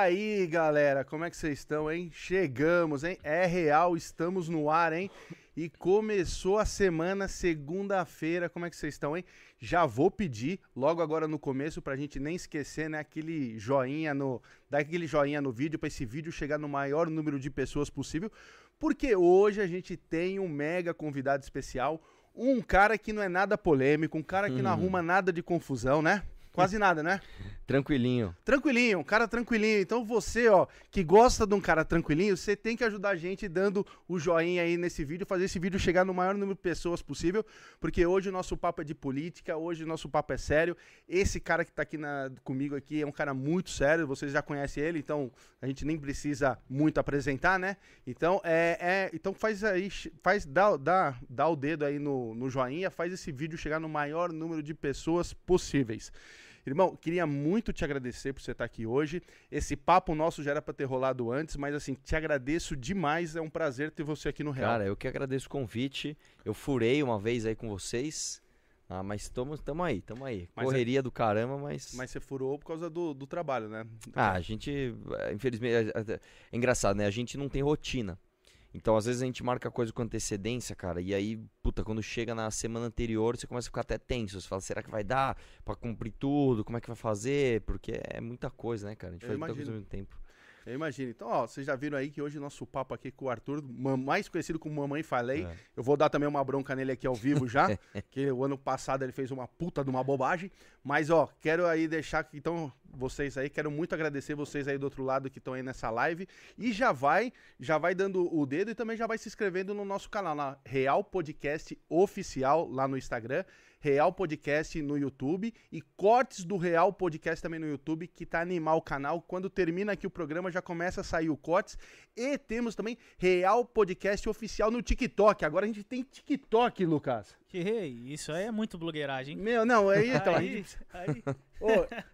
aí, galera, como é que vocês estão, hein? Chegamos, hein? É real, estamos no ar, hein? E começou a semana, segunda-feira, como é que vocês estão, hein? Já vou pedir, logo agora no começo, pra gente nem esquecer, né? Aquele joinha no. Dá aquele joinha no vídeo, pra esse vídeo chegar no maior número de pessoas possível. Porque hoje a gente tem um mega convidado especial. Um cara que não é nada polêmico, um cara que não arruma nada de confusão, né? Quase nada, né? Tranquilinho. Tranquilinho, um cara tranquilinho. Então você, ó, que gosta de um cara tranquilinho, você tem que ajudar a gente dando o joinha aí nesse vídeo, fazer esse vídeo chegar no maior número de pessoas possível, porque hoje o nosso papo é de política, hoje o nosso papo é sério. Esse cara que tá aqui na, comigo aqui é um cara muito sério, vocês já conhecem ele, então a gente nem precisa muito apresentar, né? Então, é, é então faz aí, faz, dá, dá, dá o dedo aí no, no joinha, faz esse vídeo chegar no maior número de pessoas possíveis. Irmão, queria muito te agradecer por você estar aqui hoje. Esse papo nosso já era para ter rolado antes, mas assim, te agradeço demais. É um prazer ter você aqui no Real. Cara, eu que agradeço o convite. Eu furei uma vez aí com vocês. Ah, mas tamo, tamo aí, tamo aí. Mas Correria do caramba, mas. Mas você furou por causa do, do trabalho, né? Ah, a gente. é, Infelizmente. É, é- é engraçado, né? A gente não tem rotina. Então, às vezes, a gente marca coisa com antecedência, cara. E aí, puta, quando chega na semana anterior, você começa a ficar até tenso. Você fala, será que vai dar pra cumprir tudo? Como é que vai fazer? Porque é muita coisa, né, cara? A gente Eu faz muita coisa ao mesmo tempo. Eu imagino. Então, ó, vocês já viram aí que hoje nosso papo aqui com o Arthur, ma- mais conhecido como Mamãe Falei, É. eu vou dar também uma bronca nele aqui ao vivo já, que o ano passado ele fez uma puta de uma bobagem, mas ó, quero aí deixar que então vocês aí, quero muito agradecer vocês aí do outro lado que estão aí nessa live e já vai, já vai dando o dedo e também já vai se inscrevendo no nosso canal, na Real Podcast Oficial lá no Instagram. Real Podcast no YouTube e cortes do Real Podcast também no YouTube, que tá animal o canal. Quando termina aqui o programa, já começa a sair o cortes. E temos também Real Podcast Oficial no TikTok. Agora a gente tem TikTok, Lucas. Que isso aí é muito blogueiragem. hein? Meu, não, aí então. aí, gente- aí, Ô,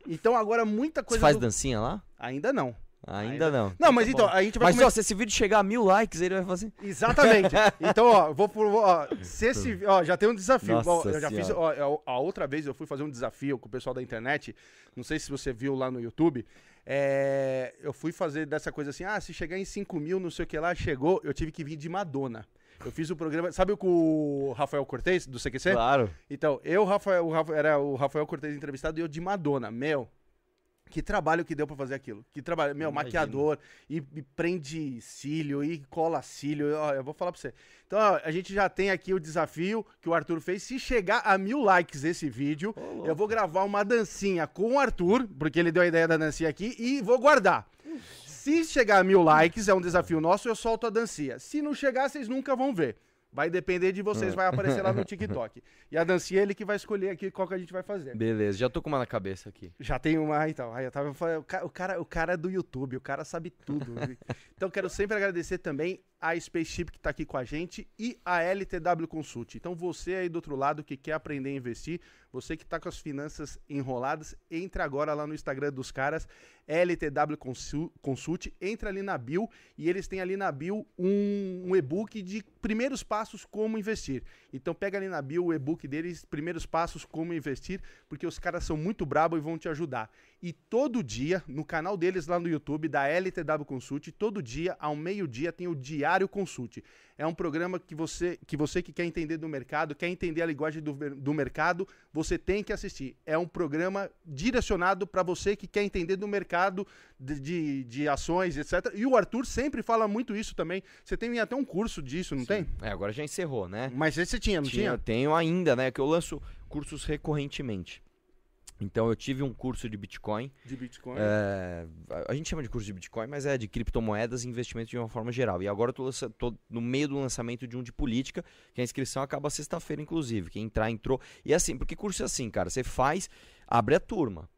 então agora muita Você coisa. faz do- dancinha lá? Ainda não. Ainda, não. Não, mas Tá então, bom. a gente vai Mas começar. ó, se esse vídeo chegar a mil likes, ele vai fazer. Exatamente. Então, ó, vou por. Ó, se esse, ó, já tem um desafio. Nossa Ó, eu já fiz. Ó, a outra vez eu fui fazer um desafio com o pessoal da internet. Não sei se você viu lá no YouTube. É, eu fui fazer dessa coisa assim: ah, se chegar em 5 mil, não sei o que lá, chegou, eu tive que vir de Madonna. Eu fiz o programa. Sabe o com o Rafael Cortez, do CQC? Claro. Então, eu, Rafael, o Rafa- era o Rafael Cortez entrevistado e eu de Madonna. Meu, que trabalho que deu pra fazer aquilo. Que trabalho. Meu, Imagino. maquiador, e, e prende cílio, e cola cílio. Ó, eu vou falar pra você. Então, ó, a gente já tem aqui o desafio que o Arthur fez. Se chegar a mil likes esse vídeo, eu vou gravar uma dancinha com o Arthur, porque ele deu a ideia da dancinha aqui, e vou guardar. Se chegar a mil likes, é um desafio nosso, eu solto a dancinha. Se não chegar, vocês nunca vão ver. Vai depender de vocês, vai aparecer lá no TikTok. E a dancinha é ele que vai escolher aqui qual que a gente vai fazer. Beleza, já tô com uma na cabeça aqui. Já tem uma, então. Aí eu tava falando, o cara, o cara é do YouTube, o cara sabe tudo. então quero sempre agradecer também a Spaceship que tá aqui com a gente e a LTW Consult. Então você aí do outro lado que quer aprender a investir, você que tá com as finanças enroladas, entra agora lá no Instagram dos caras, LTW Consu- Consult, entra ali na bio e eles têm ali na bio um, um e-book de primeiros passos como investir. Então pega ali na bio o e-book deles, primeiros passos como investir, porque os caras são muito brabos e vão te ajudar. E todo dia, no canal deles lá no YouTube, da LTW Consult, todo dia, ao meio-dia, tem o Diário Consult. É um programa que você que, você que quer entender do mercado, quer entender a linguagem do, do mercado, você tem que assistir. É um programa direcionado para você que quer entender do mercado de, de, de ações, etc. E o Arthur sempre fala muito isso também. Você tem até um curso disso, não tem? É, agora já encerrou, né? Mas esse você tinha, não tinha? Tinha, tenho ainda, né? Que eu lanço cursos recorrentemente. Então eu tive um curso de Bitcoin. De Bitcoin. é, a- gente chama de curso de Bitcoin, mas é de criptomoedas e investimentos de uma forma geral. E agora eu tô no meio do lançamento de um de política, que a inscrição acaba sexta-feira, inclusive. Quem entrar, entrou. E é assim, porque curso é assim, cara. Você faz, abre a turma.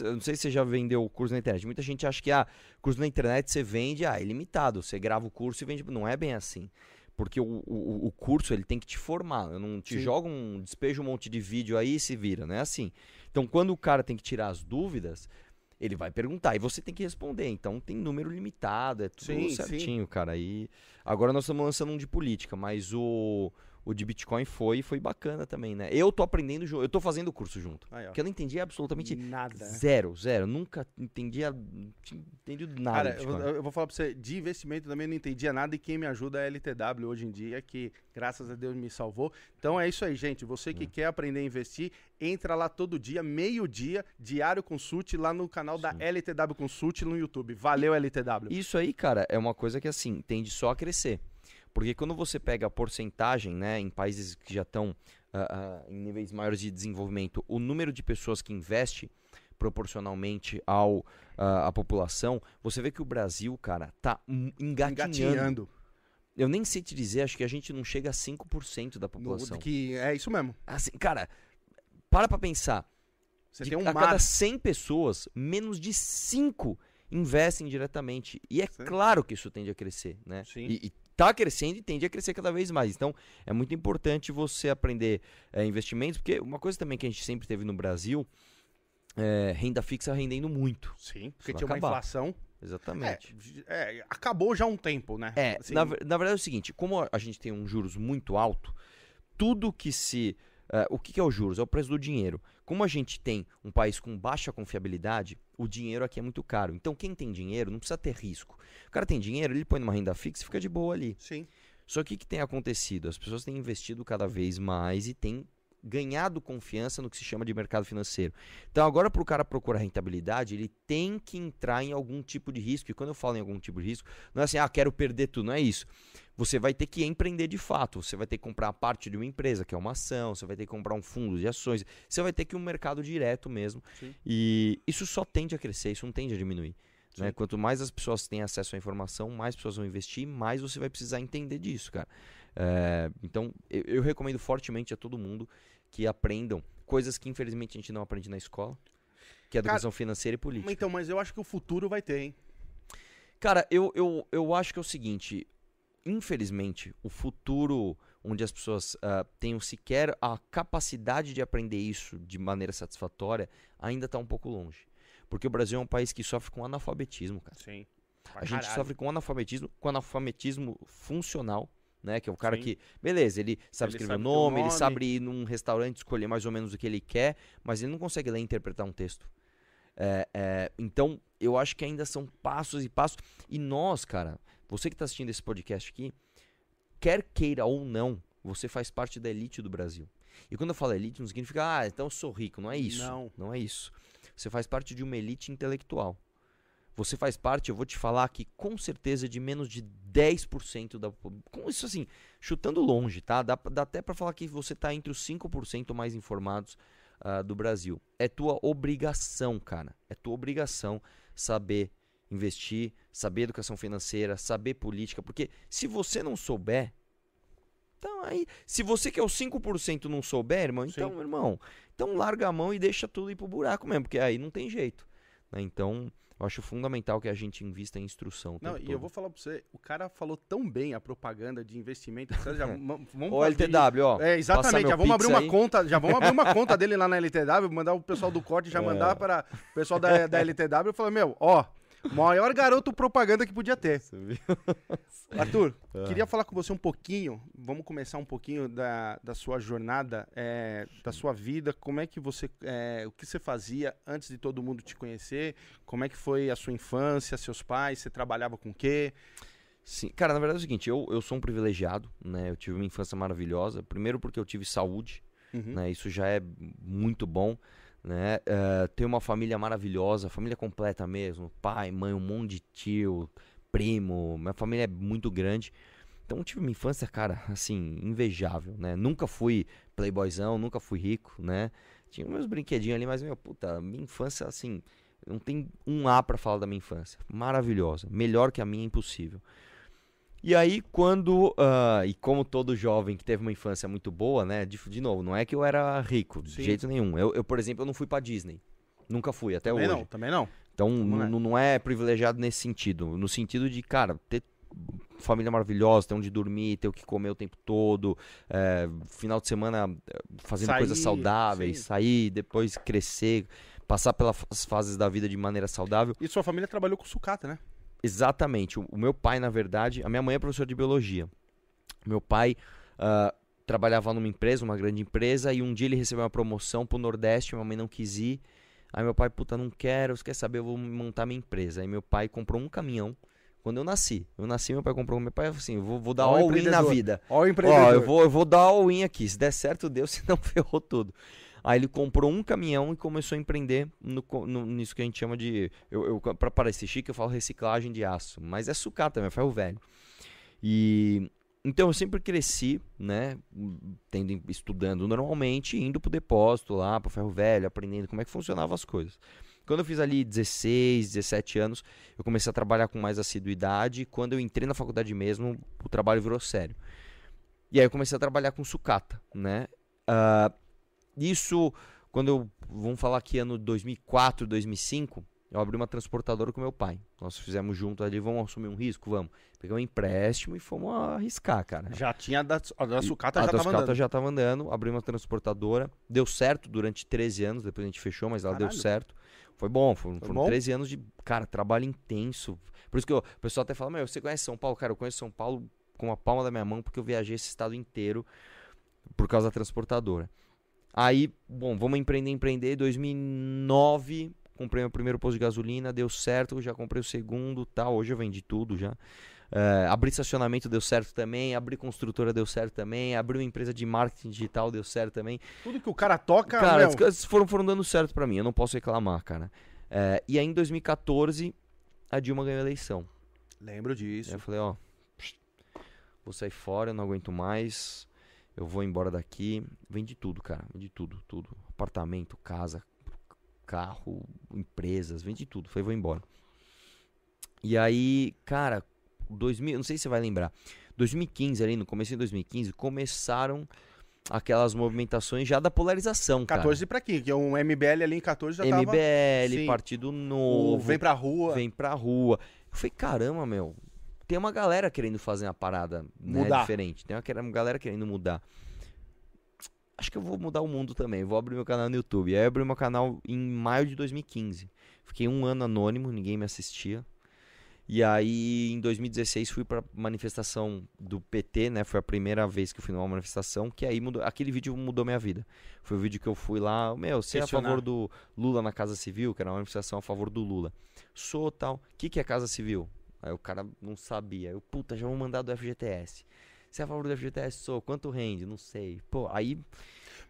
Eu não sei se você já vendeu o curso na internet. Muita gente acha que ah, curso na internet você vende, ah, é limitado. Você grava o curso e vende. Não é bem assim. Porque o, o, o curso ele tem que te formar. Eu não te Sim. jogo um. despejo um monte de vídeo aí e se vira, não é assim. Então, quando o cara tem que tirar as dúvidas, ele vai perguntar e você tem que responder. Então, tem número limitado, é tudo Sim, sim. certinho, cara. E agora nós estamos lançando um de política, mas o, o de Bitcoin foi foi bacana também, né? Eu tô aprendendo, eu tô fazendo o curso junto. Aí. Porque eu não entendi absolutamente Nada. zero, zero. Nunca entendia, não tinha entendido nada. Cara, eu, eu vou falar pra você, de investimento também não entendia nada e quem me ajuda é a LTW hoje em dia, que graças a Deus me salvou. Então é isso aí, gente. Você que quer aprender a investir, entra lá todo dia, meio-dia, Diário Consult, lá no canal da Sim. LTW Consult no YouTube. Valeu, LTW. Isso aí, cara, é uma coisa que assim, tende só a crescer. Porque quando você pega a porcentagem, né, em países que já estão em níveis maiores de desenvolvimento, o número de pessoas que investe proporcionalmente ao ah, à população, você vê que o Brasil, cara, tá engatinhando. Engatinhando. Eu nem sei te dizer, acho que a gente não chega a 5% da No- população. que é isso mesmo. Assim, cara, para pra pensar. Você De- tem um a mar. cada 100 pessoas, menos de 5 investem diretamente. E é Sim. claro que isso tende a crescer, né? Sim. E, e tá crescendo e tende a crescer cada vez mais. Então, é muito importante você aprender é, investimentos, porque uma coisa também que a gente sempre teve no Brasil é, renda fixa rendendo muito. Sim, porque tinha uma inflação. Exatamente. É, é, acabou já um tempo, né? É, assim, na, na, verdade é o seguinte, como a gente tem um juros muito alto, tudo que se... Uh, o que, que é o juros? É o preço do dinheiro. Como a gente tem um país com baixa confiabilidade, o dinheiro aqui é muito caro. Então quem tem dinheiro não precisa ter risco. O cara tem dinheiro, ele põe numa renda fixa e fica de boa ali. Sim. Só que o que tem acontecido? As pessoas têm investido cada vez mais e têm ganhado confiança no que se chama de mercado financeiro. Então, agora, para o cara procurar rentabilidade, ele tem que entrar em algum tipo de risco. E quando eu falo em algum tipo de risco, não é assim, ah, quero perder tudo, não é isso. Você vai ter que empreender de fato. Você vai ter que comprar parte de uma empresa, que é uma ação, você vai ter que comprar um fundo de ações, você vai ter que ir um mercado direto mesmo. Sim. E isso só tende a crescer, isso não tende a diminuir. Né? Quanto mais as pessoas têm acesso à informação, mais pessoas vão investir, mais você vai precisar entender disso, cara. É, então, eu, eu recomendo fortemente a todo mundo que aprendam coisas que infelizmente a gente não aprende na escola, que é educação Cara, financeira e política. Então, mas eu acho que o futuro vai ter, hein? Cara, eu, eu, eu acho que é o seguinte, infelizmente, o futuro onde as pessoas uh, tenham sequer a capacidade de aprender isso de maneira satisfatória ainda está um pouco longe. Porque o Brasil é um país que sofre com analfabetismo, cara. Sim. A gente sofre com analfabetismo, com analfabetismo funcional né? Que é o cara Sim. que, beleza, ele sabe ele escrever o nome, nome, ele sabe ir num restaurante escolher mais ou menos o que ele quer, mas ele não consegue ler e interpretar um texto. É, é, então, eu acho que ainda são passos e passos. E nós, cara, você que está assistindo esse podcast aqui, quer queira ou não, você faz parte da elite do Brasil. E quando eu falo elite, não significa, ah, então eu sou rico. Não é isso. Não. Não é isso. Você faz parte de uma elite intelectual. Você faz parte, eu vou te falar que com certeza de menos de 10% da com isso assim, chutando longe, tá? Dá, dá até para falar que você tá entre os 5% mais informados uh, do Brasil. É tua obrigação, cara. É tua obrigação saber investir, saber educação financeira, saber política, porque se você não souber, então aí, se você que é o 5% não souber, irmão, então, Sim. irmão, então larga a mão e deixa tudo ir pro buraco mesmo, porque aí não tem jeito. Né? Então, eu acho fundamental que a gente invista em instrução. Não, e todo. eu vou falar pra você, o cara falou tão bem a propaganda de investimento. Já, vamos o LTW, ó. É, exatamente, já vamos abrir uma aí. conta, já vamos abrir uma conta dele lá na LTW, mandar o pessoal do corte já é. mandar para o pessoal da, da LTW e falar, meu, ó, Maior garoto propaganda que podia ter. Arthur, ah. queria falar com você um pouquinho. Vamos começar um pouquinho da, da sua jornada, é, da sua vida. Como é que você. É, o que você fazia antes de todo mundo te conhecer? Como é que foi a sua infância, seus pais? Você trabalhava com o quê? Sim, cara, na verdade é o seguinte, eu, eu sou um privilegiado, né? Eu tive uma infância maravilhosa. Primeiro porque eu tive saúde, uhum. né? Isso já é muito bom né? Uh, tenho uma família maravilhosa, família completa mesmo, pai, mãe, um monte de tio, primo, minha família é muito grande. Então tive uma infância, cara, assim, invejável, né? Nunca fui playboyzão, nunca fui rico, né? Tinha meus brinquedinhos ali, mas, meu, puta, minha infância, assim, não tem um A para falar da minha infância. Maravilhosa. Melhor que a minha, impossível. E aí, quando. Uh, e como todo jovem que teve uma infância muito boa, né? De, de novo, não é que eu era rico, de Sim. jeito nenhum. Eu, eu, por exemplo, eu não fui pra Disney. Nunca fui, até também hoje. Não, também não. Então, não é privilegiado nesse sentido. No sentido de, cara, ter família maravilhosa, ter onde dormir, ter o que comer o tempo todo, é, final de semana eh, fazendo sair, coisas saudáveis, sim. sair, depois crescer, passar pelas fases da vida de maneira saudável. E sua família trabalhou com sucata, né? Exatamente. O, meu pai, na verdade, a minha mãe é professora de biologia. Meu pai uh, trabalhava numa empresa, uma grande empresa, e um dia ele recebeu uma promoção pro Nordeste, minha mãe não quis ir. Aí meu pai, puta, não quero, você quer saber, eu vou montar minha empresa. Aí meu pai comprou um caminhão. Quando eu nasci, eu nasci, meu pai comprou. Meu pai falou assim: vou, vou dar all-in na vida. Empreendedor. Ó, eu vou, eu vou dar all-in aqui. Se der certo, deu, se não, ferrou tudo. Aí ele comprou um caminhão e começou a empreender no, no, nisso que a gente chama de. Eu, eu, pra parecer chique, eu falo reciclagem de aço. Mas é sucata é ferro velho. E. Então eu sempre cresci, né, tendo, estudando normalmente, indo pro depósito lá, pro ferro velho, aprendendo como é que funcionavam as coisas. Quando eu fiz ali 16, 17 anos, eu comecei a trabalhar com mais assiduidade. Quando eu entrei na faculdade mesmo, o trabalho virou sério. E aí eu comecei a trabalhar com sucata, né? Uh, isso, quando eu. Vamos falar que ano 2004, 2005, eu abri uma transportadora com meu pai. Nós fizemos junto ali, vamos assumir um risco? Vamos. Pegamos um empréstimo e fomos arriscar, cara. Já tinha da, a da sucata a já da tava andando. já tava andando, abri uma transportadora, deu certo durante 13 anos, depois a gente fechou, mas ela deu Caralho. certo. Foi bom, foram, Foi foram bom? 13 anos de, cara, trabalho intenso. Por isso que eu- o pessoal até fala, meu, você conhece São Paulo? Cara, eu conheço São Paulo com a palma da minha mão, porque eu viajei esse estado inteiro por causa da transportadora. Aí, bom, vamos empreender, empreender. 2009, comprei meu primeiro posto de gasolina, deu certo, já comprei o segundo, tal. Hoje eu vendi tudo já. É, abri estacionamento deu certo também, abri construtora deu certo também, abri uma empresa de marketing digital deu certo também. Tudo que o cara toca, Cara, meu, as foram, foram dando certo pra mim, eu não posso reclamar, cara. É, e aí em 2014, a Dilma ganhou a eleição. lembro Aí disso. eu falei, ó, vou sair fora, eu não aguento mais, eu vou embora daqui. Vendi tudo, cara, vendi tudo, tudo. Apartamento, casa, carro, empresas, vendi tudo. Falei, vou embora. E aí, cara, 2000, não sei se você vai lembrar, 2015 ali, no começo de 2015, começaram aquelas movimentações já da polarização, cara. 14 pra quê? Que é um MBL ali em 14 já tava... MBL. Partido O Novo, Vem pra rua. vem pra rua. Eu falei, caramba, meu, tem uma galera querendo fazer uma parada né, diferente. Tem uma, galera querendo mudar. Acho que eu vou mudar o mundo também. Vou abrir meu canal no YouTube. Aí eu abri meu canal em maio de 2015. Fiquei um ano anônimo, ninguém me assistia. E aí, em 2016, fui pra manifestação do PT, né? Foi a primeira vez que eu fui numa manifestação, que aí mudou. Aquele vídeo mudou minha vida. Foi o vídeo que eu fui lá, meu, você é a favor do Lula na Casa Civil, que era uma manifestação a favor do Lula. Sou tal. O que, que é Casa Civil? Aí o cara não sabia. Eu, puta, já vou mandar do FGTS. Você é a favor do FGTS? Sou. Quanto rende? Não sei. Pô, aí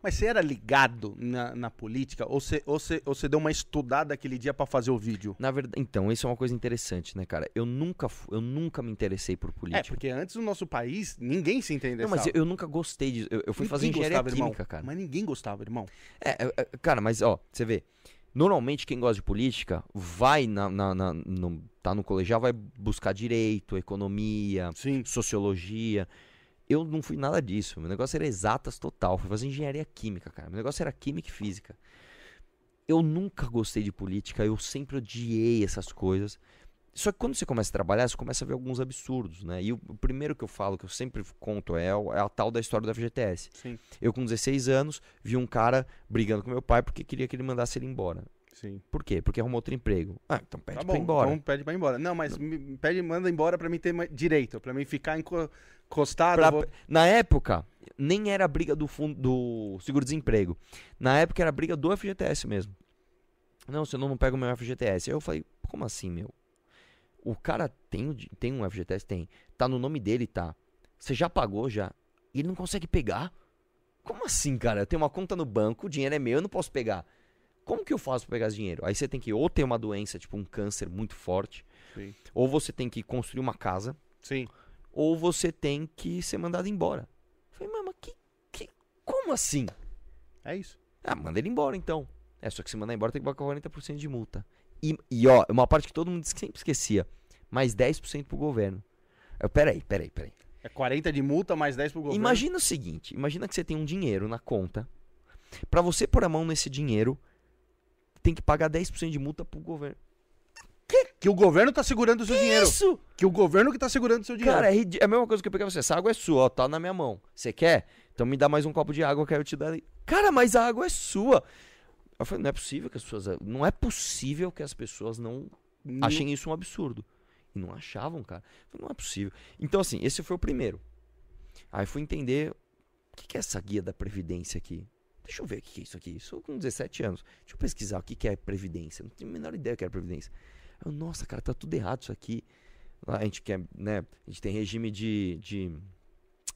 Mas você era ligado na, na política? Ou você, ou, você, ou você deu uma estudada aquele dia pra fazer o vídeo? Na verdade, então, isso é uma coisa interessante, né, cara? Eu nunca, eu nunca me interessei por É, política. porque antes no nosso país, ninguém se entendeu. não, mas eu, eu nunca gostei disso. Eu, eu fui fazer Ninguém engenharia gostava, química, irmão. cara. Mas ninguém gostava, irmão. É, é, é, cara, mas ó, você vê. Normalmente quem gosta de política vai na, na- na- no, tá no colegial, vai buscar direito, economia, Sim. sociologia. Eu não fui nada disso. Meu negócio era exatas total. Fui fazer engenharia química, cara. Meu negócio era química e física. Eu nunca gostei de política, eu sempre odiei essas coisas. Só que quando você começa a trabalhar, você começa a ver alguns absurdos, né? E o, primeiro que eu falo, que eu sempre conto, é, é a tal da história do FGTS. Sim. Eu, com 16 anos, vi um cara brigando com meu pai porque queria que ele mandasse ele embora. Sim. Por quê? Porque arrumou outro emprego. Ah, então pede Tá pra bom, ir embora. então pede pra ir embora. Não, mas me- pede, manda embora pra mim ter direito, pra mim ficar enco- encostado. Pra- vou- Na época, nem era a briga do fundo do seguro-desemprego. Na época era a briga do FGTS mesmo. Não, senão não pego o meu FGTS. Aí eu falei, como assim, meu? O cara tem, tem um FGTS? Tem. Tá no nome dele, tá. Você já pagou já. E ele não consegue pegar? Como assim, cara? Eu tenho uma conta no banco, o dinheiro é meu, eu não posso pegar. Como que eu faço pra pegar esse dinheiro? Aí você tem que ou ter uma doença, tipo um câncer muito forte, Sim. ou você tem que construir uma casa, Sim. ou você tem que ser mandado embora. Eu falei, mas que, que, como assim? É isso. Ah, manda ele embora então. É, só que se mandar embora tem que pagar 40% de multa. E, e ó, uma parte que todo mundo sempre esquecia, mais 10% pro governo. Eu, peraí, peraí, peraí. É 40 de multa mais 10 pro governo. Imagina o seguinte, imagina que você tem um dinheiro na conta. Pra você pôr a mão nesse dinheiro, tem que pagar 10% de multa pro governo. Que o governo tá segurando o seu dinheiro. Isso! Que o governo que tá segurando o seu dinheiro. Cara, é, é a mesma coisa que eu pegar você. Essa água é sua, ó, tá na minha mão. Você quer? Então me dá mais um copo de água, eu quero te dar. ali. Cara, mas a água é sua. Eu falei, não é possível que as pessoas. Não é possível que as pessoas não achem isso um absurdo. E não achavam, cara. Falei, não é possível. Então, assim, esse foi o primeiro. Aí fui entender o que, é essa guia da Previdência aqui. Deixa eu ver o que, é isso aqui. Sou com 17 anos. Deixa eu pesquisar o que, é Previdência. Não tenho a menor ideia do que é Previdência. Eu, nossa, cara, tá tudo errado isso aqui. Lá a gente quer, né? A gente tem regime de, de.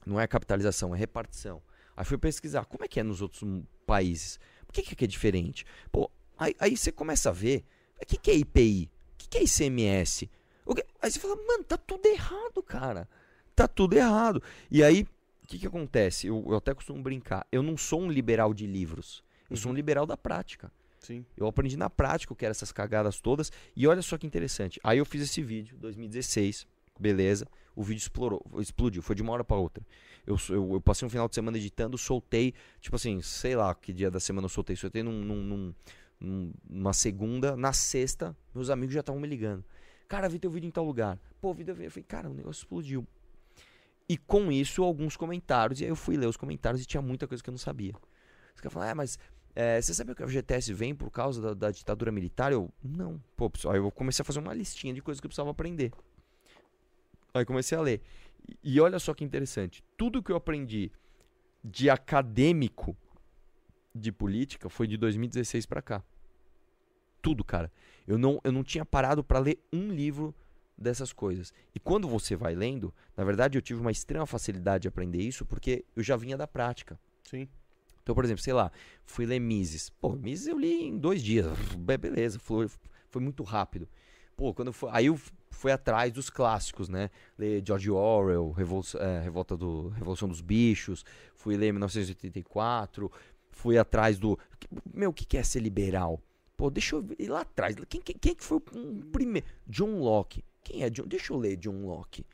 Não é capitalização, é repartição. Aí fui pesquisar como é que é nos outros países. Por que, que é diferente? Pô, aí, aí você começa a ver. O que, que é IPI? O que, que é ICMS? O que- Aí você fala, mano, tá tudo errado, cara. Tá tudo errado. E aí, o que, que acontece? Eu, eu até costumo brincar. Eu não sou um liberal de livros. Eu sou um liberal da prática. Sim. Eu aprendi na prática o que eram essas cagadas todas. E olha só que interessante. Aí eu fiz esse vídeo, 2016, beleza. O vídeo explorou, explodiu, foi de uma hora pra outra. Eu, eu, eu passei um final de semana editando, soltei, tipo assim, sei lá que dia da semana eu soltei. Soltei num, num, num, numa segunda, na sexta, meus amigos já estavam me ligando. Cara, vi teu vídeo em tal lugar. Pô, vi teu vídeo. Eu falei, cara, o negócio explodiu. E com isso, alguns comentários. E aí eu fui ler os comentários e tinha muita coisa que eu não sabia. Os caras falaram, ah, mas é, você sabe que o FGTS vem por causa da, da, ditadura militar? Eu, não. Pô, pessoal, aí eu comecei a fazer uma listinha de coisas que eu precisava aprender. Aí comecei a ler. E, olha só que interessante. Tudo que eu aprendi de acadêmico de política foi de 2016 para cá. Tudo, cara. Eu não, eu não tinha parado para ler um livro dessas coisas. E quando você vai lendo, na verdade eu tive uma extrema facilidade de aprender isso porque eu já vinha da prática. Sim. Então, por exemplo, sei lá, fui ler Mises. Pô, Mises eu li em dois dias. Beleza, foi, foi muito rápido. Pô, quando foi, aí eu fui atrás dos clássicos, né? Ler George Orwell, Revolução, é, Revolta do, Revolução dos Bichos, fui ler 1984, fui atrás do. Meu, o que é ser liberal? Pô, deixa eu ir lá atrás. Quem, quem, quem que foi o primeiro? John Locke. Quem é John? Deixa eu ler John Locke.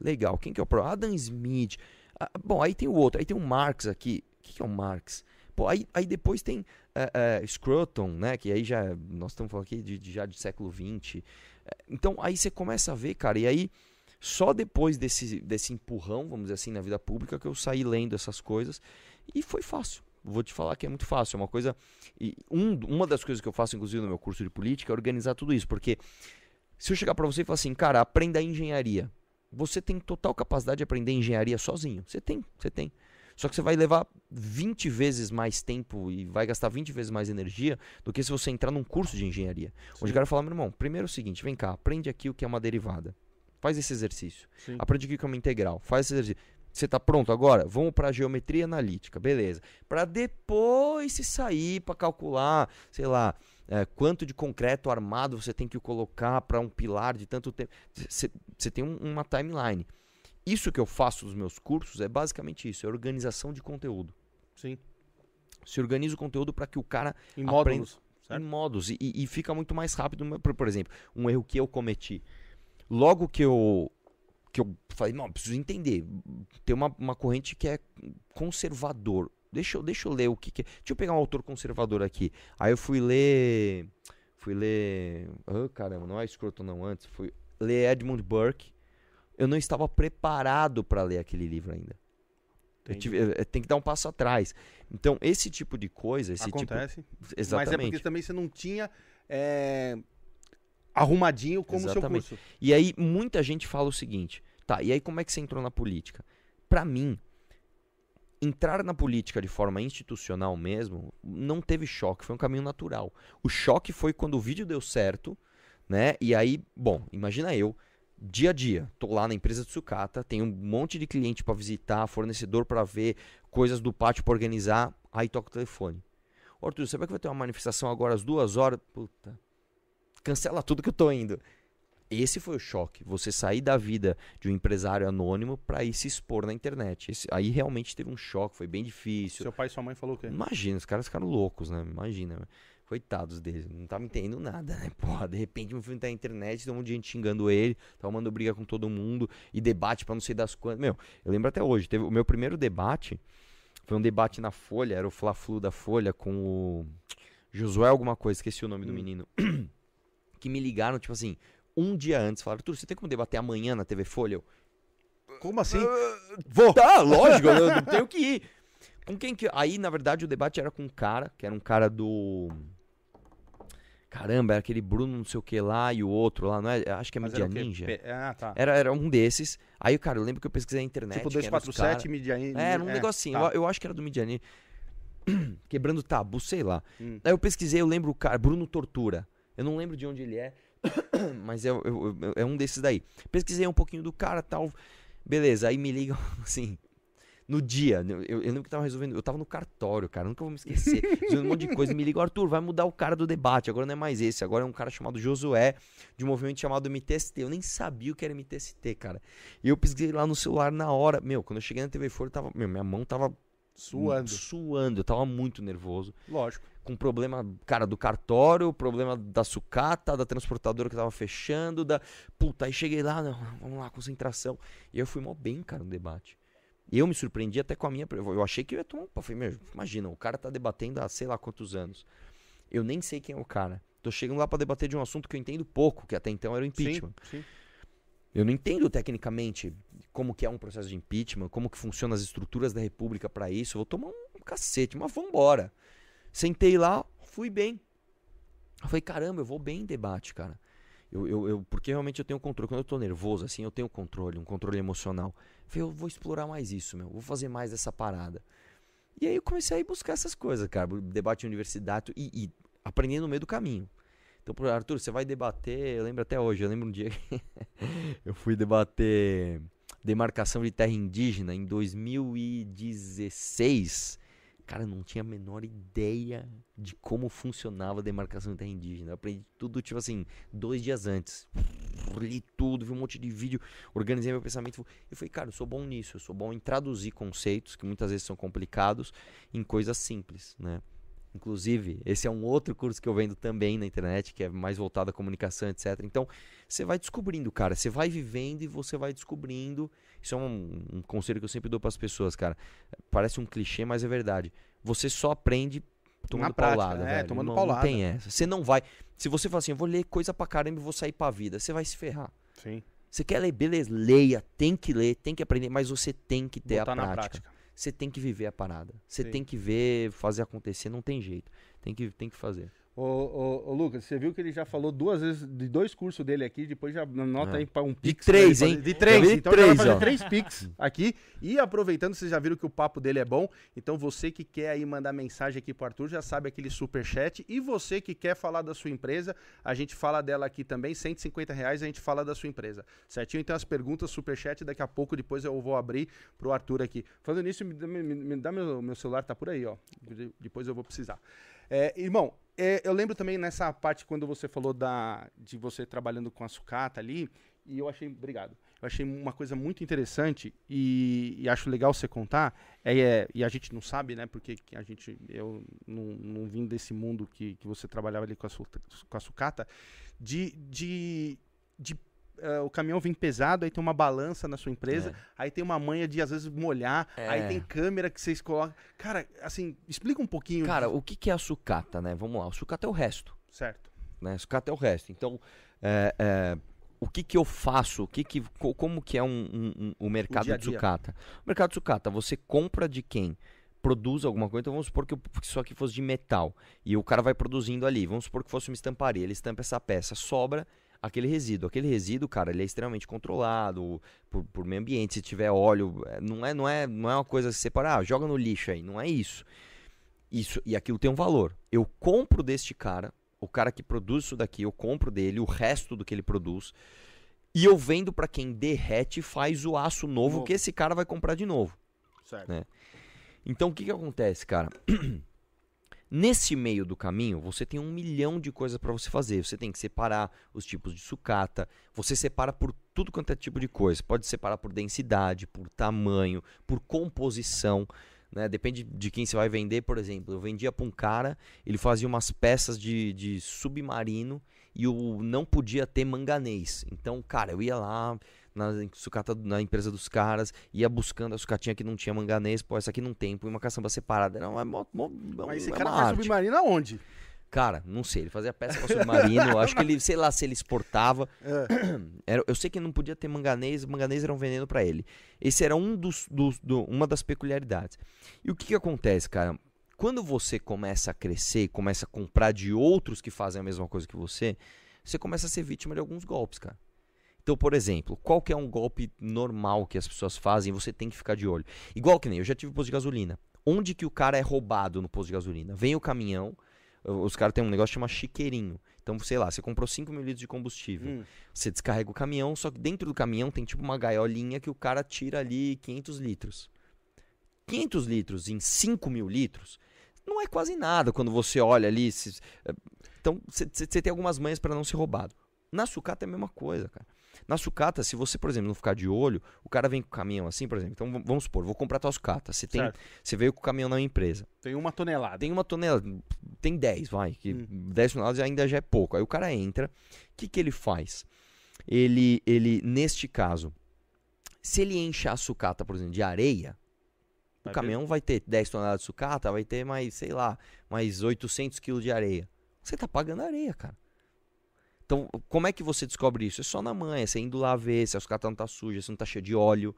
Legal. Quem que é o próximo? Adam Smith. Ah, bom, aí tem o outro. Aí tem o Marx aqui. O que, que é o Marx? Pô, aí, aí depois tem uh, uh, Scruton, né? Que aí já. Nós estamos falando aqui de, de já de século XX. Então aí você começa a ver, cara. E aí, só depois desse, desse empurrão, vamos dizer assim, na vida pública, que eu saí lendo essas coisas. E foi fácil. Vou te falar que é muito fácil. É uma coisa. E um, uma das coisas que eu faço, inclusive, no meu curso de política é organizar tudo isso. Porque se eu chegar para você e falar assim, cara, aprenda engenharia. Você tem total capacidade de aprender engenharia sozinho. Você tem, você tem. Só que você vai levar 20 vezes mais tempo e vai gastar 20 vezes mais energia do que se você entrar num curso de engenharia. Sim. Onde o cara fala, meu irmão, primeiro é o seguinte, vem cá, aprende aqui o que é uma derivada. Faz esse exercício. Sim. Aprende aqui o que é uma integral. Faz esse exercício. Você está pronto agora? Vamos para a geometria analítica, beleza. Para depois se sair para calcular, sei lá, é, quanto de concreto armado você tem que colocar para um pilar de tanto tempo. Você tem um, uma timeline. Isso que eu faço nos meus cursos é basicamente isso, é organização de conteúdo. Sim. Se organiza o conteúdo para que o cara em módulos, certo? em modos e, e, fica muito mais rápido. Por, por exemplo, um erro que eu cometi. Logo que eu que eu falei, não, preciso entender. Tem uma, uma corrente que é conservador. Deixa eu, deixa eu ler o que, que é. Deixa eu pegar um autor conservador aqui. Aí eu fui ler. Fui ler. Oh, caramba, não é escroto não antes. Fui ler Edmund Burke. Eu não estava preparado para ler aquele livro ainda. Eu, tem que dar um passo atrás. Então, esse tipo de coisa. Esse tipo Acontece. Tipo, exatamente. Mas é porque também você não tinha. É arrumadinho como Exatamente. seu curso. E aí muita gente fala o seguinte, tá, e aí como é que você entrou na política? Para mim, entrar na política de forma institucional mesmo não teve choque, foi um caminho natural. O choque foi quando o vídeo deu certo, né? E aí, bom, imagina eu, dia a dia, tô lá na empresa de sucata, tenho um monte de cliente para visitar, fornecedor para ver, coisas do pátio para organizar, aí toca o telefone. Arthur, você vai que vai ter uma manifestação agora às duas horas? Puta, cancela tudo que eu tô indo. Esse foi o choque. Você sair da vida de um empresário anônimo para ir se expor na internet. Esse, aí realmente teve um choque, foi bem difícil. Seu pai e sua mãe falou o quê? Imagina, os caras ficaram loucos, né? Imagina. Coitados deles, não tava entendendo nada, né? Porra, de repente meu filho tá na internet, tem um monte de gente xingando ele, tava mandando briga com todo mundo e debate para não sei das quantas. Meu, eu lembro até hoje, teve o meu primeiro debate, foi um debate na Folha, era o Fla-Flu da Folha com o Josué alguma coisa, esqueci o nome hum. do menino. que me ligaram, tipo assim, um dia antes. Falaram, Arthur, você tem como debater amanhã na TV Folha? Eu, como assim? Uh, vou. Tá, lógico, eu tenho que ir. Com quem que. Aí, na verdade, o debate era com um cara, que era um cara do. Caramba, era aquele Bruno não sei o que lá e o outro lá, não é? Acho que é Mídia Ninja. Ah, tá. Era, era um desses. Aí, cara, eu lembro que eu pesquisei na internet. Tipo 247, Mídia Ninja. É, era um é, negocinho. Tá. Eu, eu, acho que era do Mídia Ninja. Quebrando tabu, sei lá. Hum. Aí eu pesquisei, eu lembro o cara, Bruno Tortura. Eu não lembro de onde ele é, mas é, é um desses daí. Pesquisei um pouquinho do cara tal. Beleza, aí me ligam assim. No dia, eu, eu lembro que tava resolvendo. Eu tava no cartório, cara, nunca vou me esquecer. Resolvendo um monte de coisa. Me ligam, Arthur, vai mudar o cara do debate. Agora não é mais esse. Agora é um cara chamado Josué, de um movimento chamado MTST. Eu nem sabia o que era MTST, cara. E eu pesquisei lá no celular na hora. Meu, quando eu cheguei na TV Folha, tava, meu, minha mão tava suando. Suando. Eu tava muito nervoso. Lógico com problema, cara, do cartório, problema da sucata, da transportadora que tava fechando, da. Puta, aí cheguei lá, não, vamos lá, concentração. E eu fui mó bem, cara, no debate. Eu me surpreendi até com a minha. Eu achei que eu ia tomar um. Falei, meu, imagina, o cara tá debatendo há sei lá quantos anos. Eu nem sei quem é o cara. Tô chegando lá para debater de um assunto que eu entendo pouco, que até então era o impeachment. Sim, sim. Eu não entendo tecnicamente como que é um processo de impeachment, como que funcionam as estruturas da república para isso. Eu vou tomar um cacete, mas vambora. Sentei lá, fui bem. Eu falei, caramba, eu vou bem em debate, cara. Eu, eu, eu, porque realmente eu tenho controle. Quando eu tô nervoso, assim, eu tenho controle, um controle emocional. Eu falei, eu vou explorar mais isso, meu. Vou fazer mais dessa parada. E aí eu comecei a ir buscar essas coisas, cara. Debate universidade e, e aprendendo no meio do caminho. Então, Arthur, você vai debater. Eu lembro até hoje, eu lembro um dia que eu fui debater demarcação de terra indígena em 2016. Cara, não tinha a menor ideia de como funcionava a demarcação de terra indígena. Eu aprendi tudo, tipo assim, dois dias antes. Li tudo, vi um monte de vídeo, organizei meu pensamento. Eu falei, cara, eu sou bom nisso. Eu sou bom em traduzir conceitos, que muitas vezes são complicados, em coisas simples, né? Inclusive, esse é um outro curso que eu vendo também na internet, que é mais voltado à comunicação, etc. Então, você vai descobrindo, cara. Você vai vivendo e você vai descobrindo. Isso é um, um conselho que eu sempre dou para as pessoas, cara. Parece um clichê, mas é verdade. Você só aprende tomando prática, paulada, é, velho. tomando não, paulada. Não tem essa. Você não vai. Se você falar assim, eu vou ler coisa pra caramba e vou sair pra vida, você vai se ferrar. Sim. Você quer ler, beleza, leia, tem que ler, tem que aprender, mas você tem que ter Botar a prática. prática. Você tem que viver a parada. Você tem que ver, fazer acontecer, não tem jeito. Tem que, tem que fazer. Ô, ô, ô, Lucas, você viu que ele já falou duas vezes de dois cursos dele aqui, depois já nota é. aí para um pix. De três, hein? De três, de então três, fazer ó. três pix aqui. E aproveitando, vocês já viram que o papo dele é bom, então você que quer aí mandar mensagem aqui pro Arthur, já sabe aquele super chat. E você que quer falar da sua empresa, a gente fala dela aqui também, 150 reais a gente fala da sua empresa, certinho? Então as perguntas, super chat, daqui a pouco depois eu vou abrir pro Arthur aqui. Falando nisso, me, me, me dá meu, meu celular, tá por aí, ó. Depois eu vou precisar. É, irmão, é, eu lembro também nessa parte quando você falou da, de você trabalhando com a sucata ali, e eu achei, obrigado, eu achei uma coisa muito interessante e, e acho legal você contar, é, é, e a gente não sabe, né, porque a gente, eu não, não vim desse mundo que, que você trabalhava ali com a, com a sucata, de, de, de uh, o caminhão vem pesado, aí tem uma balança na sua empresa, é. aí tem uma manha de às vezes molhar, é. aí tem câmera que vocês colocam. Cara, assim, explica um pouquinho. Cara, o que, que é a sucata, né? Vamos lá, o sucata é o resto. Certo. Né? Sucata é o resto. Então, é, é, o que, que eu faço? O que que, como que é um, um, um o mercado o dia -dia. de sucata? O mercado de sucata, você compra de quem? produz alguma coisa, então vamos supor que isso aqui fosse de metal e o cara vai produzindo ali, vamos supor que fosse uma estamparia, ele estampa essa peça, sobra, aquele resíduo. Aquele resíduo, cara, ele é extremamente controlado por, por meio ambiente. Se tiver óleo, é, não é, não é, não é uma coisa separar, ah, joga no lixo aí. Não é isso. Isso e aquilo tem um valor. Eu compro deste cara, o cara que produz isso daqui, eu compro dele o resto do que ele produz. E eu vendo para quem derrete e faz o aço novo, novo, que esse cara vai comprar de novo. Certo. Né? Então o que, que acontece, cara? Nesse meio do caminho, você tem um milhão de coisas para você fazer. Você tem que separar os tipos de sucata. Você separa por tudo quanto é tipo de coisa. Pode separar por densidade, por tamanho, por composição. Né? Depende de quem você vai vender, por exemplo. Eu vendia para um cara, ele fazia umas peças de, de submarino e o não podia ter manganês. Então, cara, eu ia lá, na sucata na empresa dos caras, ia buscando a sucatinha que não tinha manganês, pô, essa aqui não tem, põe uma caçamba separada. Não, é mó, mó, Mas esse é cara faz submarino aonde? Cara, não sei, ele fazia peça com submarino, acho que ele, sei lá, se ele exportava. É. Era, eu sei que não podia ter manganês, manganês era um veneno para ele. Esse era um dos, dos do, uma das peculiaridades. E o que, que acontece, cara? Quando você começa a crescer, começa a comprar de outros que fazem a mesma coisa que você, você começa a ser vítima de alguns golpes, cara. Então, por exemplo, qual que é um golpe normal que as pessoas fazem você tem que ficar de olho? Igual que nem eu já tive posto de gasolina. Onde que o cara é roubado no posto de gasolina? Vem o caminhão, os caras têm um negócio que chama chiqueirinho. Então, sei lá, você comprou 5 mil litros de combustível. Hum. Você descarrega o caminhão, só que dentro do caminhão tem tipo uma gaiolinha que o cara tira ali 500 litros. 500 litros em 5 mil litros não é quase nada quando você olha ali. Se, eh, então, você tem algumas manhas para não ser roubado. Na sucata é a mesma coisa, cara. Na sucata, se você, por exemplo, não ficar de olho, o cara vem com o caminhão assim, por exemplo. Então vamos supor, vou comprar tua sucata. Você, tem, você veio com o caminhão na minha empresa. Tem uma tonelada. Tem uma tonelada. Tem 10, vai. Que hum. 10 toneladas ainda já é pouco. Aí o cara entra. O que, que ele faz? Ele, ele, neste caso, se ele enche a sucata, por exemplo, de areia, vai o caminhão ver? vai ter 10 toneladas de sucata, vai ter mais, sei lá, mais 800 quilos de areia. Você tá pagando areia, cara. Então, como é que você descobre isso? É só na manhã, você indo lá ver se a sucata não tá suja, se não tá cheio de óleo,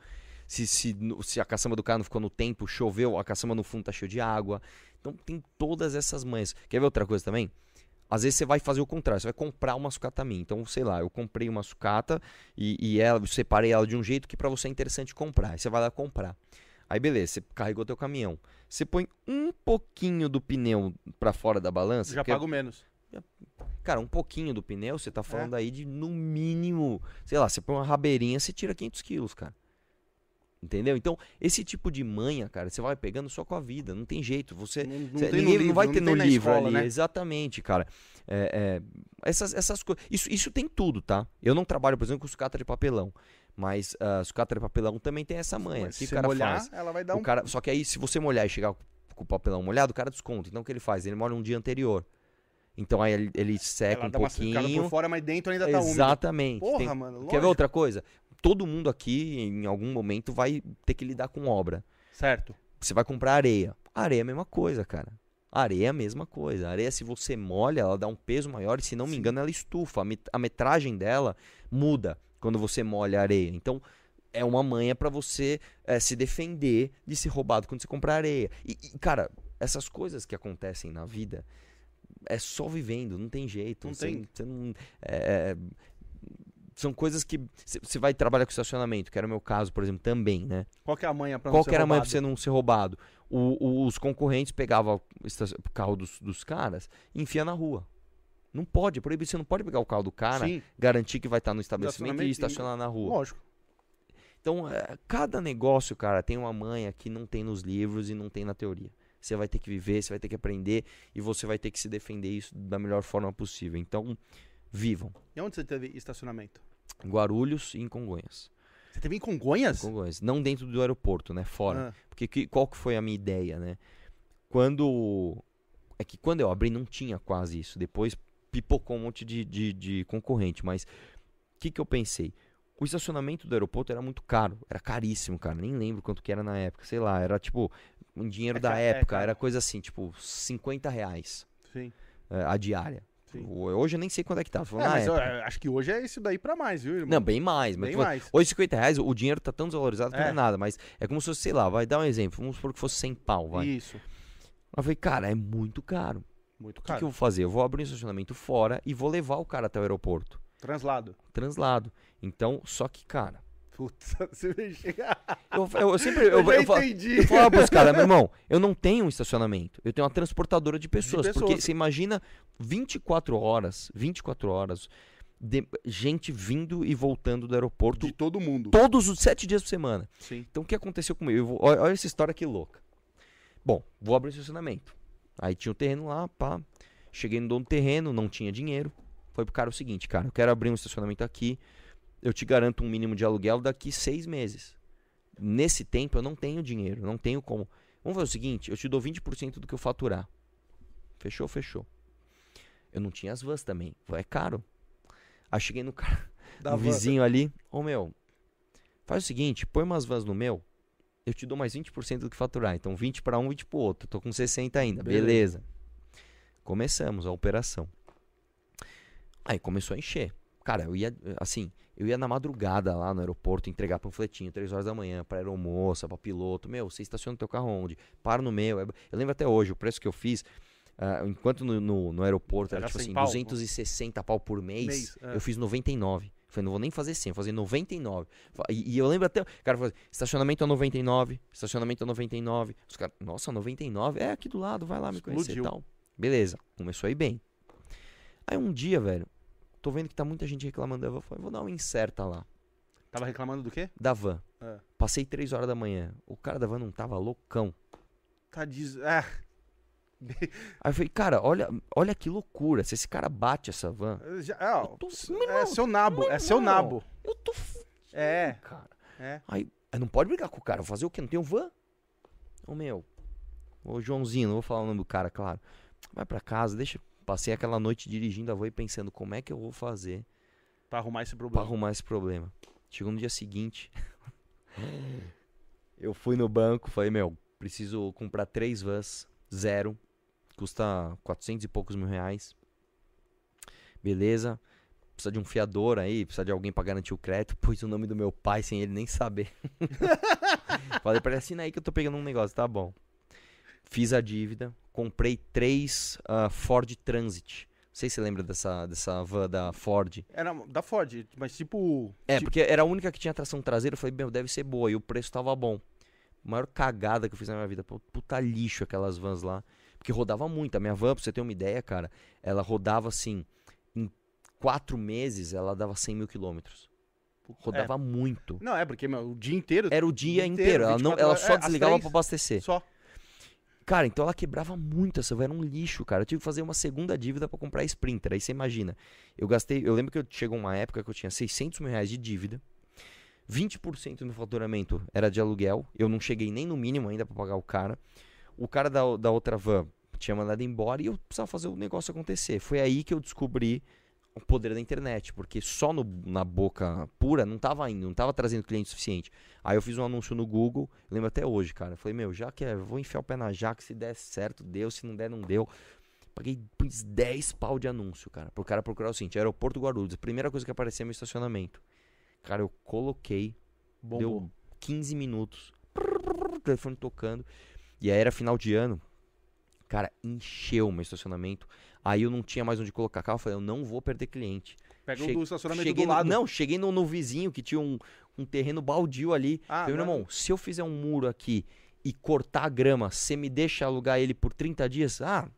se, se, se a caçamba do carro não ficou no tempo, choveu, a caçamba no fundo tá cheio de água. Então tem todas essas manhas. Quer ver outra coisa também? Às vezes você vai fazer o contrário, você vai comprar uma sucata minha. Então, sei lá, eu comprei uma sucata e, e ela, eu separei ela de um jeito que para você é interessante comprar. Aí você vai lá comprar. Aí beleza, você carregou teu caminhão. Você põe um pouquinho do pneu para fora da balança. Já pago menos. Cara, um pouquinho do pneu, você tá falando é. aí de no mínimo, sei lá, você põe uma rabeirinha, você tira 500 quilos, cara. Entendeu? Então, esse tipo de manha, cara, você vai pegando só com a vida, não tem jeito. Você, não, não você ninguém livro, não vai ter no livro escola, ali. Né? Exatamente, cara. É, é, essas, essas coisas. Isso, isso tem tudo, tá? Eu não trabalho, por exemplo, com sucata de papelão. Mas uh, sucata de papelão também tem essa manha. Se o que o cara molhar, faz? ela vai dar o um. Cara, só que aí, se você molhar e chegar com o papelão molhado, o cara desconta. Então, o que ele faz? Ele molha um dia anterior. Então aí ele, ele seca ela um dá pouquinho. por fora, mas dentro ainda tá úmido. Exatamente. Porra, Tem- mano. Quer ver lógico. outra coisa? Todo mundo aqui, em algum momento, vai ter que lidar com obra. Certo. Você vai comprar areia. Areia é a mesma coisa, cara. Areia é a mesma coisa. Areia, se você molha, ela dá um peso maior e, se não me engano, ela estufa. A met- A metragem dela muda quando você molha a areia. Então, é uma manha pra você eh, se defender de ser roubado quando você comprar areia. E, e, cara, essas coisas que acontecem na vida é só vivendo, não tem jeito. Não Você- tem. você não- é, é, são coisas que você vai trabalhar com estacionamento, que era o meu caso, por exemplo, também, né? Qual que é a manha pra não Qual ser que era a manha pra você não ser roubado? O- o- os concorrentes pegavam o carro dos, dos caras e enfia na rua. Não pode, é proibido. Você não pode pegar o carro do cara, Sim, garantir que vai estar no estabelecimento e e- estacionar na rua. lógico. Então, é, cada negócio, cara, tem uma manha que não tem nos livros e não tem na teoria. Você vai ter que viver, você vai ter que aprender e você vai ter que se defender isso da melhor forma possível. Então, vivam. E onde você teve estacionamento? Em Guarulhos e em Congonhas. Você teve em Congonhas? Congonhas. Não dentro do aeroporto, né? Fora. Ah, Porque que- qual que foi a minha ideia, né? Quando. É que quando eu abri não tinha quase isso. Depois pipocou um monte de, de, de concorrente. Mas o que, que eu pensei? O estacionamento do aeroporto era muito caro. Era caríssimo, cara. Nem lembro quanto que era na época. Sei lá, era tipo. Um dinheiro É da é época. caro. era coisa assim, tipo, 50 reais sim. eh, a diária. Sim. O- Hoje eu nem sei quanto é que tá. falando É, eu, acho que hoje é isso daí pra mais, viu, irmão? Não, bem mais. Mas Bem falando- mais. Hoje 50 reais, o dinheiro tá tão desvalorizado que não É. é nada. Mas é como se fosse, sei lá, vai dar um exemplo. Vamos supor que fosse 100 pau, vai. Isso. Eu falei, cara, é muito caro. Muito O que, caro. que eu vou fazer? Eu vou abrir um estacionamento fora e vou levar o cara até o aeroporto. Translado. Translado. Então, só que, cara. Putz, você vai chegar. Eu, eu- eu sempre. Eu, Eu, eu, entendi. eu falava pros caras, meu irmão, eu não tenho um estacionamento. Eu tenho uma transportadora de pessoas. pessoas. Porque você imagina 24 horas, 24 horas, de gente vindo e voltando do aeroporto De todo mundo. todos os sete dias por semana. Sim. Então o que aconteceu comigo? Eu olha, olha essa história que louca. Bom, vou abrir o estacionamento. Aí tinha o terreno lá, pá. Cheguei no dono do terreno, não tinha dinheiro. Foi pro cara o seguinte, cara, eu quero abrir um estacionamento aqui. Eu te garanto um mínimo de aluguel daqui seis meses. Nesse tempo eu não tenho dinheiro, não tenho como. Vamos fazer o seguinte, eu te dou 20% do que eu faturar. Fechou, fechou. Eu não tinha as vans também. É caro. Aí cheguei no cara, no vizinho ali. Ô meu, faz o seguinte, põe umas vans no meu, eu te dou mais 20% do que faturar. Então 20 para um, 20 pro outro. Tô com 60 ainda. Beleza. Beleza. Começamos a operação. Aí começou a encher. Cara, eu ia, assim, eu ia na madrugada lá no aeroporto entregar panfletinho, 3 horas da manhã, pra aeromoça, pra piloto. Meu, você estaciona o teu carro onde? Para no meu. É- Eu lembro até hoje, o preço que eu fiz, ah, enquanto no, no, no aeroporto era, Era tipo 100 assim, pau. 260 pau por mês, Mês, é. eu fiz 99. Falei, não vou nem fazer 100, vou fazer 99. Fa- E, e eu lembro até, o cara falou, estacionamento a 99, estacionamento a 99. Os caras, nossa, 99? É aqui do lado, vai lá me conhecer e tal. Beleza, começou a ir bem. Aí um dia, velho, tô vendo que tá muita gente reclamando da van. Eu falei, vou dar uma incerta lá. Tava reclamando do quê? Da van. É. Passei 3 horas da manhã. O cara da van não tava loucão. Tá diz... É. Aí eu falei, cara, olha, olha que loucura. Se esse cara bate essa van. Já, é, ó, tô- é irmão, seu nabo. meu É seu irmão. nabo. Eu tô fudido, É. cara. É. Aí, não pode brigar com o cara. Vou fazer o quê? Não tenho van? Ô meu. Ô Joãozinho, não vou falar o nome do cara, claro. Vai pra casa, deixa. Passei aquela noite dirigindo a van e pensando como é que eu vou fazer Pra arrumar esse pra problema. arrumar esse problema. Chegou no dia seguinte. eu fui no banco, falei, meu, preciso comprar três vans, zero. Custa 400 e poucos mil reais. Beleza. Precisa de um fiador aí, precisa de alguém pra garantir o crédito. Pus o nome do meu pai sem ele nem saber. Falei pra ele, assina aí que eu tô pegando um negócio, tá bom. Fiz a dívida, comprei três uh, Ford Transit. Não sei se você lembra dessa, dessa van da Ford. Era da Ford, mas tipo. É, tipo... porque era a única que tinha tração traseira. Eu falei, meu, deve ser boa. E o preço tava bom. maior cagada que eu fiz na minha vida. Puta lixo aquelas vans lá. Porque rodava muito. A minha van, pra você ter uma ideia, cara, ela rodava assim. Em quatro meses, ela dava 100 mil quilômetros. Rodava é. muito. Não, é porque meu, o dia inteiro. Era o dia, dia inteiro. inteiro. Ela, não, ela só é, desligava pra abastecer. Só. Cara, então ela quebrava muito essa van, era um lixo, cara. Eu tive que fazer uma segunda dívida para comprar a Sprinter. Aí você imagina. Eu gastei, eu lembro que eu, chegou uma época que eu tinha 600 mil reais de dívida. 20% do meu faturamento era de aluguel. Eu não cheguei nem no mínimo ainda para pagar o cara. O cara da, da outra van tinha mandado embora e eu precisava fazer o negócio acontecer. Foi aí que eu descobri o poder da internet, porque só no, na boca pura não tava indo, não tava trazendo cliente suficiente. Aí eu fiz um anúncio no Google, lembro até hoje, cara. Falei, meu, já que é, vou enfiar o pé na jaca, se der certo, deu, se não der, não deu. Paguei 10 pau de anúncio, cara, pro cara procurar o seguinte, aeroporto Guarulhos, a primeira coisa que aparecia é meu estacionamento. Cara, eu coloquei, Bom, deu 15 minutos, telefone tocando, e aí era final de ano, cara, encheu o meu estacionamento. Aí eu não tinha mais onde colocar carro. Eu falei, eu não vou perder cliente. Pega che o estacionamento cheguei do lado. No, não, cheguei no, no, vizinho que tinha um, um terreno baldio ali. Ah, falei, meu irmão, se eu fizer um muro aqui e cortar a grama, você me deixa alugar ele por 30 dias? Ah,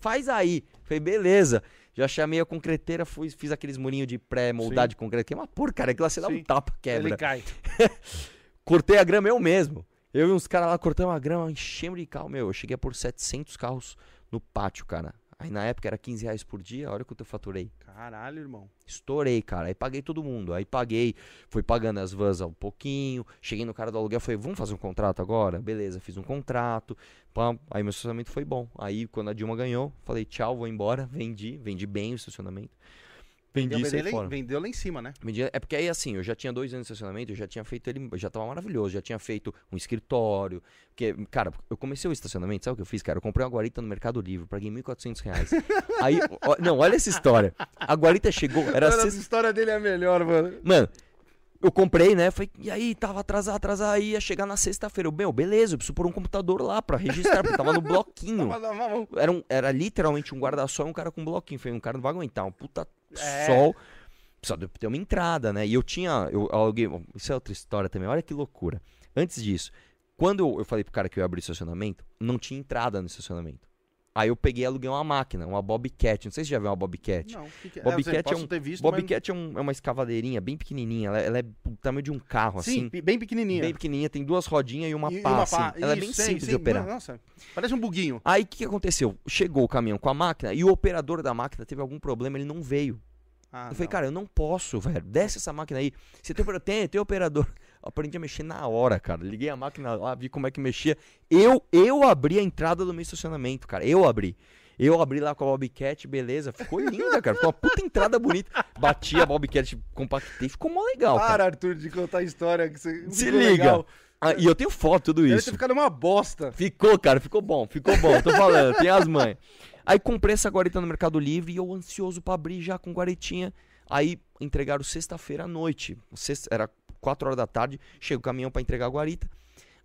faz aí. Falei, beleza. Já chamei a concreteira, fui, fiz aqueles murinhos de pré-moldar de concreto. Que é uma porcaria, aquilo lá você dá um tapa, quebra. Ele cai. Cortei a grama eu mesmo. Eu e uns caras lá cortando a grama, enchemos de carro. Meu, eu cheguei a por 700 carros no pátio, cara. Aí na época era 15 reais por dia, olha quanto eu faturei. Caralho, irmão. Estourei, cara. Aí paguei todo mundo. Aí paguei, fui pagando as vans um pouquinho. Cheguei no cara do aluguel, falei, vamos fazer um contrato agora? Beleza, fiz um contrato. Pam. Aí meu estacionamento foi bom. Aí quando a Dilma ganhou, falei, tchau, vou embora. Vendi, vendi bem o estacionamento. Vendi vendeu, fora. vendeu lá em cima, né? Vendi, é porque aí assim, eu já tinha dois anos de estacionamento, eu já tinha feito ele, já tava maravilhoso, já tinha feito um escritório. Porque, cara, eu comecei o estacionamento, sabe o que eu fiz, cara? Eu comprei uma guarita no Mercado Livre, paguei 1.400 reais. aí, ó, não, olha essa história. A guarita chegou, era... Mano, essa história dele é melhor, mano. Mano, eu comprei, né? Foi, e aí, tava atrasado, atrasado, ia chegar na sexta-feira. Eu, meu, beleza, eu preciso pôr um computador lá pra registrar, porque tava no bloquinho. era, um, era literalmente um guarda-sol e um cara com um bloquinho. Foi um cara não vai aguentar, um puta é. sol precisa ter uma entrada, né? E eu tinha. Eu aluguei. Isso é outra história também. Olha que loucura. Antes disso, quando eu, eu falei pro cara que eu ia abrir estacionamento, não tinha entrada no estacionamento. Aí eu peguei e aluguei uma máquina, uma Bobcat. Não sei se você já viu uma Bobcat. Não, que que é? Bobcat é, um, visto, Bobcat mas... é, um, é, uma escavadeirinha bem pequenininha. Ela, é, ela, é do tamanho de um carro, sim, assim. bem pequenininha. Bem pequenininha, tem duas rodinhas e uma e, pá, uma pá. Assim. Ela é bem sim, simples sim. de operar. Nossa, parece um buguinho. Aí o que, que aconteceu? Chegou o caminhão com a máquina e o operador da máquina teve algum problema, ele não veio. Ah, eu falei, não. cara, eu não posso, velho. Desce essa máquina aí. Você tem, tem, tem operador. Aprendi a mexer na hora, cara. Liguei a máquina lá, vi como é que mexia. Eu, eu abri a entrada do meu estacionamento, cara. Eu abri. Eu abri lá com a Bobcat, beleza. Ficou linda, cara. Ficou uma puta entrada bonita. Bati a Bobcat, compactei. Ficou mó legal, cara. Para, Arthur, de contar a história. Que você Se liga. Ah, e eu tenho foto, tudo isso. Deve ter ficado uma bosta. Ficou, cara. Ficou bom. Ficou bom. Tô falando. tem as mães. Aí comprei essa guarita no Mercado Livre e eu ansioso para abrir já com guaritinha. Aí entregaram sexta-feira à noite. Sexta, era 4 horas da tarde, chega o caminhão para entregar a guarita.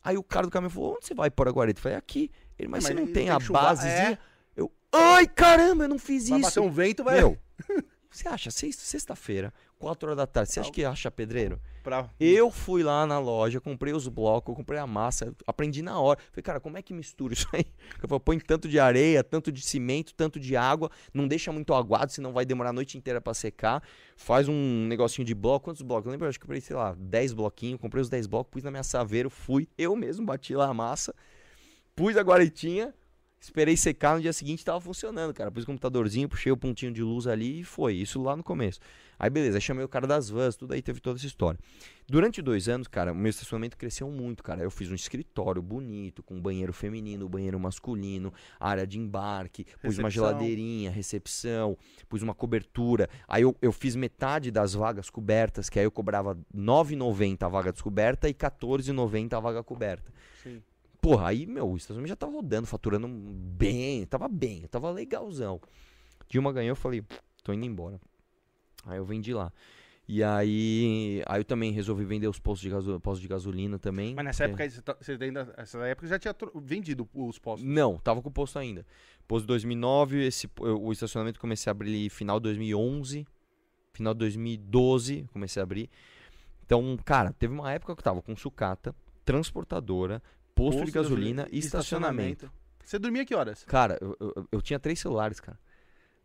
Aí o cara do caminhão falou: Onde você vai pôr a guarita? Eu falei: Aqui. Ele, mas, você não tem, tem a basezinha? É. Eu, ai caramba, eu não fiz vai isso. Bater um vento, vai. Meu, você acha, sexta-feira, 4 horas da tarde, você acha que acha pedreiro? Pra... Eu fui lá na loja, comprei os blocos, comprei a massa, aprendi na hora. Falei, cara, como é que mistura isso aí? Eu falei, põe tanto de areia, tanto de cimento, tanto de água, não deixa muito aguado, senão vai demorar a noite inteira para secar. Faz um negocinho de bloco, quantos blocos? Eu lembro, acho que comprei, sei lá, 10 bloquinhos, comprei os 10 blocos, pus na minha saveira, fui, eu mesmo bati lá a massa, pus a guaritinha, Esperei secar no dia seguinte tava funcionando, cara. Pus o computadorzinho, puxei o pontinho de luz ali e foi. Isso lá no começo. Aí beleza, aí chamei o cara das vans, tudo aí teve toda essa história. Durante dois anos, cara, o meu estacionamento cresceu muito, cara. Eu fiz um escritório bonito, com banheiro feminino, banheiro masculino, área de embarque, pus recepção. uma geladeirinha, recepção, pus uma cobertura. Aí eu, eu fiz metade das vagas cobertas, que aí eu cobrava R$ 9,90 a vaga descoberta e R$ 14,90 a vaga coberta. Sim. Porra, aí, meu, o estacionamento já tava rodando, faturando bem, tava bem, tava legalzão. Dilma ganhou, eu falei, tô indo embora. Aí eu vendi lá. E aí, aí eu também resolvi vender os postos de, gaso, postos de gasolina também. Mas nessa época, você, tá, ainda, essa época já tinha vendido os postos? Não, tava com o posto ainda. Posto 2009, esse, o estacionamento comecei a abrir final de 2011, final de 2012 comecei a abrir. Então, cara, teve uma época que eu tava com sucata, transportadora, posto, posto de gasolina e estacionamento. estacionamento. Você dormia que horas? Cara, eu, eu, eu tinha três celulares, cara.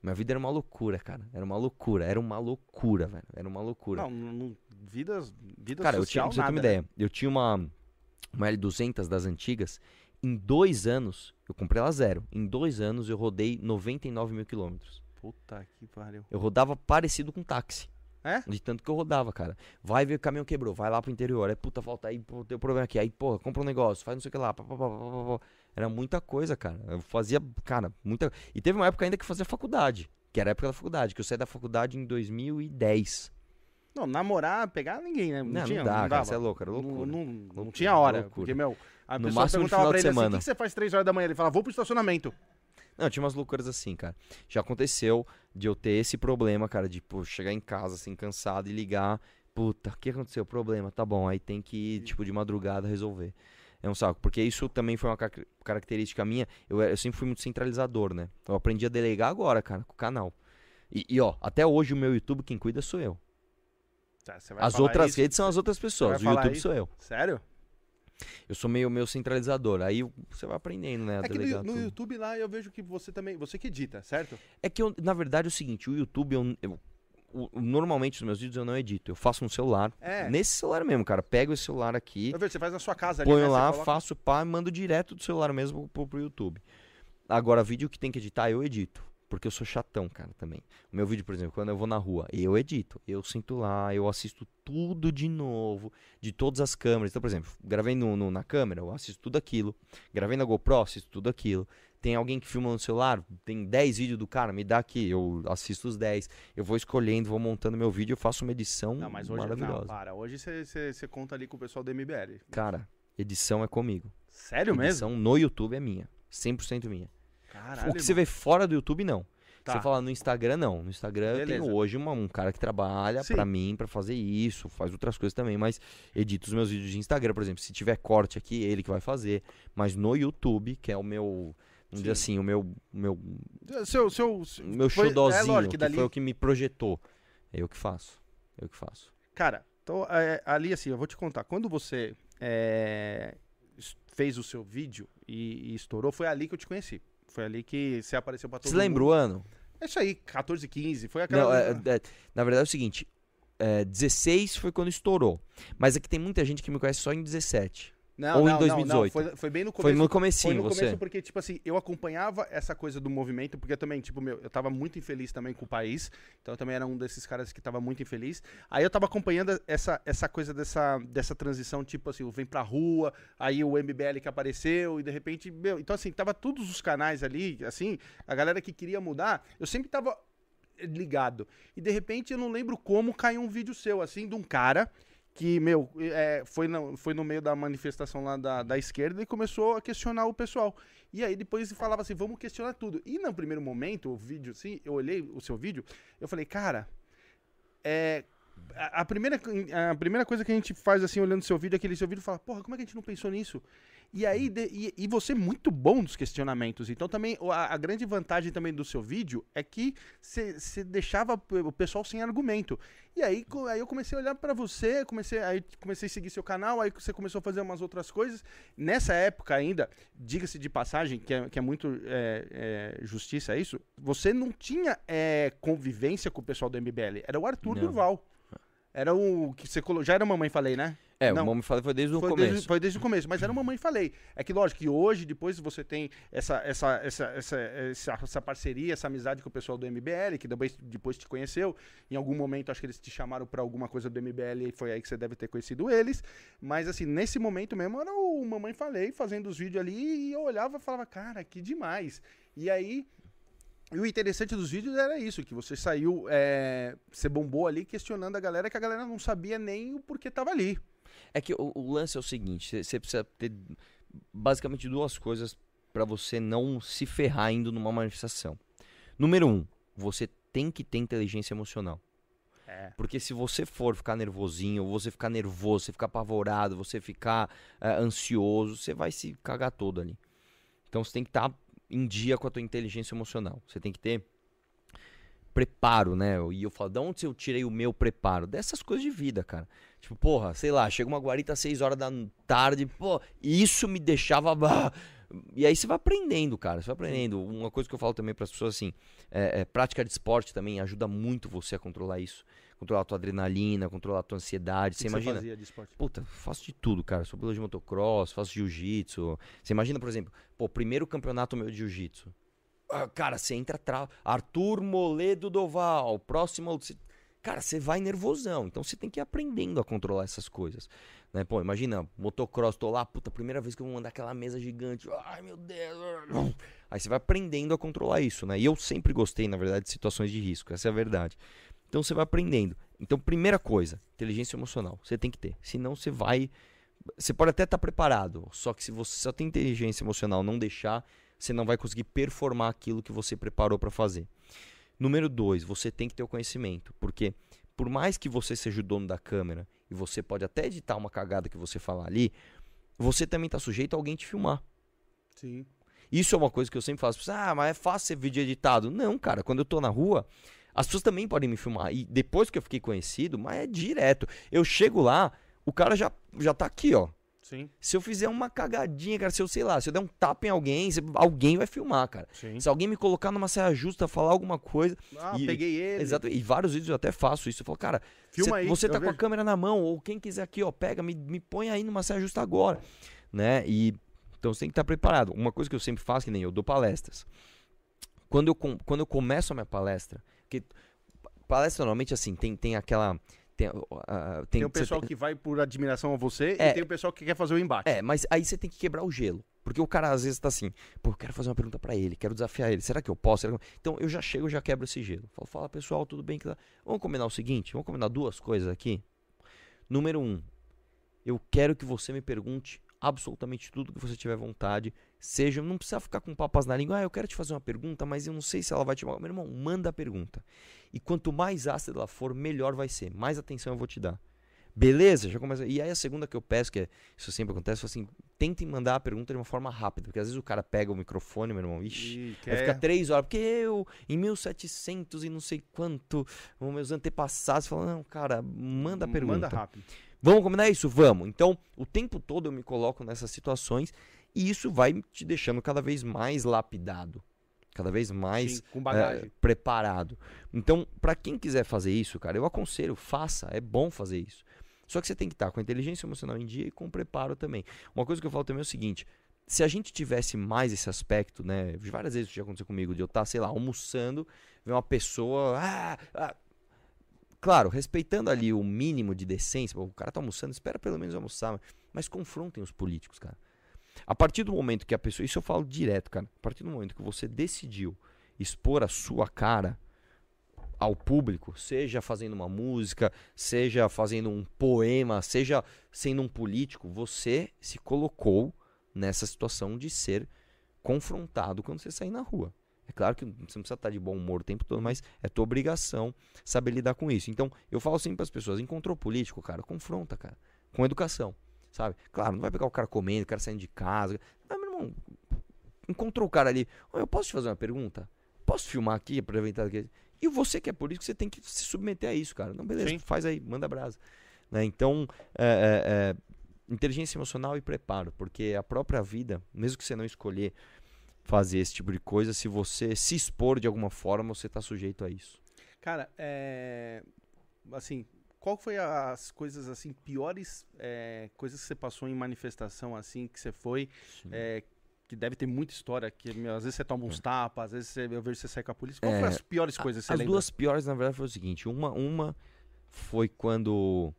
Minha vida era uma loucura, cara. Era uma loucura. Era uma loucura, velho. Era uma loucura. Não, não vida, vida cara, social, eu tinha, pra você ter uma né? ideia, eu tinha uma, uma L200 das antigas. Em dois anos, eu comprei ela zero. Em dois anos, eu rodei 99 mil quilômetros. Puta que pariu. Eu rodava parecido com táxi. É? De tanto que eu rodava, cara. Vai ver o caminhão quebrou, vai lá pro interior. Aí, puta, volta aí, pô, tem um problema aqui. Aí, pô, compra um negócio, faz não sei o que lá. Pá, pá, pá, Era muita coisa, cara. Eu fazia, cara, muita. E teve uma época ainda que fazia faculdade. Que era a época da faculdade, que eu saí da faculdade em 2010. Não, namorar, pegar ninguém, né? Não, não tinha, não dá, não cara, você é louco, era loucura. Não, não, não tinha hora, loucura. porque, meu, a no pessoa perguntava pra ele semana. assim, o que você faz três horas da manhã? Ele fala, vou pro estacionamento. Não, tinha umas loucuras assim, cara. Já aconteceu de eu ter esse problema, cara, de pô, chegar em casa assim, cansado e ligar. Puta, o que aconteceu? Problema, tá bom. Aí tem que ir, tipo, de madrugada resolver. É um saco. Porque isso também foi uma característica minha. Eu, eu sempre fui muito centralizador, né? Eu aprendi a delegar agora, cara, com o canal. E, e, ó, até hoje o meu YouTube quem cuida sou eu. Tá, as outras isso? redes são as outras pessoas. O YouTube isso? sou eu. Sério? Eu sou meio meu centralizador. Aí você vai aprendendo, né? É que no, no YouTube lá eu vejo que você também. Você que edita, certo? É que eu, na verdade, é o seguinte, o YouTube, eu, eu normalmente os meus vídeos eu não edito. Eu faço no celular. É. Nesse celular mesmo, cara. Pego esse celular aqui. Eu vejo, você faz na sua casa ali, Ponho né? lá, coloca... faço pá e mando direto do celular mesmo pro, pro YouTube. Agora, vídeo que tem que editar, eu edito. Porque eu sou chatão, cara, também. O meu vídeo, por exemplo, quando eu vou na rua, eu edito. Eu sinto lá, eu assisto tudo de novo, de todas as câmeras. Então, por exemplo, gravei no, no, na câmera, eu assisto tudo aquilo. Gravei na GoPro, assisto tudo aquilo. Tem alguém que filma no celular, tem 10 vídeos do cara, me dá aqui, eu assisto os 10. Eu vou escolhendo, vou montando meu vídeo, eu faço uma edição não, mas hoje, maravilhosa. Não, para, hoje você conta ali com o pessoal do MBL. Cara, edição é comigo. Sério edição mesmo? no YouTube é minha, 100% minha. Caralho, o que você vê fora do YouTube, não. Tá. Você fala no Instagram, não. No Instagram Beleza. eu tenho hoje uma, um cara que trabalha pra mim, pra fazer isso, faz outras coisas também, mas edita os meus vídeos de Instagram, por exemplo. Se tiver corte aqui, ele que vai fazer. Mas no YouTube, que é o meu. Vamos dizer assim, o meu. meu Seu. seu, meu foi- xodózinho, é lógico que, que dali- foi o que me projetou. É eu que faço. Eu que faço. Cara, então, é, ali assim, eu vou te contar. Quando você é, fez o seu vídeo e, e estourou, foi ali que eu te conheci. Foi ali que você apareceu pra todo Você mundo. lembra o ano? É isso aí, 14, 15. Foi aquela. Não, é- é- na verdade é o seguinte: é, 16 foi quando estourou. Mas é que tem muita gente que me conhece só em 17. Não, ou em não, não, não, 2018. Foi, foi bem no Foi começo. no comecinho, Foi no você. começo porque, tipo assim, eu acompanhava essa coisa do movimento, porque eu também, tipo, meu, eu tava muito infeliz também com o país, então eu também era um desses caras que tava muito infeliz. Aí eu tava acompanhando essa, essa coisa dessa, dessa transição, tipo assim, o Vem Pra Rua, aí o MBL que apareceu, e de repente, meu, então assim, tava todos os canais ali, assim, a galera que queria mudar, eu sempre tava ligado. E de repente, eu não lembro como caiu um vídeo seu, assim, de um cara que, meu, é, foi, no, foi no meio da manifestação lá da, da esquerda e começou a questionar o pessoal. E aí depois falava assim, vamos questionar tudo. E no primeiro momento, o vídeo assim, eu olhei o seu vídeo, eu falei, cara, é... A, a primeira, a primeira coisa que a gente faz assim, olhando seu vídeo, é aquele seu vídeo fala, porra, como é que a gente não pensou nisso? E aí, de- e, e você é muito bom nos questionamentos. Então, também, a, a grande vantagem também do seu vídeo é que você deixava o pessoal sem argumento. E aí, aí eu comecei a olhar pra você, comecei, aí comecei a seguir seu canal, aí você começou a fazer umas outras coisas. Nessa época ainda, diga-se de passagem, que é, que é muito é, é, justiça isso, você não tinha é, convivência com o pessoal do MBL. Era o Arthur Não. Durval. Era o que você colocou. Já era Mamãe Falei, né? É, Não. o Mamãe Falei foi desde o foi começo. Desde, foi desde o começo, mas era uma mãe falei. É que lógico que hoje, depois você tem essa, essa, essa, essa, essa, essa parceria, essa amizade com o pessoal do MBL, que depois, depois te conheceu. Em algum momento, acho que eles te chamaram pra alguma coisa do MBL e foi aí que você deve ter conhecido eles. Mas assim, nesse momento mesmo, era o Mamãe Falei fazendo os vídeos ali e eu olhava e falava, cara, que demais. E aí. E o interessante dos vídeos era isso, que você saiu, é, você bombou ali questionando a galera que a galera não sabia nem o porquê tava ali. É que o, o lance é o seguinte: você precisa ter basicamente duas coisas pra você não se ferrar indo numa manifestação. Número um, você tem que ter inteligência emocional. É. Porque se você for ficar nervosinho, você ficar nervoso, você ficar apavorado, você ficar é, ansioso, você vai se cagar todo ali. Então você tem que estar tá em dia com a tua inteligência emocional. Você tem que ter preparo, né? E eu falo, de onde eu tirei o meu preparo? Dessas coisas de vida, cara. Tipo, porra, sei lá, chega uma guarita às 6 horas da tarde, pô, isso me deixava. E aí você vai aprendendo, cara. Você vai aprendendo. Uma coisa que eu falo também para as pessoas assim, é, é, prática de esporte também ajuda muito você a controlar isso. Controlar a tua adrenalina, controlar a tua ansiedade. Que você que imagina. Você fazia de esporte? Puta, faço de tudo, cara. Sou piloto de motocross, faço jiu-jitsu. Você imagina, por exemplo, pô, primeiro campeonato meu de jiu-jitsu. Ah, cara, você entra atrás. Arthur Moledo Doval, próximo. Cara, você vai nervosão. Então você tem que ir aprendendo a controlar essas coisas. Né? Pô, imagina, motocross, tô lá, puta, primeira vez que eu vou mandar aquela mesa gigante. Ai, meu Deus. Aí você vai aprendendo a controlar isso, né? E eu sempre gostei, na verdade, de situações de risco. Essa é a verdade. Então você vai aprendendo. Então, primeira coisa, inteligência emocional. Você tem que ter. Senão você vai. Você pode até estar tá preparado. Só que se você só tem inteligência emocional, não deixar, você não vai conseguir performar aquilo que você preparou para fazer. Número dois, você tem que ter o conhecimento. Porque por mais que você seja o dono da câmera e você pode até editar uma cagada que você falar ali, você também está sujeito a alguém te filmar. Sim. Isso é uma coisa que eu sempre faço. Ah, mas é fácil ser vídeo editado. Não, cara, quando eu tô na rua, as pessoas também podem me filmar. E depois que eu fiquei conhecido, mas é direto. Eu chego lá, o cara já, já tá aqui, ó. Sim. Se eu fizer uma cagadinha, cara, se eu sei lá, se eu der um tapa em alguém, alguém vai filmar, cara. Sim. Se alguém me colocar numa saia justa, falar alguma coisa. Ah, e, peguei ele. Exato. E vários vídeos eu até faço isso. Eu falo, cara, Filma cê, aí, você eu tá com a vejo. câmera na mão, ou quem quiser aqui, ó, pega, me, me põe aí numa saia justa agora. Né? E então você tem que estar preparado. Uma coisa que eu sempre faço, que nem eu dou palestras. Quando eu, com- quando eu começo a minha palestra, que palestra normalmente assim, tem, tem aquela. Tem, ah, tem, Tem o pessoal que vai por admiração a você É. e tem o pessoal que quer fazer o embate. É, mas aí você tem que quebrar o gelo. Porque o cara às vezes tá assim, pô, eu quero fazer uma pergunta pra ele, quero desafiar ele. Será que eu posso? Que Então eu já chego, já quebro esse gelo. Falo, fala pessoal, tudo bem? Vamos combinar o seguinte, vamos combinar duas coisas aqui. Número um, eu quero que você me pergunte absolutamente tudo que você tiver vontade. Seja, não precisa ficar com papas na língua. Ah, eu quero te fazer uma pergunta, mas eu não sei se ela vai te. Meu irmão, manda a pergunta. E quanto mais ácida ela for, melhor vai ser. Mais atenção eu vou te dar. Beleza? Já começa. E aí a segunda que eu peço, que é, isso sempre acontece, é assim, tentem mandar a pergunta de uma forma rápida, porque às vezes o cara pega o microfone, meu irmão, ixi, E vai ficar três horas, porque eu, em 1700 e não sei quanto, meus antepassados falam, não, cara, manda a pergunta. Manda rápido. Vamos combinar isso? Vamos. Então, o tempo todo eu me coloco nessas situações e isso vai te deixando cada vez mais lapidado, cada vez mais Sim, é, preparado. Então, para quem quiser fazer isso, cara, eu aconselho, faça, é bom fazer isso. Só que você tem que estar com a inteligência emocional em dia e com preparo também. Uma coisa que eu falo também é o seguinte: se a gente tivesse mais esse aspecto, né? Várias vezes isso já aconteceu comigo, de eu estar, sei lá, almoçando, ver uma pessoa. Ah, ah, Claro, respeitando ali o mínimo de decência, o cara tá almoçando, espera pelo menos almoçar, mas confrontem os políticos, cara. A partir do momento que a pessoa, isso eu falo direto, cara, a partir do momento que você decidiu expor a sua cara ao público, seja fazendo uma música, seja fazendo um poema, seja sendo um político, você se colocou nessa situação de ser confrontado quando você sair na rua. É claro que você não precisa estar de bom humor o tempo todo, mas é tua obrigação saber lidar com isso. Então, eu falo sempre para as pessoas, encontrou político, cara, confronta, cara, com educação, sabe? Claro, não vai pegar o cara comendo, o cara saindo de casa. Mas, meu irmão, encontrou o cara ali, "Ô, eu posso te fazer uma pergunta? Posso filmar aqui, aproveitar aqui? E você que é político, você tem que se submeter a isso, cara. Não, beleza, Sim. faz aí, manda brasa. Né? Então, é, é, é, inteligência emocional e preparo, porque a própria vida, mesmo que você não escolher fazer esse tipo de coisa, se você se expor de alguma forma, você está sujeito a isso. Cara, é... Assim, qual foi as coisas, assim, piores é, coisas que você passou em manifestação, assim, que você foi, é, que deve ter muita história, que meu, às vezes você toma uns tapas, às vezes você, eu vejo você sair com a polícia. Qual É, foi as piores coisas que você As lembra? duas piores, na verdade, foi o seguinte. Uma, uma foi quando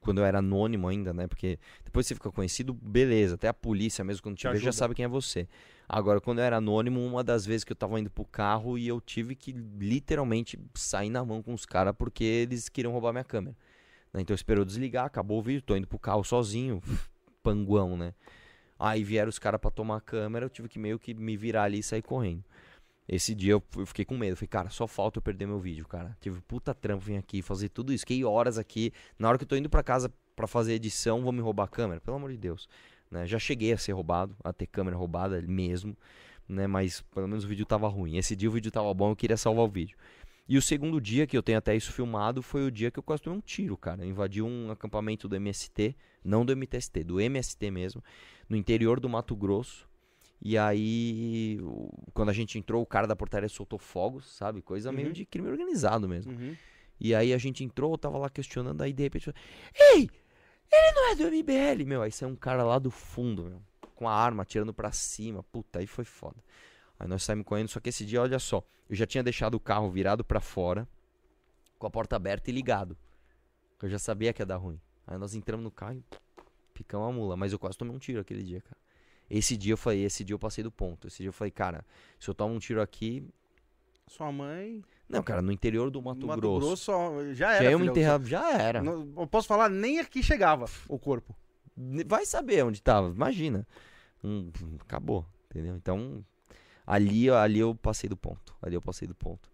quando eu era anônimo ainda, né? Porque depois você fica conhecido, beleza. Até a polícia mesmo, quando te, Te vê, já sabe quem é você. Agora, quando eu era anônimo, uma das vezes que eu tava indo pro carro e eu tive que literalmente sair na mão com os caras porque eles queriam roubar minha câmera. né? Então esperou desligar, acabou o vídeo, tô indo pro carro sozinho, panguão, né? Aí vieram os caras pra tomar a câmera, eu tive que meio que me virar ali e sair correndo. Esse dia eu fiquei com medo. Falei, cara, só falta eu perder meu vídeo, cara. Tive puta trampo, vim aqui fazer tudo isso. Fiquei horas aqui. Na hora que eu tô indo pra casa pra fazer edição, vou me roubar a câmera. Pelo amor de Deus. Né? Já cheguei a ser roubado, a ter câmera roubada mesmo. Né? Mas pelo menos o vídeo tava ruim. Esse dia o vídeo tava bom, eu queria salvar o vídeo. E o segundo dia, que eu tenho até isso filmado, foi o dia que eu quase tomei um tiro, cara. Eu invadi um acampamento do MST, não do MTST, do MST mesmo, no interior do Mato Grosso. E aí, quando a gente entrou, o cara da portaria soltou fogos, sabe? Coisa meio Uhum. de crime organizado mesmo. Uhum. E aí a gente entrou, eu tava lá questionando, aí de repente, ei, ele não é do MBL, meu. Aí saiu um cara lá do fundo, meu, com a arma atirando pra cima. Puta, aí foi foda. Aí nós saímos correndo, só que esse dia, olha só, eu já tinha deixado o carro virado pra fora, com a porta aberta e ligado. Eu já sabia que ia dar ruim. Aí nós entramos no carro e picamos a mula, mas eu quase tomei um tiro aquele dia, cara. Esse dia eu falei, esse dia eu passei do ponto. Esse dia eu falei, cara, se eu tomo um tiro aqui. Sua mãe. Não, cara, no interior do Mato, Grosso. ó, já Já era. ia me filhão. enterrar, já era. Não- eu posso falar, nem aqui chegava o corpo. Vai saber onde tava, imagina. Hum, acabou, entendeu? Então, ali, ali eu passei do ponto. Ali eu passei do ponto,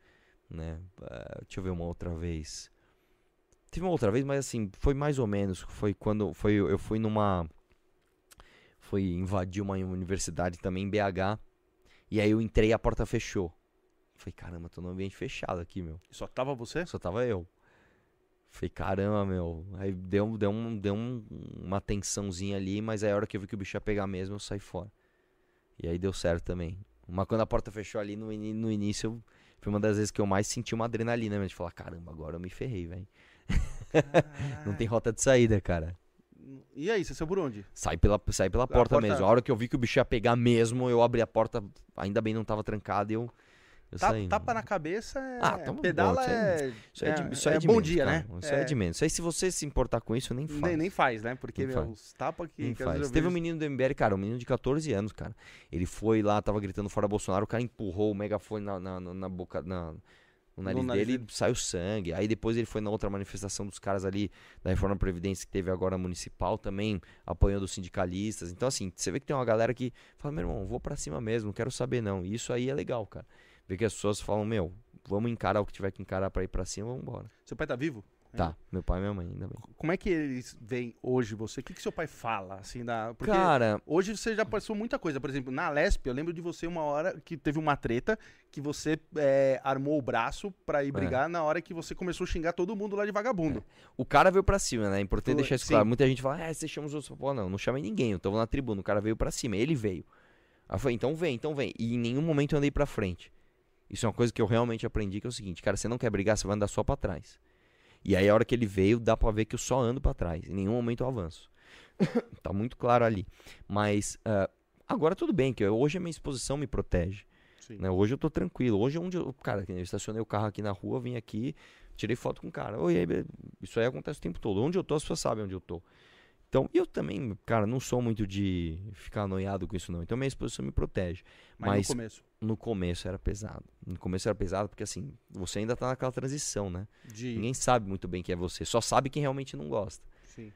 né? Eh, deixa eu ver uma outra vez. Teve uma outra vez, mas assim, foi mais ou menos. Foi quando foi, eu fui numa. Foi invadir uma universidade também em BH. E aí eu entrei e a porta fechou. Falei, caramba, tô num ambiente fechado aqui, meu. Só tava você? Só tava eu. Falei, caramba, meu. Aí deu, deu, um, deu um- uma tensãozinha ali, mas aí a hora que eu vi que o bicho ia pegar mesmo, eu saí fora. E aí deu certo também. Mas quando a porta fechou ali no, ini- no início, eu- foi uma das vezes que eu mais senti uma adrenalina. De falar, caramba, agora eu me ferrei, velho. Não tem rota de saída, cara. E aí, você saiu por onde? Sai pela, sai pela porta, porta- mesmo. A hora que eu vi que o bicho ia pegar mesmo, eu abri a porta, ainda bem não tava trancada e eu, eu Ta- saí. tapa na cabeça é. Ah, tamo pedala bom, isso aí- é. Isso é, de, isso é é de bom menos, dia, cara. né? Isso é. de menos. Isso aí, se você se importar com isso, nem faz. Nem, nem faz, né? Porque, Nem meu, os tapas que. Vezes faz. Teve um menino do MBL, cara, um menino de 14 anos, cara. Ele foi lá, tava gritando fora Bolsonaro, o cara empurrou o megafone na, na, na- na boca, na, no nariz nariz dele dele. saiu sangue. Aí depois ele foi na outra manifestação dos caras ali da Reforma da Previdência que teve agora municipal também, apoiando os sindicalistas. Então, assim, você vê que tem uma galera que fala, meu irmão, vou pra cima mesmo, não quero saber não. E isso aí é legal, cara. Ver que as pessoas falam, meu, vamos encarar o que tiver que encarar pra ir pra cima, vamos embora. Seu pai tá vivo? Tá, meu pai e minha mãe, ainda bem. Como é que eles veem hoje você? O que, que seu pai fala? Assim, da... Porque Cara, hoje você já passou muita coisa. Por exemplo, na Lesp, eu lembro de você uma hora que teve uma treta que você é, armou o braço pra É. ir brigar na hora que você começou a xingar todo mundo lá de vagabundo. O cara veio pra cima, né? É importante Foi, deixar isso sim. claro. Muita gente fala, ah, você chama os outros. Pô, não, não chamei ninguém. Eu tava na tribuna. O cara veio pra cima. Ele veio. Aí eu falei, então vem, então vem. E em nenhum momento eu andei pra frente. Isso é uma coisa que eu realmente aprendi, que é o seguinte, cara, você não quer brigar, você vai andar só pra trás. E aí a hora que ele veio, dá pra ver que eu só ando pra trás. Em nenhum momento eu avanço. tá muito claro ali. Mas ah, agora tudo bem, que hoje a minha exposição me protege. Né? Hoje eu tô tranquilo. Hoje é onde eu, cara, eu estacionei o carro aqui na rua, vim aqui, tirei foto com o cara. Oi, isso aí acontece o tempo todo. Onde eu tô, as pessoas sabem onde eu tô. Então, eu também, cara, não sou muito de ficar anoiado com isso não. Então minha exposição me protege. Mas, Mas- no começo. No começo era pesado. No começo era pesado porque assim, você ainda tá naquela transição, né? De... Ninguém sabe muito bem quem é você, só sabe quem realmente não gosta. Sim.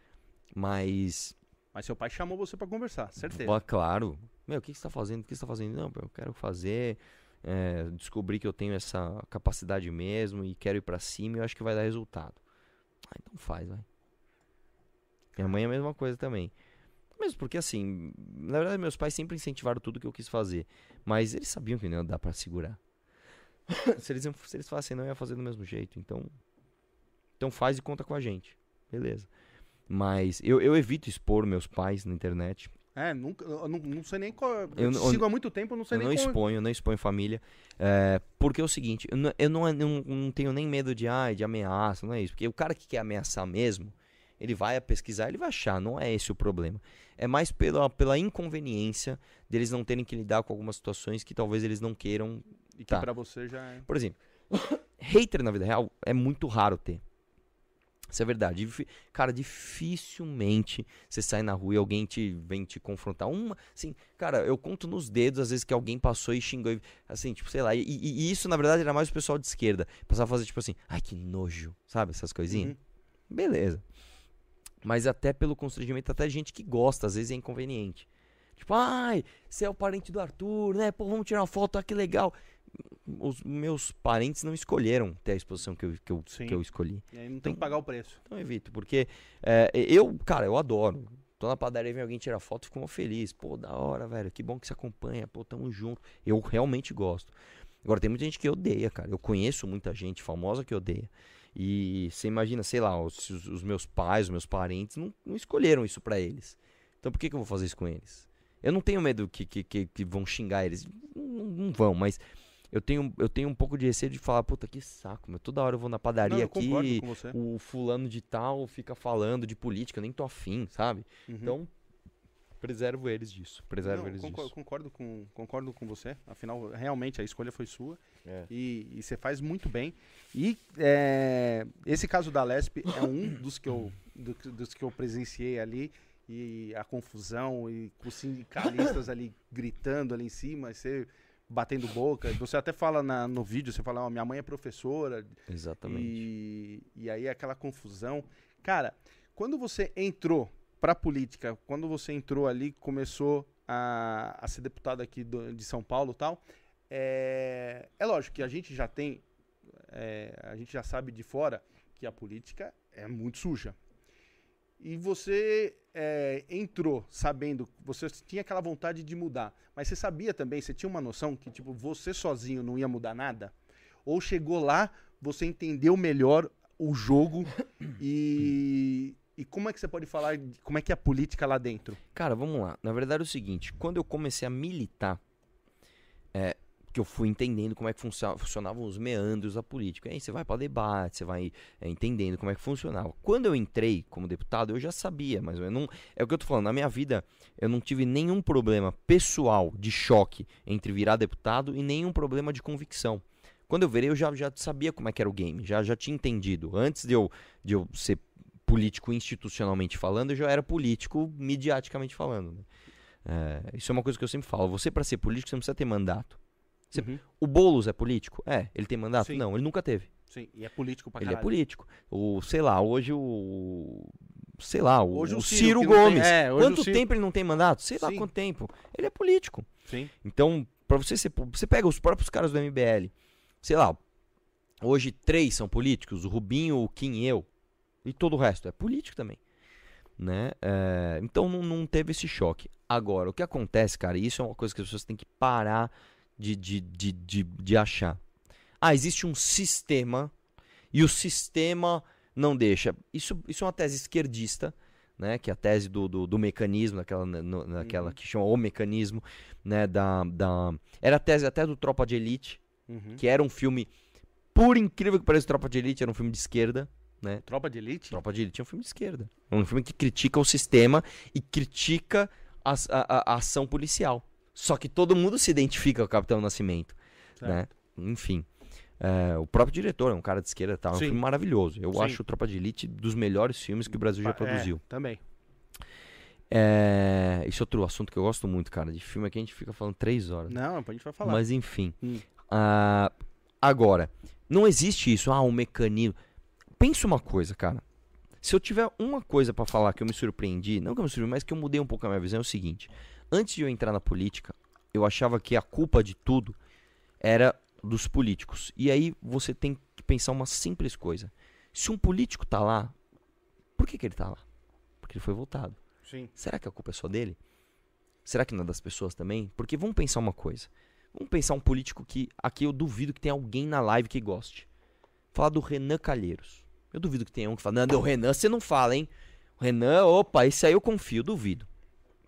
Mas, Mas seu pai chamou você pra conversar, certeza. claro. Meu, o que que você tá fazendo? O que você tá fazendo? Não, eu quero fazer, é, descobrir que eu tenho essa capacidade mesmo e quero ir pra cima e eu acho que vai dar resultado. Ah, então faz, vai. Minha mãe é a mesma coisa também. Mesmo porque assim, na verdade meus pais sempre incentivaram tudo que eu quis fazer, mas eles sabiam que não ia dar pra segurar. se eles se eles falassem não, eu ia fazer do mesmo jeito, então então faz e conta com a gente. Beleza. Mas eu, eu evito expor meus pais na internet. É, nunca, eu não, não sei nem qual. Eu, Eu sigo há muito tempo, eu não sei Eu nem não qual- exponho, eu não exponho família. é, porque é o seguinte, eu, não, eu não, não, não tenho nem medo de, ai, de ameaça, não é isso. Porque o cara que quer ameaçar mesmo, ele vai a pesquisar, ele vai achar, não é esse o problema. É mais pela, pela inconveniência deles não terem que lidar com algumas situações que talvez eles não queiram. E que Tá. pra você já é. Por exemplo, hater na vida real é muito raro ter. Isso é verdade. Cara, dificilmente você sai na rua e alguém te vem te confrontar. Uma, assim, cara, eu conto nos dedos às vezes que alguém passou e xingou, e- assim, tipo, sei lá. E, e- e isso, na verdade, era mais o pessoal de esquerda. Passava a fazer, tipo assim, ai, que nojo, sabe? Essas coisinhas. Uhum. Beleza. Mas até pelo constrangimento, até gente que gosta, às vezes é inconveniente. Tipo, ai, você é o parente do Arthur, né? Pô, vamos tirar uma foto, ah, que legal. os meus parentes não escolheram ter a exposição que eu, que eu, que eu escolhi. E aí não tem então, que pagar o preço. Então evito, porque é, eu, cara, eu adoro. Tô na padaria e vem alguém tirar foto, fico feliz. Pô, da hora, velho. Que bom que você acompanha. Pô, tamo junto. Eu realmente gosto. Agora, tem muita gente que odeia, cara. Eu conheço muita gente famosa que odeia. E você imagina, sei lá, os, os meus pais, os meus parentes não, não escolheram isso para eles. Então por que, que eu vou fazer isso com eles? Eu não tenho medo que, que, que, que vão xingar eles. Não, não, vão, mas eu tenho, eu tenho um pouco de receio de falar, puta, que saco, meu. Toda hora eu vou na padaria não, aqui, o fulano de tal fica falando de política, eu nem tô afim, sabe? Uhum. Então, preservo eles disso. Preservo não, eles concordo, disso. Concordo com, concordo com você. Afinal, realmente a escolha foi sua. É. E, e, você faz muito bem. E é, esse caso da Lesp é um dos que eu, do, dos que eu presenciei ali e a confusão e os sindicalistas ali gritando ali em cima, você batendo boca. Você até fala na, no vídeo, você fala, oh, minha mãe é professora. Exatamente. E, e aí aquela confusão. Cara, quando você entrou pra política, quando você entrou ali, começou a, a ser deputado aqui do, de São Paulo e tal, é, é lógico que a gente já tem, é, a gente já sabe de fora que a política é muito suja. E você é, entrou sabendo, você tinha aquela vontade de mudar, mas você sabia também, você tinha uma noção que tipo você sozinho não ia mudar nada? Ou chegou lá, você entendeu melhor o jogo e, e como é que você pode falar, como é que é a política lá dentro? Cara, vamos lá. Na verdade é o seguinte, quando eu comecei a militar, é, que eu fui entendendo como é que funcionavam os meandros da política. Aí você vai para debate, você vai é, entendendo como é que funcionava. Quando eu entrei como deputado, eu já sabia, mas eu não. É o que eu tô falando, na minha vida, eu não tive nenhum problema pessoal de choque entre virar deputado e nenhum problema de convicção. Quando eu virei, eu já, já sabia como é que era o game, já, já tinha entendido. Antes de eu, de eu ser político institucionalmente falando, eu já era político mediaticamente falando. Né? É, isso é uma coisa que eu sempre falo. Você, para ser político, você não precisa ter mandato. Você, uhum. O Boulos é político? É. Ele tem mandato? Sim. Não, ele nunca teve. Sim, e é político pra Ele caralho. é político. O, sei lá, hoje o. Sei lá, o, hoje o Ciro, Ciro Gomes. Tem, é, quanto Ciro... tempo ele não tem mandato? Sei lá Sim. quanto tempo. Ele é político. Sim. Então, pra você ser. Você pega os próprios caras do MBL. Sei lá, hoje três são políticos: o Rubinho, o Kim e eu. E todo o resto é político também. Né? É, então não, não teve esse choque. Agora, o que acontece, cara, e isso é uma coisa que as pessoas têm que parar de, de, de, de, de achar. Ah, existe um sistema e o sistema não deixa. Isso, isso é uma tese esquerdista, né? Que é a tese do, do, do mecanismo, daquela, no, naquela uhum. que chama o mecanismo, né? Da, da... Era a tese até do Tropa de Elite, uhum. que era um filme, por incrível que pareça, Tropa de Elite era um filme de esquerda. Né? Tropa de Elite? Tropa de Elite é um filme de esquerda. É um filme que critica o sistema e critica a, a, a ação policial. Só que todo mundo se identifica com o Capitão Nascimento. Né? Enfim. É, o próprio diretor é um cara de esquerda tal. É um filme maravilhoso. Eu Sim. acho o Tropa de Elite dos melhores filmes que o Brasil já é, produziu. É, também. É, esse é outro assunto que eu gosto muito, cara. De filme que a gente fica falando três horas. Não, a gente vai falar. Mas enfim. Hum. Uh, agora, não existe isso. Ah, um mecanismo. Pensa uma coisa, cara. Se eu tiver uma coisa para falar que eu me surpreendi, não que eu me surpreendi, mas que eu mudei um pouco a minha visão, é o seguinte. Antes de eu entrar na política, eu achava que a culpa de tudo era dos políticos. E aí você tem que pensar uma simples coisa. Se um político tá lá, por que, que ele tá lá? Porque ele foi votado. Sim. Será que a culpa é só dele? Será que não é das pessoas também? Porque vamos pensar uma coisa. Vamos pensar um político que aqui eu duvido que tenha alguém na live que goste. Falar do Renan Calheiros. Eu duvido que tenha um que fala, não, o Renan você não fala, hein? O Renan, opa, esse aí eu confio, duvido.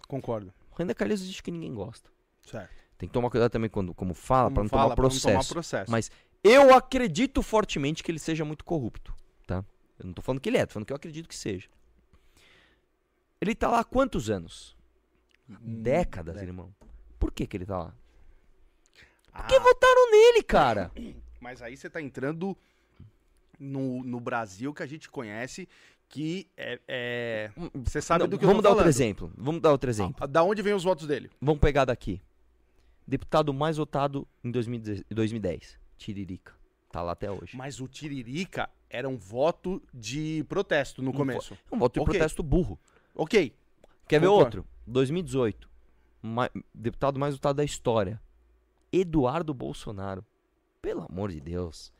Concordo. Renan Calheiros existe que ninguém gosta. Certo. Tem que tomar cuidado também quando, como fala, para não, tomar processo. não tomar processo. Mas eu acredito fortemente que ele seja muito corrupto, tá? Eu não tô falando que ele é, tô falando que eu acredito que seja. Ele tá lá há quantos anos? Hum, Décadas, irmão. Por que que ele tá lá? Porque ah. votaram nele, cara. Mas aí você tá entrando no, no Brasil que a gente conhece, que é. é... Você sabe Não, do que Vamos eu dar falando. outro exemplo. Vamos dar outro exemplo. Ah, da onde vem os votos dele? Vamos pegar daqui. Deputado mais votado em 2010. Tiririca. Tá lá até hoje. Mas o Tiririca era um voto de protesto no um começo. Vo um voto de okay. protesto burro. Ok. Quer ver outro? 2018. Ma deputado mais votado da história. Eduardo Bolsonaro. Pelo amor de Deus.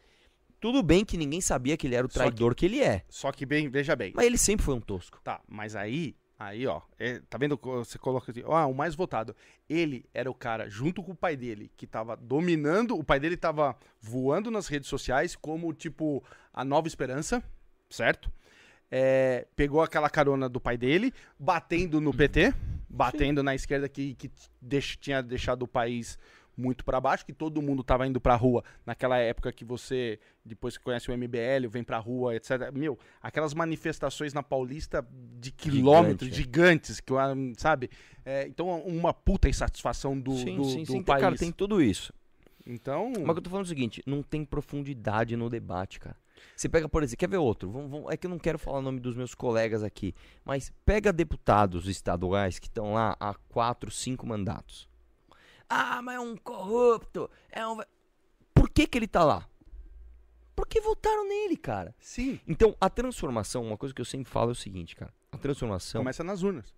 Tudo bem que ninguém sabia que ele era o traidor que, que, ele é. Só que bem, veja bem. Mas ele sempre foi um tosco. Tá, mas aí, aí, ó, é, tá vendo? Você coloca assim, ó, o mais votado. Ele era o cara, junto com o pai dele, que tava dominando. O pai dele tava voando nas redes sociais como, tipo, a nova esperança, certo? É, pegou aquela carona do pai dele, batendo no PT, batendo Sim. na esquerda que, que deix, tinha deixado o país muito para baixo, que todo mundo tava indo pra rua naquela época que você, depois que conhece o MBL, vem pra rua, etc. Meu, aquelas manifestações na Paulista de quilômetros, Gigante, gigantes, que sabe? É, então, uma puta insatisfação do, sim, do, sim, do sim, país. Cara, tem tudo isso. Então. Mas eu tô falando é o seguinte: não tem profundidade no debate, cara. Você pega, por exemplo, quer ver outro? Vamos, vamos, é que eu não quero falar o nome dos meus colegas aqui, mas pega deputados estaduais que estão lá há quatro, cinco mandatos. Ah, mas é um corrupto. É um. Por que, que ele tá lá? Porque votaram nele, cara. Sim. Então, a transformação, uma coisa que eu sempre falo é o seguinte, cara. A transformação. Começa nas urnas.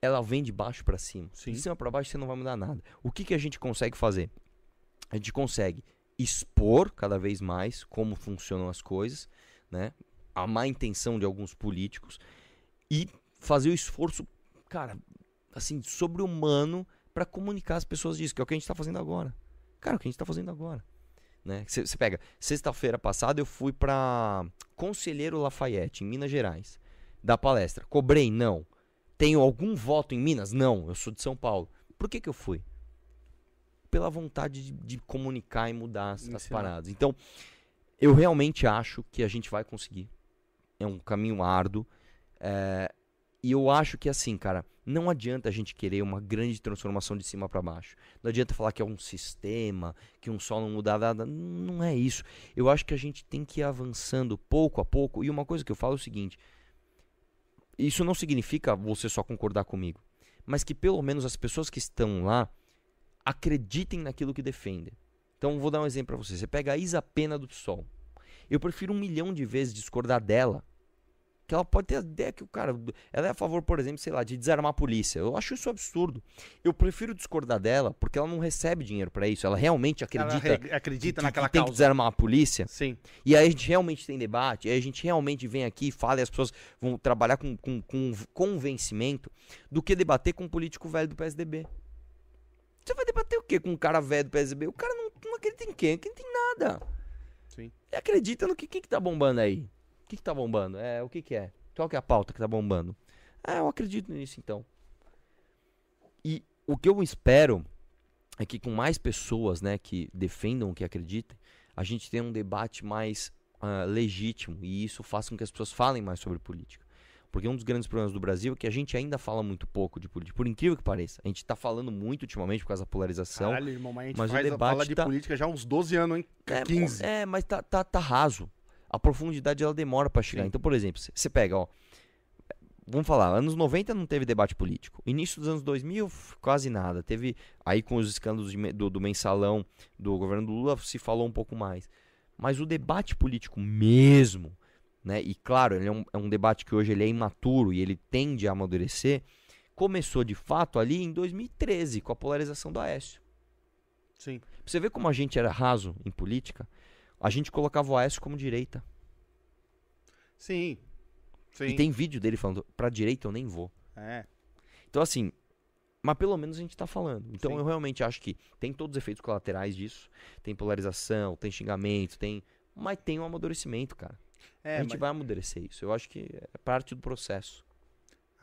Ela vem de baixo para cima. Sim. De cima para baixo você não vai mudar nada. O que, que a gente consegue fazer? A gente consegue expor cada vez mais como funcionam as coisas, né? A má intenção de alguns políticos e fazer o esforço, cara, assim, sobre-humano para comunicar às pessoas disso, que é o que a gente está fazendo agora. Cara, o que a gente está fazendo agora. Você né? pega, sexta-feira passada eu fui para Conselheiro Lafayette, em Minas Gerais, da palestra. Cobrei? Não. Tenho algum voto em Minas? Não, eu sou de São Paulo. Por que, que eu fui? Pela vontade de, de comunicar e mudar as, as paradas. Então, eu realmente acho que a gente vai conseguir. É um caminho árduo. É, e eu acho que assim, cara, não adianta a gente querer uma grande transformação de cima para baixo. Não adianta falar que é um sistema, que um só não muda nada. Não é isso. Eu acho que a gente tem que ir avançando pouco a pouco. E uma coisa que eu falo é o seguinte: isso não significa você só concordar comigo, mas que pelo menos as pessoas que estão lá acreditem naquilo que defendem. Então, vou dar um exemplo para você. Você pega a Isa Pena do PSOL. Eu prefiro um milhão de vezes discordar dela que ela pode ter a ideia que o cara. Ela é a favor, por exemplo, sei lá, de desarmar a polícia. Eu acho isso absurdo. Eu prefiro discordar dela porque ela não recebe dinheiro para isso. Ela realmente acredita, ela acredita que, naquela que tem que desarmar a polícia. Sim. E aí a gente realmente tem debate, aí a gente realmente vem aqui, fala e as pessoas vão trabalhar com, com, com convencimento do que debater com um político velho do PSDB. Você vai debater o quê com um cara velho do PSDB? O cara não, não acredita em quem? Quem tem nada. Sim. Ele acredita no que, que, que tá bombando aí. O que, que tá bombando? É, o que, que é? Qual que é a pauta que tá bombando? Ah, eu acredito nisso então. E o que eu espero é que com mais pessoas né, que defendam o que acreditem, a gente tenha um debate mais uh, legítimo e isso faça com que as pessoas falem mais sobre política. Porque um dos grandes problemas do Brasil é que a gente ainda fala muito pouco de política. Por incrível que pareça. A gente está falando muito ultimamente por causa da polarização. Caralho, irmão, mas a gente mas faz, o debate fala de tá... política já há uns 12 anos, hein? 15. É, é mas tá, tá, tá raso a profundidade ela demora para chegar. Sim. Então, por exemplo, você pega, ó, vamos falar, anos 90 não teve debate político. Início dos anos 2000, quase nada. Teve aí com os escândalos de, do, do, mensalão do governo do Lula se falou um pouco mais. Mas o debate político mesmo, né? E claro, ele é um, é um debate que hoje ele é imaturo e ele tende a amadurecer. Começou de fato ali em 2013 com a polarização do Aécio. Sim. Pra você ver como a gente era raso em política a gente colocava o Aécio como direita. Sim. Sim. E tem vídeo dele falando, pra direita eu nem vou. É. Então, assim, mas pelo menos a gente tá falando. Então Sim. eu realmente acho que tem todos os efeitos colaterais disso. Tem polarização, tem xingamento, tem. Mas tem um amadurecimento, cara. É, a gente mas... vai amadurecer isso. Eu acho que é parte do processo.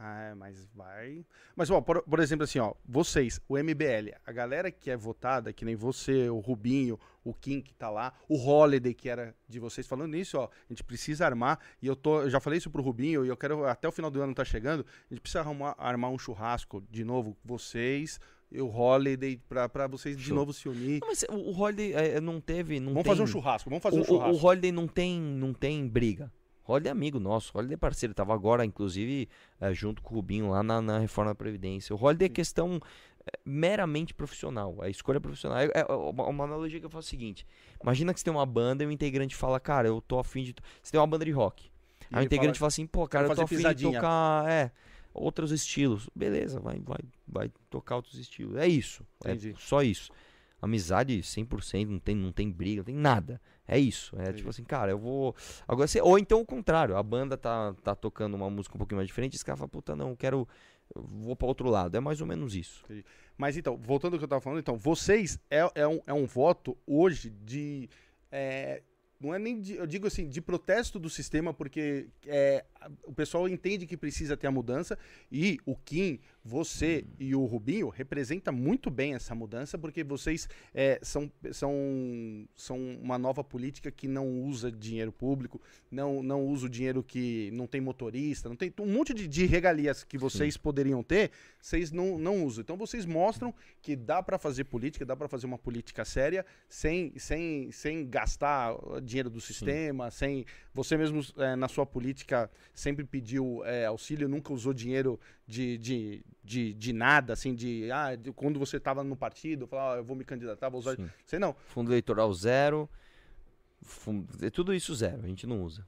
Ah, mas vai. Mas, ó, por, por, exemplo, assim, ó, vocês, o MBL, a galera que é votada, que nem você, o Rubinho, o Kim que tá lá, o Holiday, que era de vocês, falando nisso, ó, a gente precisa armar, e eu tô, eu já falei isso pro Rubinho, e eu quero, até o final do ano tá chegando, a gente precisa arrumar, armar um churrasco de novo, vocês, e o Holiday, pra, pra vocês de novo se unir. Não, mas o, Holiday é, não teve. Não vamos tem... fazer um churrasco, vamos fazer o, um churrasco. O, o Holiday não tem, não tem briga. Holiday é amigo nosso, Holiday é parceiro, tava agora, inclusive, é, junto com o Rubinho lá na, na reforma da Previdência. O Holiday é questão é, meramente profissional, a escolha profissional. É, é uma, uma, analogia que eu faço é a seguinte: imagina que você tem uma banda e o integrante fala, cara, eu tô afim de. Você tem uma banda de rock. E aí o integrante fala, fala, assim, pô, cara, eu tô afim pisadinha. de tocar. É, outros estilos. Beleza, vai, vai, vai tocar outros estilos. É isso. É só isso. Amizade 100%, não tem, não tem briga, não tem nada. É isso. É tipo assim, cara, eu vou. Agora, ou então o contrário, a banda tá, tá tocando uma música um pouquinho mais diferente, esse cara fala, puta, não, eu quero. Eu vou para outro lado. É mais ou menos isso. Mas então, voltando ao que eu tava falando, então, vocês é, é, um, é um voto hoje de. É, não é nem de, eu digo assim, de protesto do sistema, porque é, o pessoal entende que precisa ter a mudança e o Kim, você e o Rubinho representa muito bem essa mudança, porque vocês é, são, são, são uma nova política que não usa dinheiro público, não, não usa o dinheiro que não tem motorista, não tem um monte de, de regalias que vocês Sim. poderiam ter, vocês não, não usam. Então vocês mostram que dá para fazer política, dá para fazer uma política séria sem, sem, sem gastar dinheiro do sistema, Sim. sem você mesmo é, na sua política sempre pediu é, auxílio, nunca usou dinheiro de, de, de, de nada, assim, de, ah, de, quando você estava no partido, falar, ah, eu vou me candidatar, vou usar. Sim. Sei não. Fundo eleitoral zero, fundo, é tudo isso zero, a gente não usa.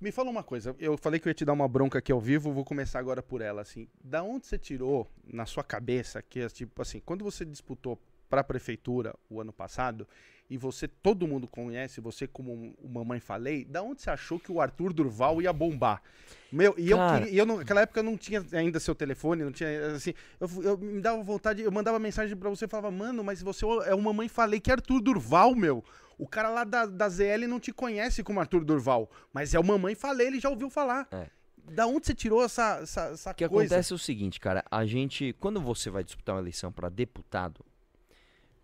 Me fala uma coisa, eu falei que eu ia te dar uma bronca aqui ao vivo, vou começar agora por ela, assim. Da onde você tirou na sua cabeça que, é, tipo assim, quando você disputou para a prefeitura o ano passado, e você, todo mundo conhece, você como o Mamãe Falei, da onde você achou que o Arthur Durval ia bombar? Meu, e Cara... eu, queria, e eu naquela época eu não tinha ainda seu telefone, não tinha, assim, eu, eu me dava vontade, eu mandava mensagem para você e falava, mano, mas você é o Mamãe Falei que é Arthur Durval, meu. O cara lá da, da ZL não te conhece como Arthur Durval, mas é o Mamãe Falei, ele já ouviu falar. É. Da onde você tirou essa, essa, essa o que coisa? acontece é o seguinte, cara, a gente, quando você vai disputar uma eleição para deputado,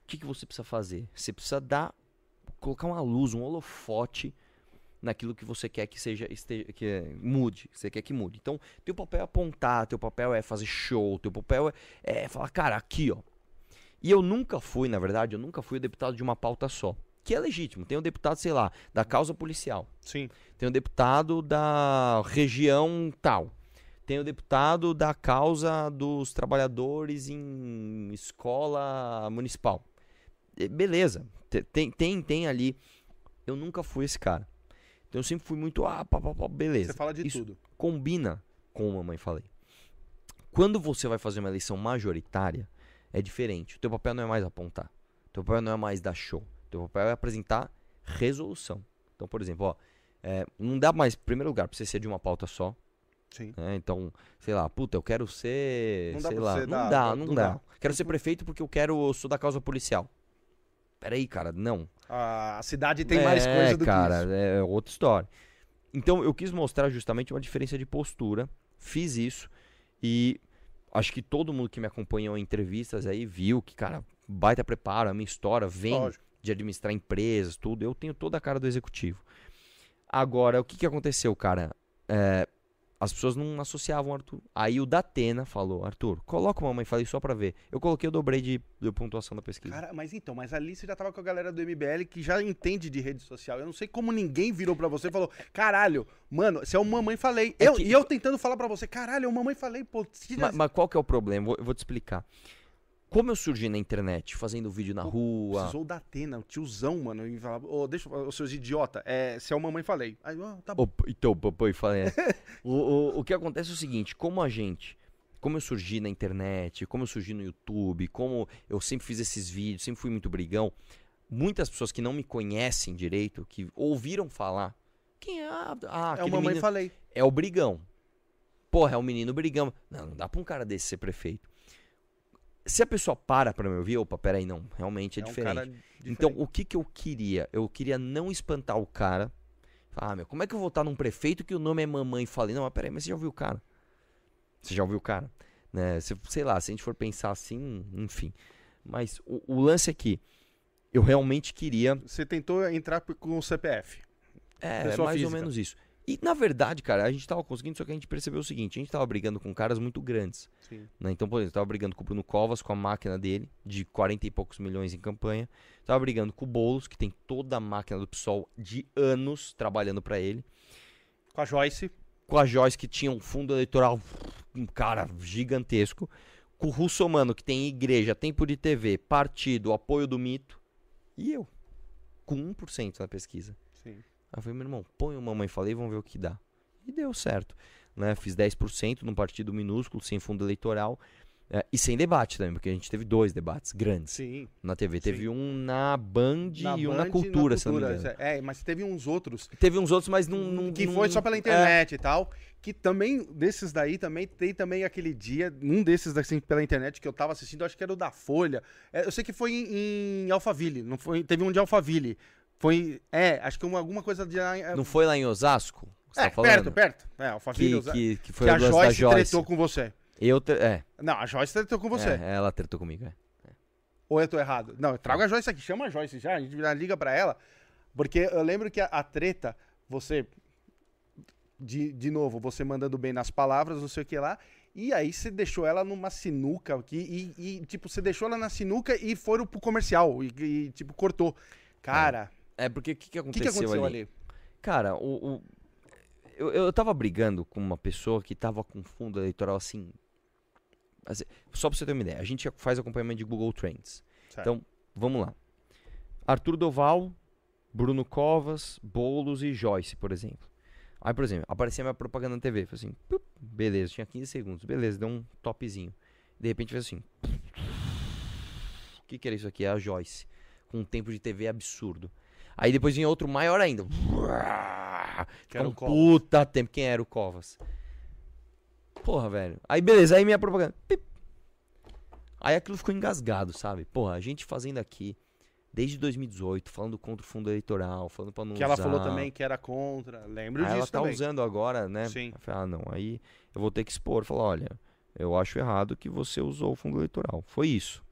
que, que você precisa fazer? Você precisa dar, colocar uma luz, um holofote naquilo que você quer que seja esteja, que é, mude, você quer que mude. Então, teu papel é apontar, teu papel é fazer show, teu papel é, é falar, cara, aqui, ó. E eu nunca fui, na verdade, eu nunca fui o deputado de uma pauta só. Que é legítimo. Tem um deputado, sei lá, da causa policial. Sim. Tem um deputado da região tal. Tem o deputado da causa dos trabalhadores em escola municipal. Beleza, tem, tem, tem ali. Eu nunca fui esse cara. Então eu sempre fui muito, ah, pá, pá, pá, beleza. Você fala de Isso tudo. Combina com a mamãe falei. Quando você vai fazer uma eleição majoritária, é diferente. O teu papel não é mais apontar. O teu papel não é mais dar show. O teu papel é apresentar resolução. Então, por exemplo, ó, é, não dá mais, em primeiro lugar, pra você ser de uma pauta só. Sim. Né? Então, sei lá, puta, eu quero ser. Não sei dá lá. Não, dá, dá, não, não dá. dá. Quero ser prefeito porque eu quero. Eu sou da causa policial. Peraí, cara, não. A cidade tem é, mais coisa do cara, que isso. É outra história. Então eu quis mostrar justamente uma diferença de postura. Fiz isso e acho que todo mundo que me acompanhou em entrevistas aí viu que, cara, baita preparo, a minha história vem Lógico. de administrar empresas, tudo. Eu tenho toda a cara do executivo. Agora, o que, que aconteceu, cara? É, as pessoas não associavam Arthur. Aí o Datena falou, Arthur, coloca uma mamãe falei só pra ver. Eu coloquei, eu dobrei de, de pontuação da pesquisa. Cara, mas então, mas ali você já tava com a galera do MBL que já entende de rede social. Eu não sei como ninguém virou pra você e falou, caralho, mano, você é o mamãe falei. É eu, que... E eu tentando falar pra você, caralho, é o mamãe falei, pô. Mas, mas, qual que é o problema? Vou, eu vou te explicar. Como eu surgi na internet, fazendo vídeo na rua. Precisou da Atena, o tiozão, mano. E falava, oh, deixa os seus idiota, é, se é o mamãe falei. Aí, oh, tá bom. então, papai falei. É. o, o, o que acontece é o seguinte: como a gente como eu surgi na internet, como eu surgi no YouTube, como eu sempre fiz esses vídeos, sempre fui muito brigão. Muitas pessoas que não me conhecem direito, que ouviram falar, quem é? Ah, é o mamãe falei. É o brigão. Porra, é o menino brigão. Não, não dá pra um cara desse ser prefeito. Se a pessoa para pra me ouvir, opa, peraí, não, realmente é, é diferente. Um diferente. Então, o que que eu queria? Eu queria não espantar o cara. Ah, meu, como é que eu vou estar num prefeito que o nome é mamãe? Falei, não, mas peraí, mas você já ouviu o cara? Você já ouviu o cara? Né? Se, sei lá, se a gente for pensar assim, enfim. Mas o, o lance aqui, eu realmente queria. Você tentou entrar com o CPF. É, é mais física. ou menos isso. E na verdade, cara, a gente tava conseguindo, só que a gente percebeu o seguinte: a gente tava brigando com caras muito grandes. Né? Então, por exemplo, tava brigando com o Bruno Covas, com a máquina dele, de 40 e poucos milhões em campanha. Tava brigando com o Boulos, que tem toda a máquina do PSOL de anos trabalhando para ele. Com a Joyce. Com a Joyce, que tinha um fundo eleitoral, um cara gigantesco. Com o Russomano, que tem igreja, tempo de TV, partido, apoio do mito. E eu, com 1% na pesquisa. Sim. Aí eu falei, meu irmão, põe o mamãe falei, vamos ver o que dá. E deu certo. Né? Fiz 10% num partido minúsculo, sem fundo eleitoral. É, e sem debate também, porque a gente teve dois debates grandes Sim. na TV. Teve Sim. um na Band Na e um Band na Cultura, se eu não me Cultura, engano. É, mas teve uns outros Teve uns outros, mas não. não que não- foi só pela é, internet e tal. Que também, desses daí, também tem também aquele dia, um desses assim, pela internet que eu tava assistindo, acho que era o da Folha. É, eu sei que foi em, em Alphaville, não foi, teve um de Alphaville. Foi, é, acho que uma, alguma coisa de... é, Não foi lá em Osasco? Você é, tá falando? perto, perto. É, Alphaville, Que, Osa- que, que foi que o a Joyce, da Joyce. tretou com você. Eu. tre- É, Não, a Joyce tretou com você. é, ela tretou comigo. É. Ou eu tô errado? Não, eu trago a Joyce aqui, chama a Joyce já, a gente liga pra ela. Porque eu lembro que a, a treta, você. De, de novo, você mandando bem nas palavras, não sei o que lá. E aí você deixou ela numa sinuca aqui. E, e, tipo, você deixou ela na sinuca e foram pro comercial. E, e, tipo, cortou. Cara, É, porque o que, que o que, aconteceu, que aconteceu ali? ali? Cara, o. o- eu, eu tava brigando com uma pessoa que tava com fundo eleitoral assim. assim, Só pra você ter uma ideia, a gente faz acompanhamento de Google Trends. Certo. Então, vamos lá. Arthur Doval, Bruno Covas, Boulos e Joyce, por exemplo. Aí, por exemplo, aparecia minha propaganda na TV. Falei assim, pup, beleza, tinha 15 segundos. Beleza, deu um topzinho. De repente fez assim. O que, que era isso aqui? É a Joyce. Com um tempo de TV absurdo. Aí depois vinha outro maior ainda. Que era um puta tempo. Quem era o Covas? Porra, velho. Aí beleza, aí minha propaganda. pip. Aí aquilo ficou engasgado, sabe? Porra, a gente fazendo aqui desde 2018, falando contra o fundo eleitoral, falando pra não Que ela usar. falou também que era contra. Lembro Aí ela disso tá também. usando agora, né? Sim. Falei, ah, não, aí eu vou ter que expor. Falar, olha, eu acho errado que você usou o fundo eleitoral. Foi isso.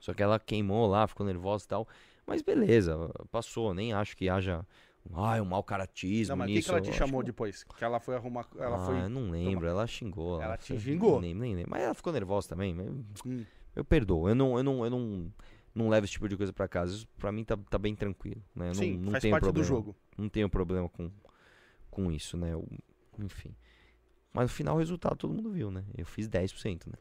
Só que ela queimou lá, ficou nervosa e tal. Mas beleza, passou. Nem acho que haja ai, um mau caratismo Não, mas o que, que ela te chamou que- depois? Que ela foi arrumar. Ela ah, foi. eu não lembro, ela xingou. Ela te foi- xingou? Nem, nem lembro. Mas ela ficou nervosa também. Hum. Eu perdoo. Eu não, eu não, eu não, não levo esse tipo de coisa pra casa. Isso pra mim tá, tá bem tranquilo. Né? Sim, não, não faz tenho parte problema do jogo. não tenho problema com, com isso, né? Eu- enfim. Mas no final o resultado todo mundo viu, né? Eu fiz 10%, né?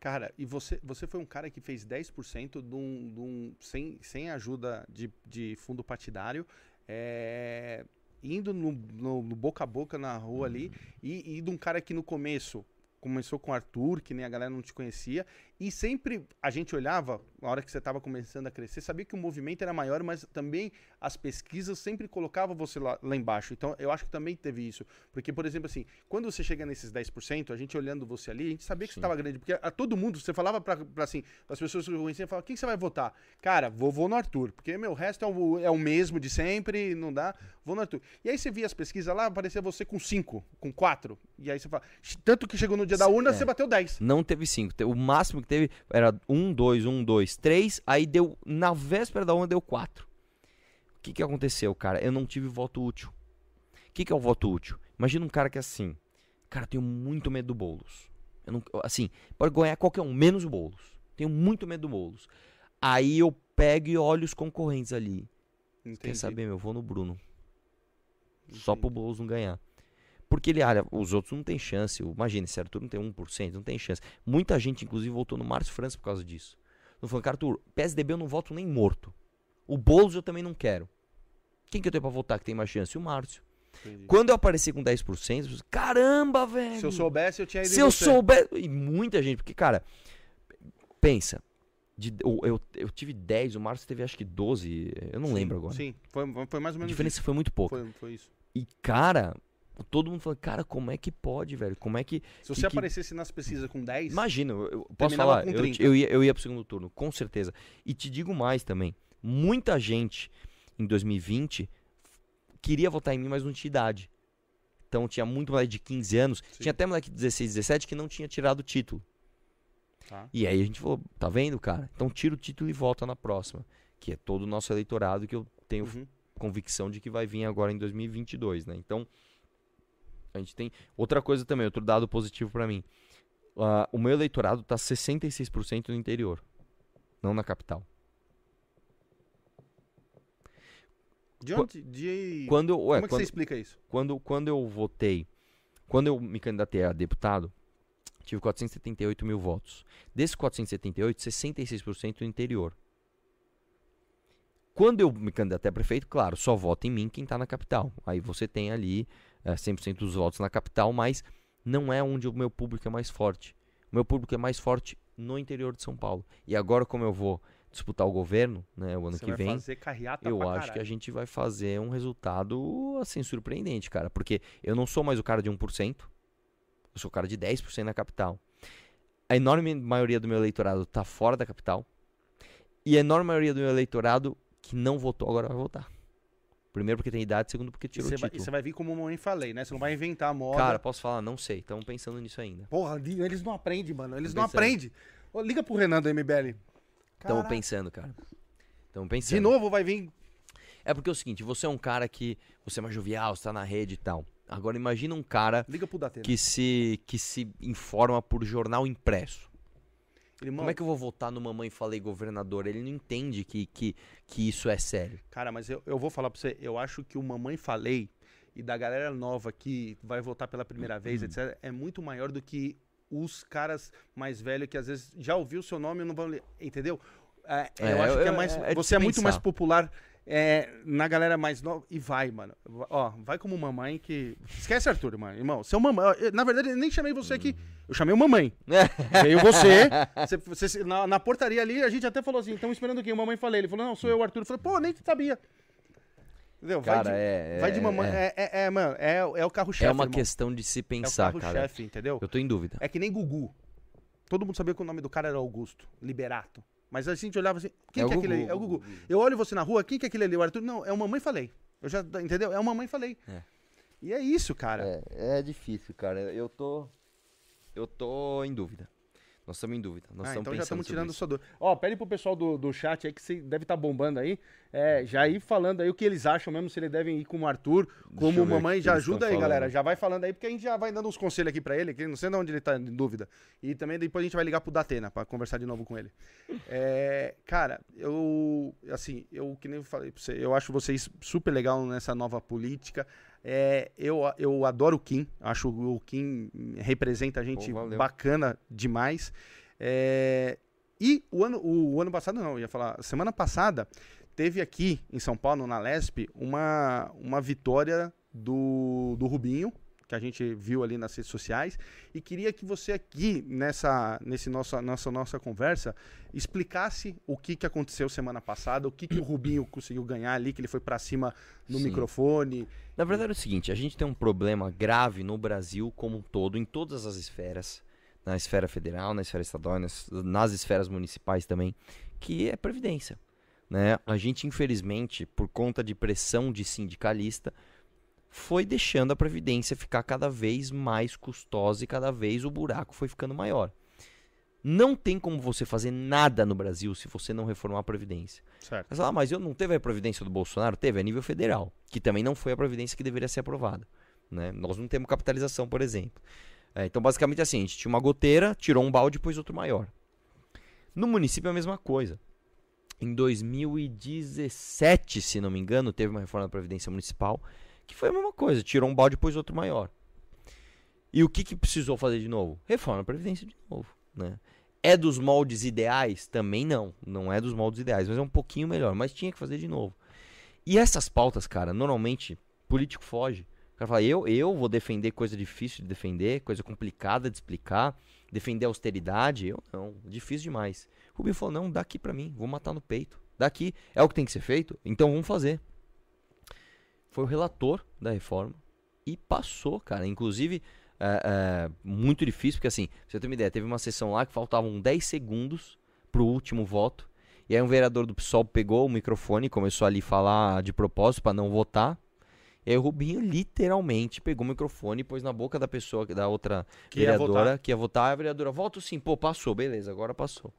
Cara, e você, você foi um cara que fez 10% de um, de um, sem, sem ajuda de, de fundo partidário, é, indo no, no- no boca a boca na rua ali, e, e de um cara que no começo começou com o Arthur, que nem a galera não te conhecia, e sempre a gente olhava, na hora que você estava começando a crescer, sabia que o movimento era maior, mas também as pesquisas sempre colocavam você lá, lá embaixo. Então eu acho que também teve isso. Porque, por exemplo, assim, quando você chega nesses 10%, a gente olhando você ali, a gente sabia que você Sim. estava grande. Porque a todo mundo, você falava pra assim, as pessoas que eu conhecia, falavam, quem que você vai votar? Cara, vou, vou no Arthur, porque meu, o resto é o, é o mesmo de sempre, não dá, vou no Arthur. E aí você via as pesquisas lá, aparecia você com 5, com 4. E aí você fala, tanto que chegou no dia da urna, é. você bateu 10. Não teve 5. O máximo que teve era 1, 2, 1, 2, 3. Aí deu. Na véspera da onda deu 4. O que, que aconteceu, cara? Eu não tive voto útil. O que, que é o voto útil? Imagina um cara que é assim. Cara, eu tenho muito medo do Boulos. Eu não, assim, pode ganhar qualquer um, menos o Boulos. Tenho muito medo do Boulos. Aí eu pego e olho os concorrentes ali. Quer Entendi. saber, meu? Eu vou no Bruno. Só Entendi. pro Boulos não ganhar. Porque ele, olha, os outros não tem chance. Imagina, se Arthur não tem 1%, não tem chance. Muita gente, inclusive, votou no Márcio França por causa disso. Não falando, cara, Arthur, PSDB eu não voto nem morto. O Boulos eu também não quero. Quem que eu tenho pra votar que tem mais chance? O Márcio. Entendi. Quando eu apareci com 10%, eu falei, caramba, velho. Se eu soubesse, eu tinha ido Se eu souber. E muita gente, porque, cara, pensa. de- eu, eu, eu tive 10, o Márcio teve acho que 12. Eu não Sim, lembro agora. Sim, foi, foi mais ou A menos diferença foi muito isso. pouca. Foi, foi isso. E, cara, todo mundo falando, cara, como é que pode, velho? Como é que. Se você que- aparecesse nas pesquisas com 10, Imagina, eu, eu posso falar, eu, 30. eu, ia, eu ia pro segundo turno, com certeza. E te digo mais também. Muita gente em 2020 queria votar em mim, mas não tinha idade. Então tinha muito moleque de 15 anos. Sim. Tinha até moleque de 16, 17 que não tinha tirado o título. Tá. E aí a gente falou, tá vendo, cara? Então tira o título e volta na próxima. Que é todo o nosso eleitorado que eu tenho Uhum. convicção de que vai vir agora em 2022, né? Então, a gente tem outra coisa também, outro dado positivo pra mim. Ah, o meu eleitorado tá 66% no interior, não na capital. De onde? De... Quando ué, Como é que quando, você explica isso? quando, quando eu votei, quando eu me candidatei a deputado, tive 478 mil votos. Desses 478, 66% no interior. Quando eu me candidatei a prefeito, claro, só vota em mim quem tá na capital. Aí você tem ali eh, 100% dos votos na capital, mas não é onde o meu público é mais forte. O meu público é mais forte no interior de São Paulo. E agora, como eu vou disputar o governo, né, o ano Você que vem, eu acho que caralho. a gente vai fazer um resultado assim surpreendente, cara, porque eu não sou mais o cara de 1%, eu sou o cara de 10% na capital. A enorme maioria do meu eleitorado tá fora da capital. E a enorme maioria do meu eleitorado que não votou agora vai votar. Primeiro porque tem idade, segundo porque tirou o vai, e título. você vai vir como mamãe falei, né? Você não vai inventar a moda. Cara, posso falar? Não sei. Estamos pensando nisso ainda. Porra, eles não aprendem, mano. Eles não pensando. aprendem. Ô, liga pro Renan do MBL. Estamos pensando, cara. Estamos pensando. De novo vai vir. É porque é o seguinte, você é um cara que. Você é mais jovial, você tá na rede e tal. Agora imagina um cara Liga pro Datena. que se, que se informa por jornal impresso. Mano, Como é que eu vou votar no Mamãe Falei Governador? Ele não entende que, que, que isso é sério. Cara, mas eu, eu vou falar pra você. Eu acho que o Mamãe Falei e da galera nova que vai votar pela primeira Hum. vez, etc., é muito maior do que os caras mais velhos que às vezes já ouviu o seu nome e não vão ler. Entendeu? É, É, eu acho que é eu- mais. é de você é muito pensar. mais popular é, na galera mais nova. E vai, mano. Ó, vai como mamãe que. Esquece Arthur, mano. Irmão, seu mamãe. eu- Na verdade, eu nem chamei você aqui. Eu chamei o mamãe. Veio você. você- você- na, na portaria ali, a gente até falou assim: estamos esperando quem? O mamãe falei. Ele falou: não, sou eu, Arthur. Eu falei: pô, nem sabia. Entendeu? Vai Cara, de- é. Vai de é- mamãe. É, É, é, é, mano, é, é o carro-chefe. é uma irmão. questão de se É o pensar, cara. carro-chefe, entendeu? Eu tô em dúvida. É que nem Gugu. Todo mundo sabia que o nome do cara era Augusto, Liberato. Mas a gente olhava assim, quem É que é aquele ali? É o Gugu. Gugu. Eu olho você na rua, quem que é aquele ali? O Arthur? Não, é o Mamãe Falei. Eu já, entendeu? É o Mamãe Falei. É. E é isso, cara. É, é difícil, cara. Eu tô. Eu tô em dúvida. Nós estamos em dúvida. Nós Ah, então já estamos tirando sua dor. Ó, pede pro pessoal do, do chat aí, que você deve estar bombando aí, é, já ir falando aí o que eles acham mesmo, se eles devem ir com o Arthur, como mamãe. Já ajuda aí, falando. galera. Já vai falando aí, porque a gente já vai dando uns conselhos aqui pra ele, que não sei de onde ele tá em dúvida. E também depois a gente vai ligar pro Datena pra conversar de novo com ele. É, cara, eu, assim, eu que nem falei pra você, eu acho vocês super legal nessa nova política. É, eu, eu adoro o Kim, acho o Kim representa a gente Pô, bacana demais. É, e o ano, o, ano passado, não, eu ia falar, semana passada, teve aqui em São Paulo, na Lesp, uma, uma vitória do, do Rubinho, que a gente viu ali nas redes sociais, e queria que você aqui, nessa, nesse nossa, nossa, nossa conversa, explicasse o que, que aconteceu semana passada, o que, que o Rubinho conseguiu ganhar ali, que ele foi pra cima no Sim. microfone. Na verdade é o seguinte, a gente tem um problema grave no Brasil como um todo, em todas as esferas, na esfera federal, na esfera estadual, nas, nas esferas municipais também, que é previdência. Né? A gente, infelizmente, por conta de pressão de sindicalista, foi deixando a previdência ficar cada vez mais custosa e cada vez o buraco foi ficando maior. Não tem como você fazer nada no Brasil se você não reformar a previdência. Certo. Mas, ah, mas eu não teve a previdência do Bolsonaro? Teve a nível federal, que também não foi a previdência que deveria ser aprovada. Né? Nós não temos capitalização, por exemplo. É, então, basicamente é assim, a gente tinha uma goteira, tirou um balde e pôs outro maior. No município é a mesma coisa. Em 2017, se não me engano, teve uma reforma da Previdência Municipal, que foi a mesma coisa, tirou um balde e pôs outro maior. E o que, que precisou fazer de novo? Reforma da Previdência de novo. Né? É dos moldes ideais? Também não. Não é dos moldes ideais, mas é um pouquinho melhor. Mas tinha que fazer de novo. E essas pautas, cara, normalmente, político foge. O cara fala, eu, eu vou defender coisa difícil de defender, coisa complicada de explicar, defender austeridade. Eu não, difícil demais. Rubinho falou, não, dá aqui pra mim, vou matar no peito. Daqui, é o que tem que ser feito, então vamos fazer. Foi o relator da reforma e passou, cara. Inclusive, é, é, muito difícil, porque assim, pra você ter uma ideia, teve uma sessão lá que faltavam 10 segundos pro último voto. E aí um vereador do PSOL pegou o microfone e começou ali a falar de propósito para não votar. E aí o Rubinho literalmente pegou o microfone e pôs na boca da pessoa, da outra Que ia vereadora votar. que ia votar. A vereadora, voto sim, pô, passou, beleza, agora passou.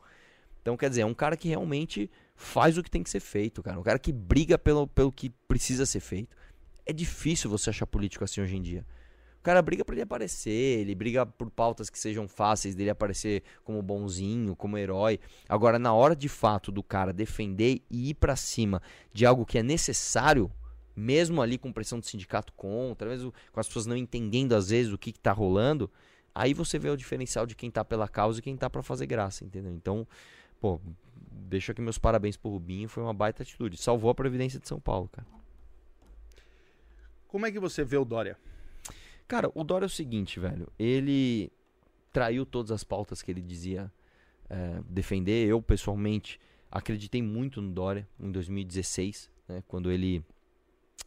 Então, quer dizer, é um cara que realmente faz o que tem que ser feito, cara. Um cara que briga pelo, pelo que precisa ser feito. É difícil você achar político assim hoje em dia. O cara briga pra ele aparecer, ele briga por pautas que sejam fáceis dele aparecer como bonzinho, como herói. Agora, na hora de fato do cara defender e ir pra cima de algo que é necessário, mesmo ali com pressão do sindicato contra, mesmo com as pessoas não entendendo às vezes o que, que tá rolando, aí você vê o diferencial de quem tá pela causa e quem tá pra fazer graça, entendeu? Então, pô, deixo aqui meus parabéns pro Rubinho, foi uma baita atitude. Salvou a Previdência de São Paulo, cara. Como é que você vê o Dória? Cara, o Dória é o seguinte, velho. Ele. traiu todas as pautas que ele dizia é, defender. Eu, pessoalmente, acreditei muito no Dória em 2016, né, quando ele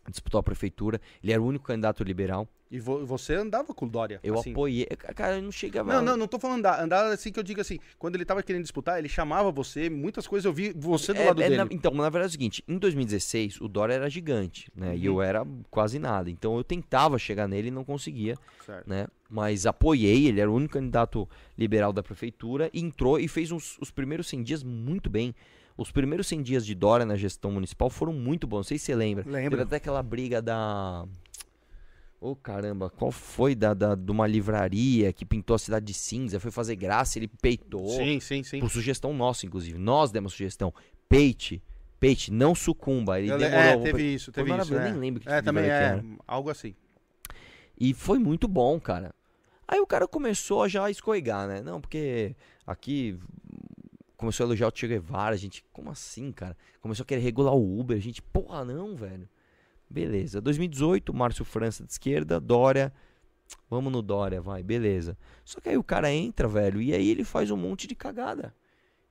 disputou a prefeitura. Ele era o único candidato liberal. E vo você andava com o Dória? Eu assim. apoiei. Cara, eu não chegava. Não, não, não tô falando andar. Andar assim que eu digo assim. Quando ele tava querendo disputar, ele chamava você. Muitas coisas eu vi você do é, lado é, dele. Na, então, na verdade é o seguinte: em 2016, o Dória era gigante, né? Uhum. E eu era quase nada. Então eu tentava chegar nele e não conseguia. Certo. né? Mas apoiei. Ele era o único candidato liberal da prefeitura. Entrou e fez uns, os primeiros 100 dias muito bem. Os primeiros 100 dias de Dória na gestão municipal foram muito bons. Não sei se você lembra. Lembro. Teve até aquela briga da. Ô oh, caramba, qual foi da, da, de uma livraria que pintou a cidade de cinza, foi fazer graça, ele peitou. Sim, sim, sim. Por sugestão nossa, inclusive. Nós demos sugestão. Peite, peite, não sucumba. Ele eu, demorou. É, teve isso, teve isso. Eu é. nem lembro que É, tipo também é, era. algo assim. E foi muito bom, cara. Aí o cara começou a já escoigar, né? Não, porque aqui começou a elogiar o Che Guevara, a gente, como assim, cara? Começou a querer regular o Uber, a gente, porra, não, velho. Beleza. 2018, Márcio França de esquerda, Dória. Vamos no Dória, vai, beleza. Só que aí o cara entra, velho, e aí ele faz um monte de cagada.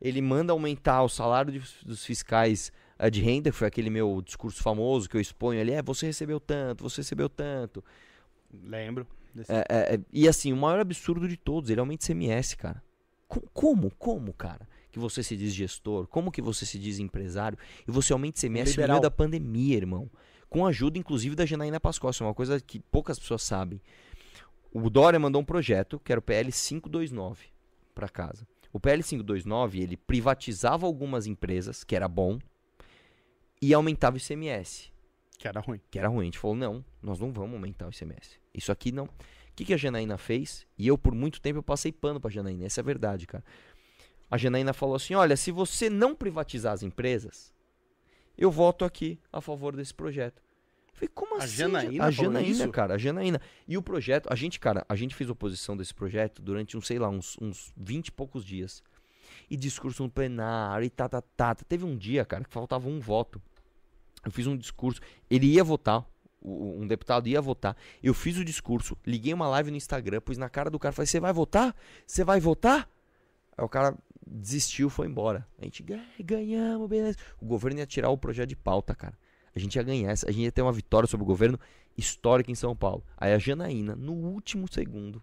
Ele manda aumentar o salário de, dos fiscais uh, de renda, que foi aquele meu discurso famoso que eu exponho ali. É, você recebeu tanto, você recebeu tanto. Lembro. É, é, é, e assim, o maior absurdo de todos, ele aumenta CMS, cara. como? Como, cara? Que você se diz gestor? Como que você se diz empresário? E você aumenta CMS Liberal. no meio da pandemia, irmão com ajuda inclusive da Janaína Pascoal. Isso é uma coisa que poucas pessoas sabem. O Dória mandou um projeto, que era o PL 529, para casa. O PL 529, ele privatizava algumas empresas, que era bom, e aumentava o ICMS. Que era ruim. Que era ruim. A gente falou, não, nós não vamos aumentar o ICMS. Isso aqui não. O que, que a Janaína fez? E eu, por muito tempo, eu passei pano pra Janaína. Essa é a verdade, cara. A Janaína falou assim, olha, se você não privatizar as empresas, eu voto aqui a favor desse projeto. falei, como a assim? Janaína a Janaína, cara, a Janaína. E o projeto, a gente, cara, a gente fez oposição desse projeto durante, uns, sei lá, uns, uns 20 e poucos dias. E discurso no plenário, e tá, tá, tá. Teve um dia, cara, que faltava um voto. Eu fiz um discurso, ele ia votar, um deputado ia votar. Eu fiz o discurso, liguei uma live no Instagram, pus na cara do cara, falei: Você vai votar? Você vai votar? Aí o cara desistiu, foi embora. A gente ganhamos, beleza. O governo ia tirar o projeto de pauta, cara. A gente ia ganhar, a gente ia ter uma vitória sobre o governo histórica em São Paulo. Aí a Janaína, no último segundo,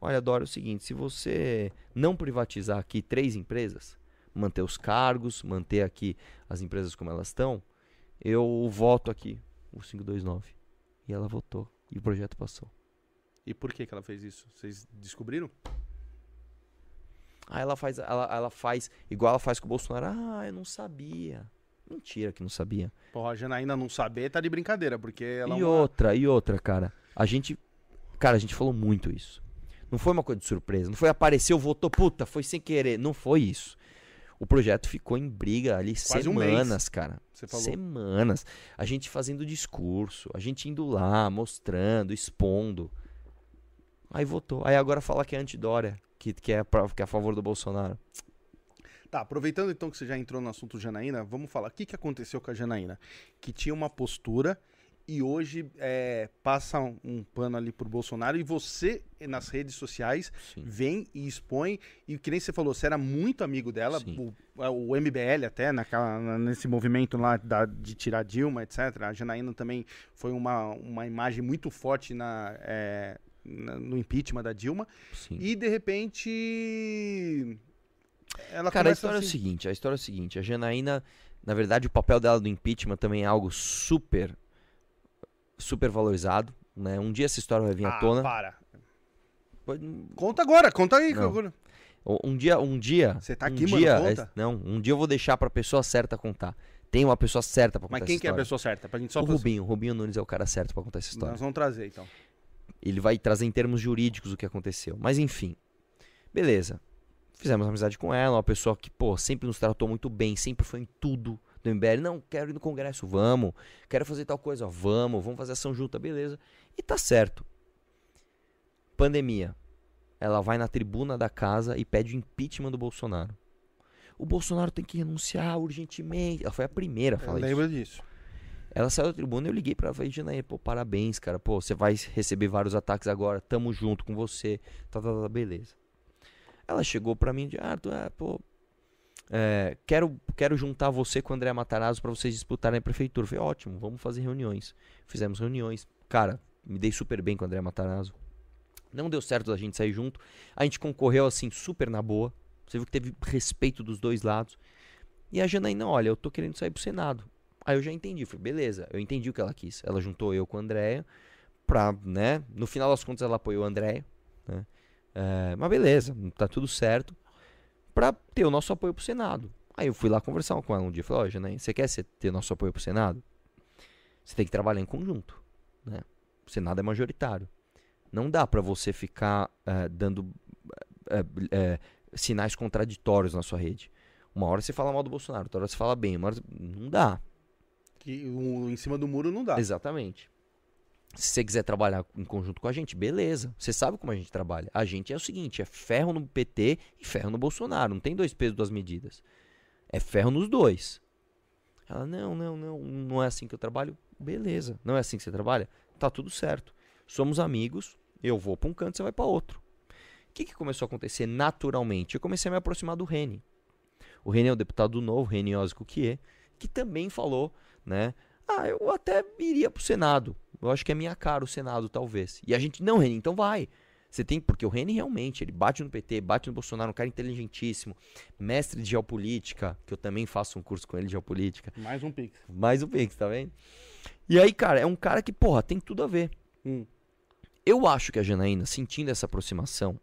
olha, Dora, é o seguinte: se você não privatizar aqui três empresas, manter os cargos, manter aqui as empresas como elas estão, eu voto aqui o 529. E ela votou. E o projeto passou. E por que, que ela fez isso? Vocês descobriram? Aí ela faz, ela, ela faz igual ela faz com o Bolsonaro. Ah, eu não sabia. Mentira que não sabia. Porra, a Janaína não saber tá de brincadeira, porque ela. E é uma... outra, e outra, cara. A gente. Cara, a gente falou muito isso. Não foi uma coisa de surpresa. Não foi apareceu, votou, puta, foi sem querer. Não foi isso. O projeto ficou em briga ali Quase semanas, um cara. Semanas. A gente fazendo discurso, a gente indo lá, mostrando, expondo. Aí votou. Aí agora fala que é anti-Dória que, que, é, pra, que é a favor do Bolsonaro. Tá, aproveitando então que você já entrou no assunto Janaína, vamos falar. O que, que aconteceu com a Janaína? Que tinha uma postura e hoje é, passa um, um, pano ali pro Bolsonaro e você nas redes sociais Sim. vem e expõe e que nem você falou, você era muito amigo dela, o, é, o, MBL até naquela, nesse movimento lá da, de tirar Dilma, etc. A Janaína também foi uma, uma imagem muito forte na, é, no impeachment da Dilma. Sim. E de repente. Ela Cara, a história assim... é o seguinte: a história é o seguinte, a Janaína, na verdade, o papel dela no impeachment também é algo super super valorizado. Né? Um dia essa história vai vir ah, à tona. Para. Conta agora, conta aí. Um dia, um dia. Você tá um aqui, dia, mano, conta. É, não, um dia eu vou deixar pra pessoa certa contar. Tem uma pessoa certa pra contar Mas quem que é a pessoa certa? Pra gente só o Rubinho. O Rubinho Nunes é o cara certo pra contar essa história. Nós vamos trazer, então. Ele vai trazer em termos jurídicos o que aconteceu. Mas enfim. Beleza. Fizemos amizade com ela, uma pessoa que, pô, sempre nos tratou muito bem, sempre foi em tudo do MBL. Não, quero ir no congresso, vamos. Quero fazer tal coisa, vamos. Vamos fazer ação junta, beleza. E tá certo. Pandemia. Ela vai na tribuna da casa e pede o impeachment do Bolsonaro. O Bolsonaro tem que renunciar urgentemente. Ela foi a primeira a falar Eu lembro disso. Ela saiu da tribuna eu liguei pra ela e falei, Janaína, pô, parabéns, cara. Pô, você vai receber vários ataques agora, tamo junto com você. Tá, tá, tá, beleza. Ela chegou pra mim e disse, ah, tu, é, pô, é, quero, quero juntar você com o André Matarazzo para vocês disputarem a prefeitura. Eu falei, ótimo, vamos fazer reuniões. Fizemos reuniões. Cara, me dei super bem com o André Matarazzo. Não deu certo da gente sair junto. A gente concorreu assim, super na boa. Você viu que teve respeito dos dois lados. E a Janaína, olha, eu tô querendo sair pro Senado. Aí eu já entendi. Falei, beleza, eu entendi o que ela quis. Ela juntou eu com a Andréia pra, né? No final das contas ela apoiou a Andréia. Né? É, mas beleza, tá tudo certo para ter o nosso apoio pro Senado. Aí eu fui lá conversar com ela um dia. Falei, ó, oh, Janaína, você quer ter nosso apoio pro Senado? Você tem que trabalhar em conjunto. Né? O Senado é majoritário. Não dá para você ficar uh, dando uh, sinais contraditórios na sua rede. Uma hora você fala mal do Bolsonaro, outra hora você fala bem. Uma hora... Não dá. Que um, em cima do muro não dá. Exatamente. Se você quiser trabalhar em conjunto com a gente, beleza. Você sabe como a gente trabalha. A gente é o seguinte: é ferro no PT e ferro no Bolsonaro. Não tem dois pesos, duas medidas. É ferro nos dois. Ela, não, não, não, não é assim que eu trabalho. Beleza. Não é assim que você trabalha? Tá tudo certo. Somos amigos. Eu vou para um canto, você vai para outro. O que, que começou a acontecer naturalmente? Eu comecei a me aproximar do Rene. O Rene é o deputado novo, Rene Osco que que também falou, né? Ah, eu até iria pro Senado. Eu acho que é minha cara o Senado, talvez. E a gente, não, Reni, então vai. Você tem, porque o Reni realmente, ele bate no PT, bate no Bolsonaro, um cara inteligentíssimo, mestre de geopolítica, que eu também faço um curso com ele de geopolítica. Mais um Pix. Mais um Pix, tá vendo? E aí, cara, é um cara que, porra, tem tudo a ver. Hum. Eu acho que a Janaína, sentindo essa aproximação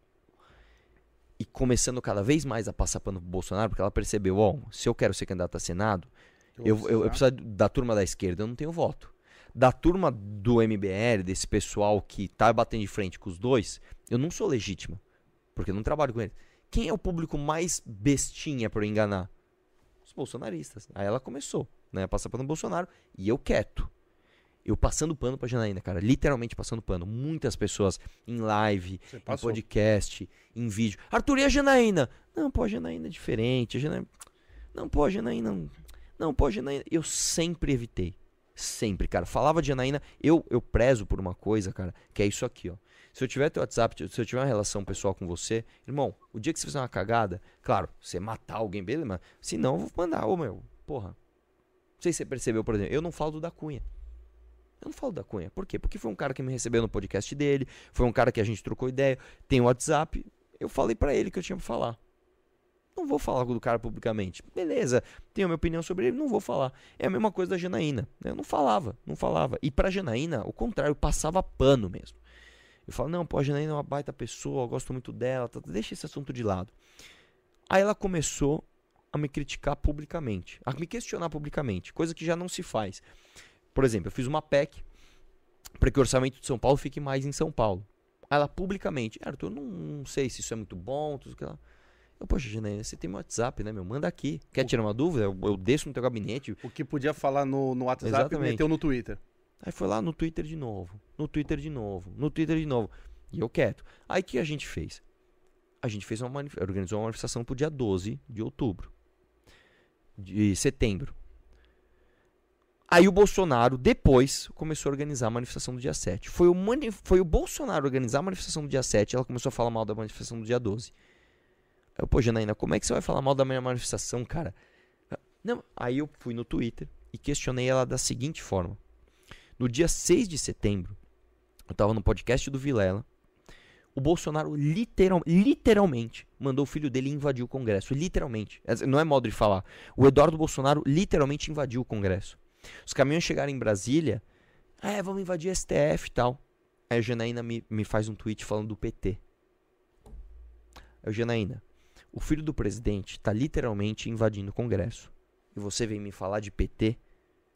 e começando cada vez mais a passar pano pro Bolsonaro, porque ela percebeu, ó, se eu quero ser candidato a Senado, eu, eu, eu preciso da turma da esquerda, eu não tenho voto da turma do MBL, desse pessoal que tá batendo de frente com os dois, eu não sou legítima. Porque eu não trabalho com eles. Quem é o público mais bestinha para eu enganar? Os bolsonaristas. Aí ela começou, né? A passar pano no Bolsonaro. E eu quieto. Eu passando pano pra Janaína, cara. Literalmente passando pano. Muitas pessoas em live, em podcast, em vídeo. Arthur, e a Janaína? Não, pô, a Janaína é diferente. A Janaína... Não, pô, a Janaína... Não, pô, Janaína... Eu sempre evitei. Sempre, cara. Falava de Janaína, eu, eu prezo por uma coisa, cara, que é isso aqui, ó. Se eu tiver teu WhatsApp, se eu tiver uma relação pessoal com você, irmão, o dia que você fizer uma cagada, claro, você matar alguém, beleza, mas se não, eu vou mandar, ô meu, porra. Não sei se você percebeu, por exemplo, eu não falo do da Cunha. Eu não falo da Cunha. Por quê? Porque foi um cara que me recebeu no podcast dele, foi um cara que a gente trocou ideia, tem o WhatsApp. Eu falei para ele que eu tinha pra falar. Não vou falar do cara publicamente. Beleza, tenho a minha opinião sobre ele, não vou falar. É a mesma coisa da Janaína. Eu não falava, não falava. E pra Janaína, o contrário, eu passava pano mesmo. Eu falo, não, pô, a Janaína é uma baita pessoa, eu gosto muito dela, tá, deixa esse assunto de lado. Aí ela começou a me criticar publicamente, a me questionar publicamente, coisa que já não se faz. Por exemplo, eu fiz uma PEC para que o orçamento de São Paulo fique mais em São Paulo. Aí ela publicamente, Arthur, não, não sei se isso é muito bom, tudo que ela. Eu, poxa, Janaína, você tem meu WhatsApp, né, meu? Manda aqui. Quer tirar uma dúvida? Eu, eu desço no teu gabinete. O que podia falar no, no WhatsApp, Exatamente. meteu no Twitter. Aí foi lá no Twitter de novo. No Twitter de novo. No Twitter de novo. E eu quieto. Aí o que a gente fez? A gente fez uma organizou uma manifestação pro dia 12 de outubro. De setembro. Aí o Bolsonaro, depois, começou a organizar a manifestação do dia 7. Foi o, mani foi o Bolsonaro organizar a manifestação do dia 7, ela começou a falar mal da manifestação do dia 12. Eu, pô, Janaína, como é que você vai falar mal da minha manifestação, cara? Não, aí eu fui no Twitter e questionei ela da seguinte forma. No dia 6 de setembro, eu tava no podcast do Vilela. O Bolsonaro literal, literalmente mandou o filho dele invadir o Congresso. Literalmente. Não é modo de falar. O Eduardo Bolsonaro literalmente invadiu o Congresso. Os caminhões chegaram em Brasília. É, vamos invadir STF e tal. Aí a Janaína me, me faz um tweet falando do PT. Aí, Janaína, o filho do presidente está literalmente invadindo o Congresso. E você vem me falar de PT?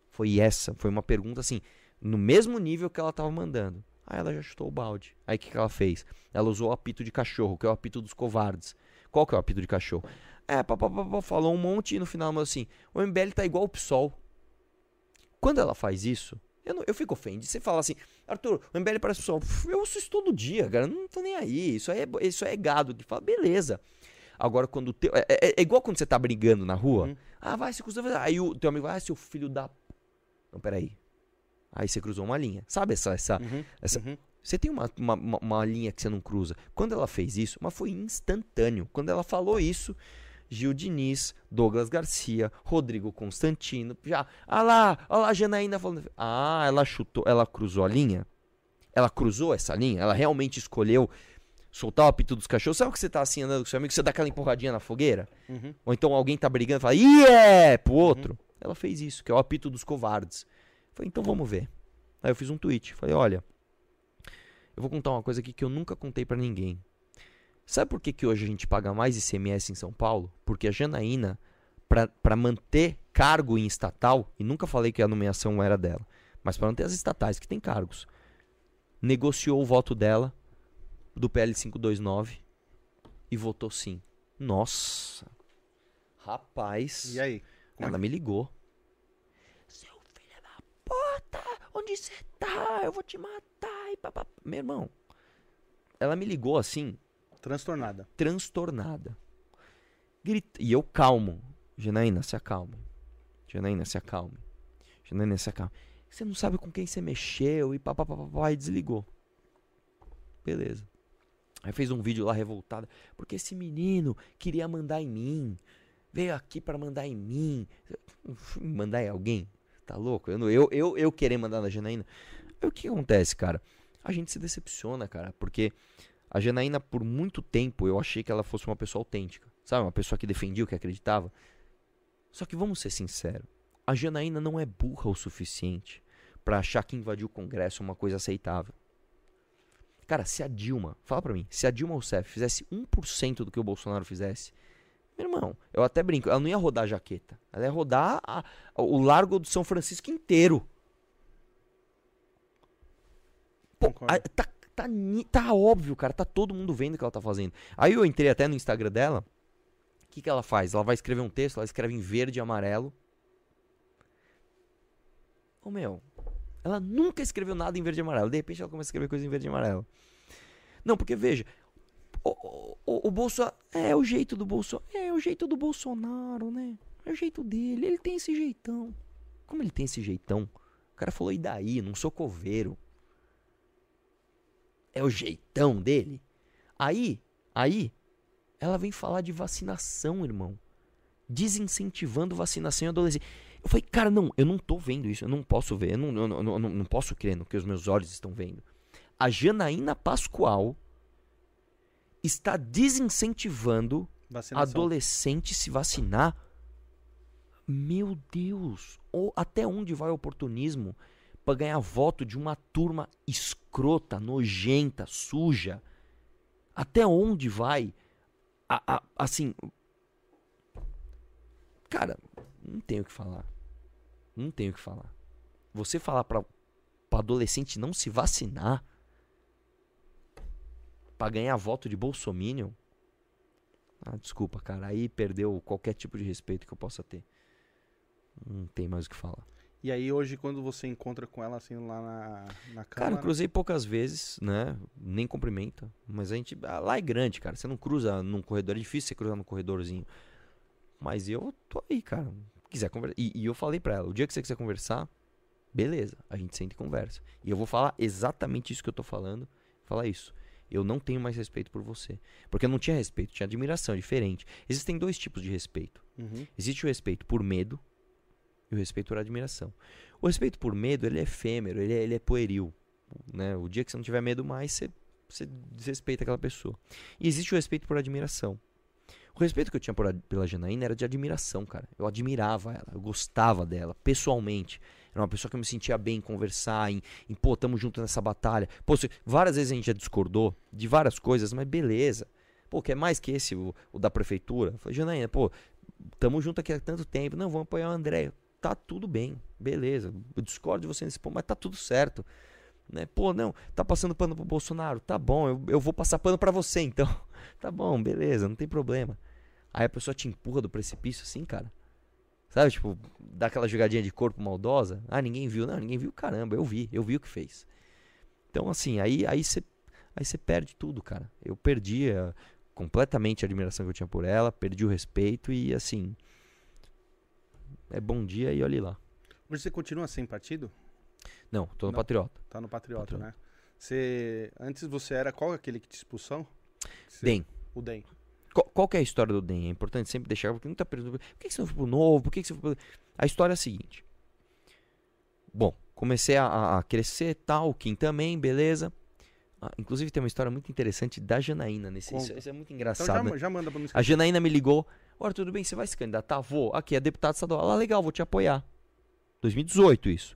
Foi essa, foi uma pergunta assim, no mesmo nível que ela estava mandando. Aí ela já chutou o balde. Aí o que, que ela fez? Ela usou o apito de cachorro, que é o apito dos covardes. Qual que é o apito de cachorro? É, papapá, falou um monte e no final falou assim: o MBL tá igual o PSOL. Quando ela faz isso, eu, não, eu fico ofendido. Você fala assim, Arthur, o MBL parece o PSOL. Eu ouço isso todo dia, cara. Não tô nem aí. Isso aí é, isso aí é gado que fala, beleza. Agora, quando o teu. É, é, é, igual quando você tá brigando na rua. Uhum. Ah, vai, se custa. Aí o teu amigo vai, ah, seu filho da. Não, peraí. Aí você cruzou uma linha. Sabe essa. essa, Uhum, essa uhum. Você tem uma, uma, uma- linha que você não cruza. Quando ela fez isso, mas foi instantâneo. Quando ela falou isso, Gil Diniz, Douglas Garcia, Rodrigo Constantino, já. Ah lá, olha lá a Janaína falando. Ah, ela chutou, ela cruzou a linha? Ela cruzou essa linha? Ela realmente escolheu soltar o apito dos cachorros? Sabe o que você tá assim andando com seu amigo? Você dá aquela empurradinha na fogueira? Uhum. Ou então alguém tá brigando e fala, yeah! pro outro. Ela fez isso, que é o apito dos covardes. Falei, então vamos ver. Aí eu fiz um tweet. Falei, olha, eu vou contar uma coisa aqui que eu nunca contei pra ninguém. Sabe por que, que hoje a gente paga mais ICMS em São Paulo? Porque a Janaína, pra manter cargo em estatal, e nunca falei que a nomeação era dela, mas pra manter as estatais que tem cargos, negociou o voto dela do PL 529 e votou sim. Nossa. Rapaz. E aí? Como é Ela me ligou. Seu filho da puta, onde você tá? Eu vou te matar. E papá. Meu irmão, ela me ligou assim, Transtornada. transtornada. Grita... E eu calmo. Janaína, se acalme. Janaína, se acalme. Janaína, se acalme. Você não sabe com quem você mexeu e papapá e desligou. Beleza. Aí fez um vídeo lá revoltada. Porque esse menino queria mandar em mim. Veio aqui pra mandar em mim. Mandar em alguém? Tá louco? Eu, eu, eu, eu querer mandar na Janaína. Aí o que acontece, cara? A gente se decepciona, cara. Porque a Janaína, por muito tempo, eu achei que ela fosse uma pessoa autêntica. Sabe? Uma pessoa que defendia o que acreditava. Só que vamos ser sinceros. A Janaína não é burra o suficiente pra achar que invadir o Congresso é uma coisa aceitável. Cara, se a Dilma, fala pra mim, se a Dilma Rousseff fizesse 1% do que o Bolsonaro fizesse, meu irmão, eu até brinco, ela não ia rodar a jaqueta. Ela ia rodar a- o Largo do São Francisco inteiro. Pô, a- tá, tá, tá óbvio, cara. Tá todo mundo vendo o que ela tá fazendo. Aí eu entrei até no Instagram dela. O que, que ela faz? Ela vai escrever um texto, ela escreve em verde e amarelo. Ô meu, ela nunca escreveu nada em verde e amarelo. De repente ela começa a escrever coisa em verde e amarelo. Não, porque veja, o, o, o, Bolsonaro. É o jeito do Bolsonaro. É o jeito do Bolsonaro, né? É o jeito dele. Ele tem esse jeitão. Como ele tem esse jeitão? O cara falou, e daí? Não sou coveiro. É o jeitão dele. Aí, aí, ela vem falar de vacinação, irmão. Desincentivando vacinação em adolescente. Eu falei, cara, não, eu não tô vendo isso, eu não posso ver, eu não, eu não, eu não, não posso crer no que os meus olhos estão vendo. A Janaína Pascoal está desincentivando Vacinação. adolescente se vacinar. Meu Deus, ou até onde vai o oportunismo para ganhar voto de uma turma escrota, nojenta, suja? Até onde vai? A- a- assim, cara, não tenho o que falar. Não tenho o que falar. Você falar para adolescente não se vacinar para ganhar voto de bolsominion, ah, desculpa, cara. Aí perdeu qualquer tipo de respeito que eu possa ter. Não tem mais o que falar. E aí hoje, quando você encontra com ela assim lá na, na Cara, câmara... eu cruzei poucas vezes, né? Nem cumprimenta. Mas a gente. ah, Lá é grande, cara. Você não cruza num corredor. É difícil você cruzar num corredorzinho. Mas eu tô aí, cara. Quiser conversar. E, e eu falei pra ela: o dia que você quiser conversar, beleza. A gente senta e conversa. E eu vou falar exatamente isso que eu tô falando. Falar isso. Eu não tenho mais respeito por você. Porque eu não tinha respeito, tinha admiração, é diferente. Existem dois tipos de respeito. Uhum. Existe o respeito por medo e o respeito por admiração. O respeito por medo, ele é efêmero, ele é, ele é pueril. Né? O dia que você não tiver medo mais, você, você desrespeita aquela pessoa. E existe o respeito por admiração. O respeito que eu tinha por, pela Janaína era de admiração, cara. Eu admirava ela, eu gostava dela, pessoalmente. Era uma pessoa que eu me sentia bem em conversar, em, em pô, tamo junto nessa batalha. Pô, se- várias vezes a gente já discordou de várias coisas, mas beleza. Pô, quer mais que esse, o, o da prefeitura? Falei, Janaína, pô, tamo junto aqui há tanto tempo. Não, vamos apoiar o André. Tá tudo bem, beleza. Eu discordo de você nesse ponto, mas tá tudo certo. Né? Pô, não, tá passando pano pro Bolsonaro. Tá bom, eu, eu vou passar pano pra você então. Tá bom, beleza, não tem problema. Aí a pessoa te empurra do precipício assim, cara. Sabe, tipo, dá aquela jogadinha de corpo maldosa. Ah, ninguém viu. Não, ninguém viu, caramba, eu vi, eu vi o que fez. Então, assim, aí aí você aí você perde tudo, cara. Eu perdi a- completamente a admiração que eu tinha por ela, perdi o respeito e, assim. É bom dia e olhe lá. Hoje você continua sem partido? Não, tô no Não. Patriota. Tá no Patriota, Patriota. né? Você. Antes você era qual aquele que te expulsão? Você- DEM. O DEM. Qual, qual é a história do DEM? É importante sempre deixar, porque muita pergunta, por que que você não foi pro novo? Por que que você foi pro... A história é a seguinte. Bom, comecei a- a, crescer, tal, o Kim também, beleza. Ah, inclusive tem uma história muito interessante da Janaína nesse. Isso, isso é muito Então engraçado. já, já manda pra A Janaína me ligou. Ora, tudo bem, você vai se candidatar? Vou. Aqui, é deputado estadual. Ah, legal, vou te apoiar. 2018 isso.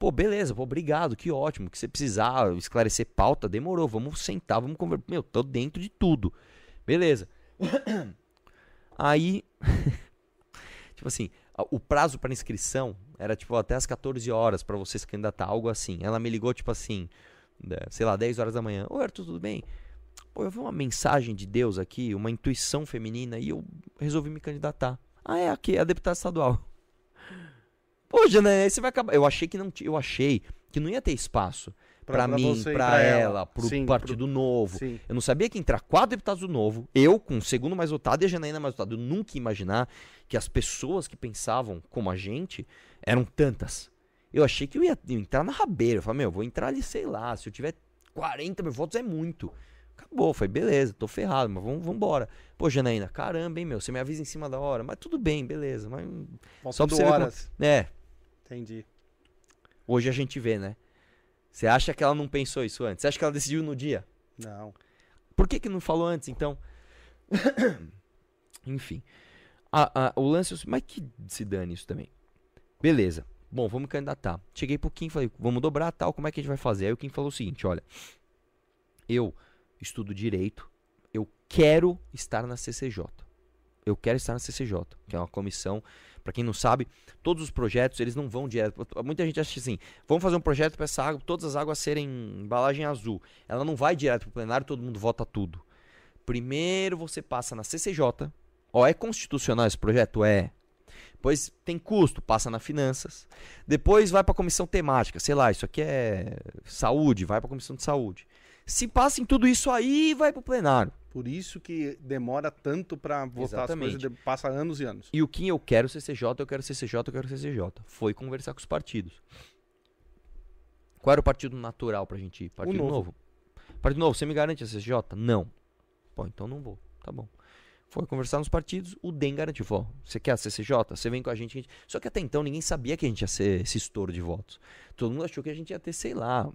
Pô, beleza, pô, obrigado, que ótimo. Que você precisar esclarecer pauta, demorou. Vamos sentar, vamos conversar. Meu, tô dentro de tudo. Beleza. Aí, tipo assim, o prazo para inscrição era tipo até as 14 horas para você se candidatar, algo assim. Ela me ligou tipo assim, sei lá, 10 horas da manhã. Oi, Arthur, tudo bem? Pô, eu vi uma mensagem de Deus aqui, uma intuição feminina e eu resolvi me candidatar. Ah, é aqui, a deputada estadual. Pô, Janaína, aí você vai acabar. Eu achei que não, eu achei que não ia ter espaço pra, mim, você e pra, ela, pro Sim, Partido Novo. Sim. Eu não sabia que entrar quatro deputados do Novo, eu com o segundo mais votado e a Janaína mais votada. Eu nunca ia imaginar que as pessoas que pensavam como a gente eram tantas. Eu achei que eu ia entrar na rabeira. Eu falei, meu, eu vou entrar ali, sei lá, se eu tiver 40 mil votos é muito. Acabou, foi beleza, tô ferrado, mas vamos embora. Pô, Janaína, caramba, hein, meu, você me avisa em cima da hora. Mas tudo bem, beleza. Mas, Só Só pra ver como- horas. é, Entendi. hoje a gente vê, né? Você acha que ela não pensou isso antes? Você acha que ela decidiu no dia? Não. Por que, que não falou antes, então? Enfim. O lance. é Mas que se dane isso também. Beleza. Bom, vamos candidatar. Cheguei pro Kim e falei, vamos dobrar tal, como é que a gente vai fazer? Aí o Kim falou o seguinte: olha, eu estudo direito, eu quero estar na CCJ. Eu quero estar na CCJ, que é uma comissão. Pra quem não sabe, todos os projetos eles não vão direto. Muita gente acha assim: vamos fazer um projeto para essa água, todas as águas serem embalagem azul. Ela não vai direto pro plenário, todo mundo vota tudo. Primeiro você passa na CCJ. Ó, é constitucional esse projeto? É. Depois tem custo, passa na finanças. Depois vai pra comissão temática, sei lá, isso aqui é saúde, vai pra comissão de saúde. Se passa em tudo isso aí, vai pro plenário. Por isso que demora tanto pra votar Exatamente. as coisas, passa anos e anos. E o Kim, eu quero CCJ, eu quero CCJ, eu quero CCJ. Foi conversar com os partidos. Qual era o partido natural pra gente ir? Partido Novo. novo. Partido Novo, você me garante a CCJ? Não. Pô, então não vou. Tá bom. Foi conversar nos partidos, o DEM garantiu. Ó, você quer a CCJ? Você vem com a gente, a gente- Só que até então ninguém sabia que a gente ia ser esse estouro de votos. Todo mundo achou que a gente ia ter, sei lá,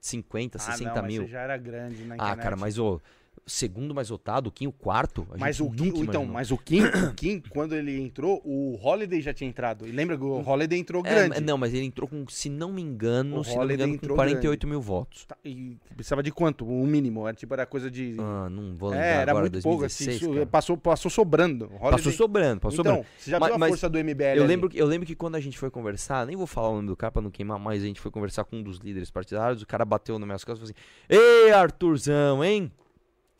50, 60 ah, não, mil. Mas você já era grande na Ah, internet. cara, mas o segundo mais votado, o Kim, o quarto, Mas o Kim, então, imaginou. mas o Kim, o Kim, quando ele entrou, o Holiday já tinha entrado. E lembra que o Holiday entrou É, grande. não, mas ele entrou com, se não me engano, O se não me engano, com entrou 48 mil votos. Tá, E precisava de quanto? O mínimo. Era tipo, era coisa de. Ah, não vou lembrar é, era agora, muito pouco. Assim, 2016, isso cara. passou, passou sobrando. Holiday- Passou sobrando, passou então, sobrando. você já Mas- viu a força do MBL? Eu ali? lembro, que- eu lembro que quando a gente foi conversar, nem vou falar o nome do cara pra não queimar, mas a gente foi conversar com um dos líderes partidários, o cara bateu nas minhas costas e falou assim, Ei, Arthurzão, hein?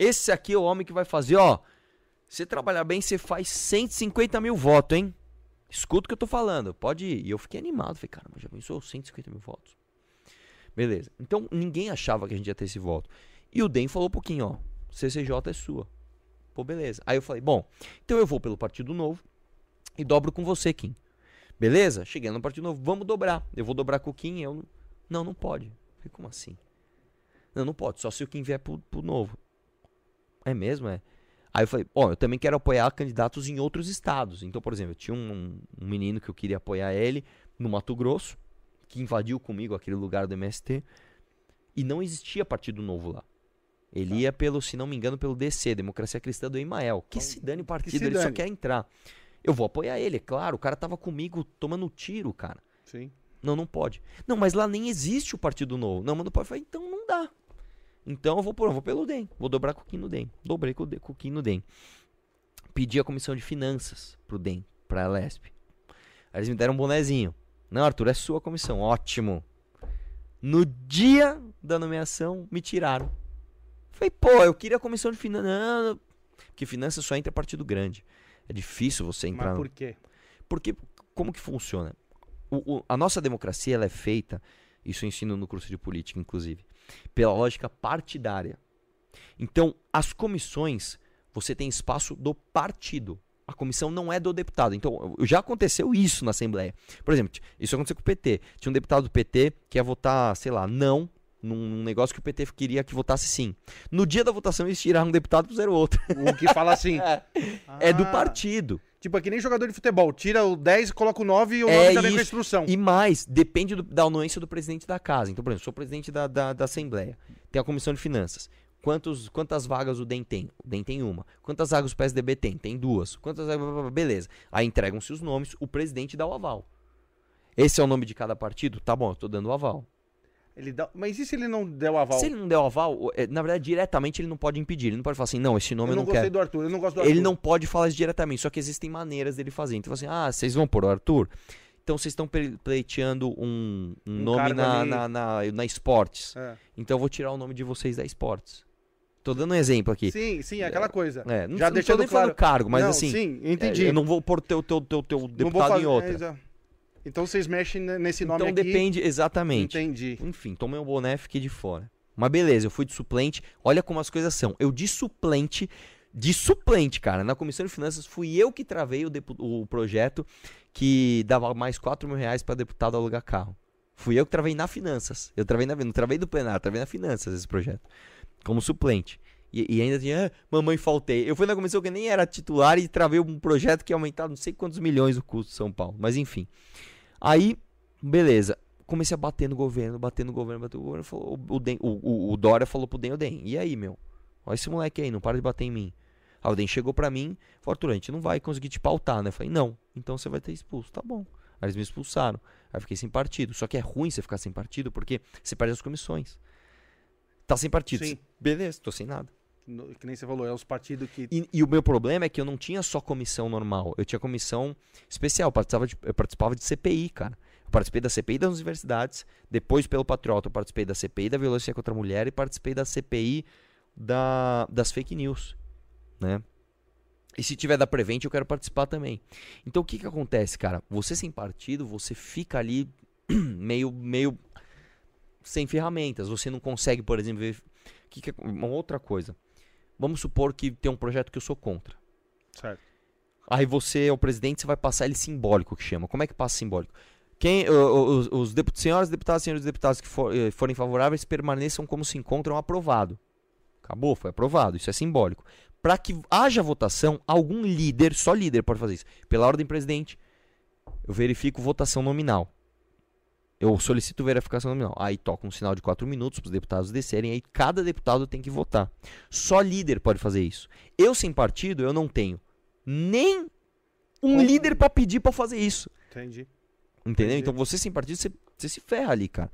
Esse aqui é o homem que vai fazer, ó. Você trabalhar bem, você faz 150 mil votos, hein? Escuta o que eu tô falando, pode ir. E eu fiquei animado, falei, cara, mas já pensou 150 mil votos? Beleza. Então, ninguém achava que a gente ia ter esse voto. E o DEM falou um pouquinho, ó, CCJ é sua. Pô, beleza. Aí eu falei, bom, então eu vou pelo Partido Novo e dobro com você, Kim. Beleza? Cheguei no Partido Novo, vamos dobrar. Eu vou dobrar com o Kim, eu não... Não, pode. Falei, como assim? Não, não pode, só se o Kim vier pro, pro Novo. É mesmo, é? Aí eu falei, ó, eu também quero apoiar candidatos em outros estados. Então, por exemplo, eu tinha um, um menino que eu queria apoiar ele no Mato Grosso, que invadiu comigo aquele lugar do MST, e não existia Partido Novo lá. Ele ia pelo, se não me engano, pelo DC, Democracia Cristã do Emael. Que se dane o partido, se ele só dane. quer entrar. Eu vou apoiar ele, é claro. O cara tava comigo tomando tiro, cara. Sim. Não, não pode. Não, mas lá nem existe o Partido Novo. Não, mas não pode. Eu falei, então não dá. Então eu vou, por, eu vou pelo DEM. Vou dobrar com o no DEM. Dobrei com o, com no DEM. Pedi a comissão de finanças pro DEM, pra Lesp. Aí eles me deram um bonezinho. Não, Arthur, é sua comissão. Ótimo. No dia da nomeação, me tiraram. Falei, pô, eu queria a comissão de finanças. Porque finanças só entra partido grande. É difícil você entrar. Mas por quê? porque como que funciona? O- o- a nossa democracia ela é feita, isso eu ensino no curso de política, inclusive, pela lógica partidária. Então, as comissões, você tem espaço do partido. A comissão não é do deputado. Então, já aconteceu isso na Assembleia. Por exemplo, isso aconteceu com o PT. Tinha um deputado do PT que ia votar, sei lá, não num negócio que o PT queria que votasse sim. No dia da votação, eles tiraram um deputado e puseram outro. O que fala assim. é, ah. é do partido. Tipo, é que nem jogador de futebol. Tira o 10 e coloca o 9 e o 9 é já vem com a instrução. E mais, depende do, da anuência do presidente da casa. Então, por exemplo, sou presidente da, da, da Assembleia. Tem a comissão de finanças. Quantos, quantas vagas o DEM tem? O DEM tem uma. Quantas vagas o PSDB tem? Tem duas. Quantas Beleza. Aí entregam-se os nomes, o presidente dá o aval. Esse é o nome de cada partido? Tá bom, eu tô dando o aval. Ele dá... Mas e se ele não der o aval? Se ele não der o aval, é, na verdade, diretamente ele não pode impedir. Ele não pode falar assim, não, esse nome eu não, eu não gostei quero. do Arthur, eu não gosto do Arthur. Ele não pode falar isso diretamente, só que existem maneiras dele fazer. Então, assim, ah, vocês vão pôr o Arthur? Então vocês estão pleiteando um, um, um nome na, na, na, na, Esportes. É. Então eu vou tirar o nome de vocês da Esportes. Tô dando um exemplo aqui. Sim, sim, é aquela coisa. É, não, Já não deixando tô nem claro... falando cargo, mas não, assim. Sim, entendi. É, eu não vou pôr teu, teu, teu, teu deputado fazer, em outra. É, então vocês mexem nesse nome então, aqui. Então depende, exatamente. Entendi. Enfim, tomei um boné, fiquei de fora. Mas beleza, eu fui de suplente. Olha como as coisas são. Eu de suplente, de suplente, cara, na comissão de finanças, fui eu que travei o, o projeto que dava mais 4 mil reais para deputado alugar carro. Fui eu que travei na finanças. Eu travei na, não travei do plenário, travei na finanças esse projeto. Como suplente. E, e ainda tinha, ah, mamãe, faltei. Eu fui na comissão que nem era titular e travei um projeto que ia aumentar não sei quantos milhões o custo de São Paulo. Mas enfim. Aí, beleza. Comecei a bater no governo, bater no governo, bater no governo. Falou, o, Den, o, o, o Dória falou pro Den, o Den, e aí, meu? Olha esse moleque aí, não para de bater em mim. Aí o Den chegou pra mim, falou, Arthur, a gente não vai conseguir te pautar, né? Eu falei, não, então você vai ter expulso. Tá bom. Aí eles me expulsaram. Aí eu fiquei sem partido. Só que é ruim você ficar sem partido porque você perde as comissões. Tá sem partido. Sim. Beleza, tô sem nada. Que nem você falou, é os partidos que. E, e, o meu problema é que eu não tinha só comissão normal, eu tinha comissão especial. Eu participava de, eu participava de CPI, cara. Eu participei da CPI das universidades, depois, pelo Patriota, eu participei da CPI da violência contra a mulher e participei da CPI da, das fake news. Né? E se tiver da Prevent, eu quero participar também. Então o que, que acontece, cara? Você sem partido, você fica ali meio, meio sem ferramentas. Você não consegue, por exemplo, ver. Que que é uma outra coisa. Vamos supor que tem um projeto que eu sou contra. Certo. Aí você é o presidente, você vai passar ele simbólico, que chama. Como é que passa simbólico? Quem, os, os deput senhoras deputadas senhores deputados que for, eh, forem favoráveis permaneçam como se encontram aprovado. Acabou, foi aprovado. Isso é simbólico. Para que haja votação, algum líder, só líder pode fazer isso. Pela ordem presidente, eu verifico votação nominal. Eu solicito verificação nominal. Aí toca um sinal de 4 minutos para os deputados descerem. Aí cada deputado tem que votar. Só líder pode fazer isso. Eu, sem partido, eu não tenho nem um líder para pedir para fazer isso. Entendi. Entendeu? Entendi. Então você sem partido, você, você se ferra ali, cara.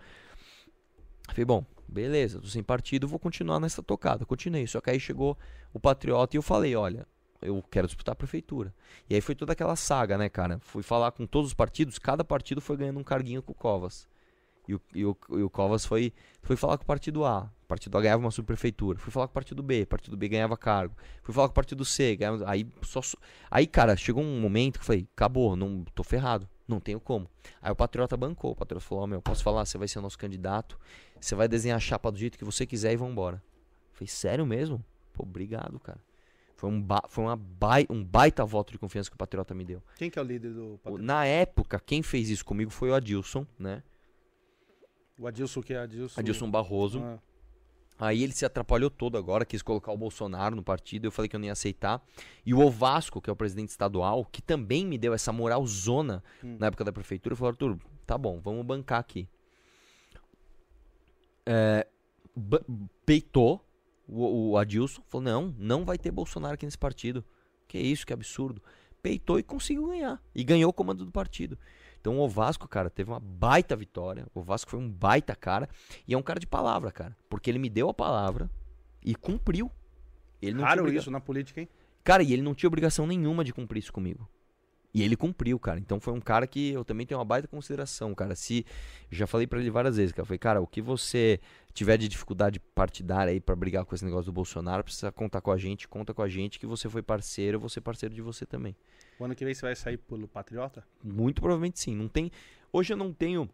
falei, bom, beleza, tô sem partido, vou continuar nessa tocada. Continuei. Só que aí chegou o Patriota e eu falei, olha, eu quero disputar a prefeitura. E aí foi toda aquela saga, né, cara? Fui falar com todos os partidos, cada partido foi ganhando um carguinho com o Covas. E o, e o, e o Covas foi, foi falar com o partido A. O partido A ganhava uma subprefeitura. Fui falar com o partido B. O partido B ganhava cargo. Fui falar com o partido C. Ganhava, aí, só, aí, cara, chegou um momento que eu falei: acabou, não tô ferrado. Não tenho como. Aí o Patriota bancou. O Patriota falou: oh, meu, posso falar? Você vai ser o nosso candidato. Você vai desenhar a chapa do jeito que você quiser e vambora. Eu falei: sério mesmo? Pô, obrigado, cara. Foi, um, ba foi uma bai um baita voto de confiança que o Patriota me deu. Quem que é o líder do Patriota? Na época, quem fez isso comigo foi o Adilson, né? O Adilson que é Adilson? Adilson Barroso. Ah. Aí ele se atrapalhou todo agora, quis colocar o Bolsonaro no partido, eu falei que eu não ia aceitar. E o Ovasco, que é o presidente estadual, que também me deu essa moral zona hum. na época da prefeitura, falou, Arthur, tá bom, vamos bancar aqui. É, peitou o, o Adilson falou: não, não vai ter Bolsonaro aqui nesse partido. Que isso, que absurdo. Peitou e conseguiu ganhar. E ganhou o comando do partido. Então o Vasco, cara, teve uma baita vitória. O Vasco foi um baita cara. E é um cara de palavra, cara. Porque ele me deu a palavra e cumpriu. Ele não Raro isso na política, hein? Cara, e ele não tinha obrigação nenhuma de cumprir isso comigo. E ele cumpriu, cara. Então foi um cara que eu também tenho uma baita consideração, cara. Se já falei para ele várias vezes, cara, foi, cara, o que você tiver de dificuldade partidária aí para brigar com esse negócio do Bolsonaro, precisa contar com a gente, conta com a gente que você foi parceiro, eu vou ser parceiro de você também. O ano que vem você vai sair pelo Patriota? Muito provavelmente sim. Não tem, hoje eu não tenho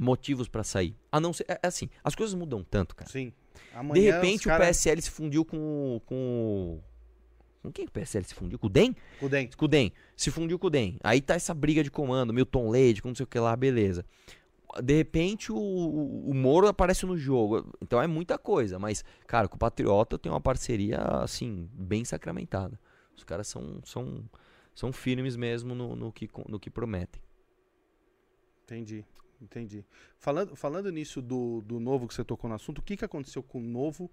motivos para sair. A não ser, é, é, assim, as coisas mudam tanto, cara. Sim. Amanhã de repente cara... o PSL se fundiu com com Com quem que o PSL se fundiu? Com o DEM? Com o DEM. Com o DEM. Se fundiu com o DEM. Aí tá essa briga de comando, Milton Leite, com não sei o que lá, beleza. De repente o, o Moro aparece no jogo. Então é muita coisa. Mas, cara, com o Patriota tem uma parceria, assim, bem sacramentada. Os caras são, são, são firmes mesmo no, no, que, no que prometem. Entendi, entendi. Falando, falando nisso do, do novo que você tocou no assunto, o que, que aconteceu com o novo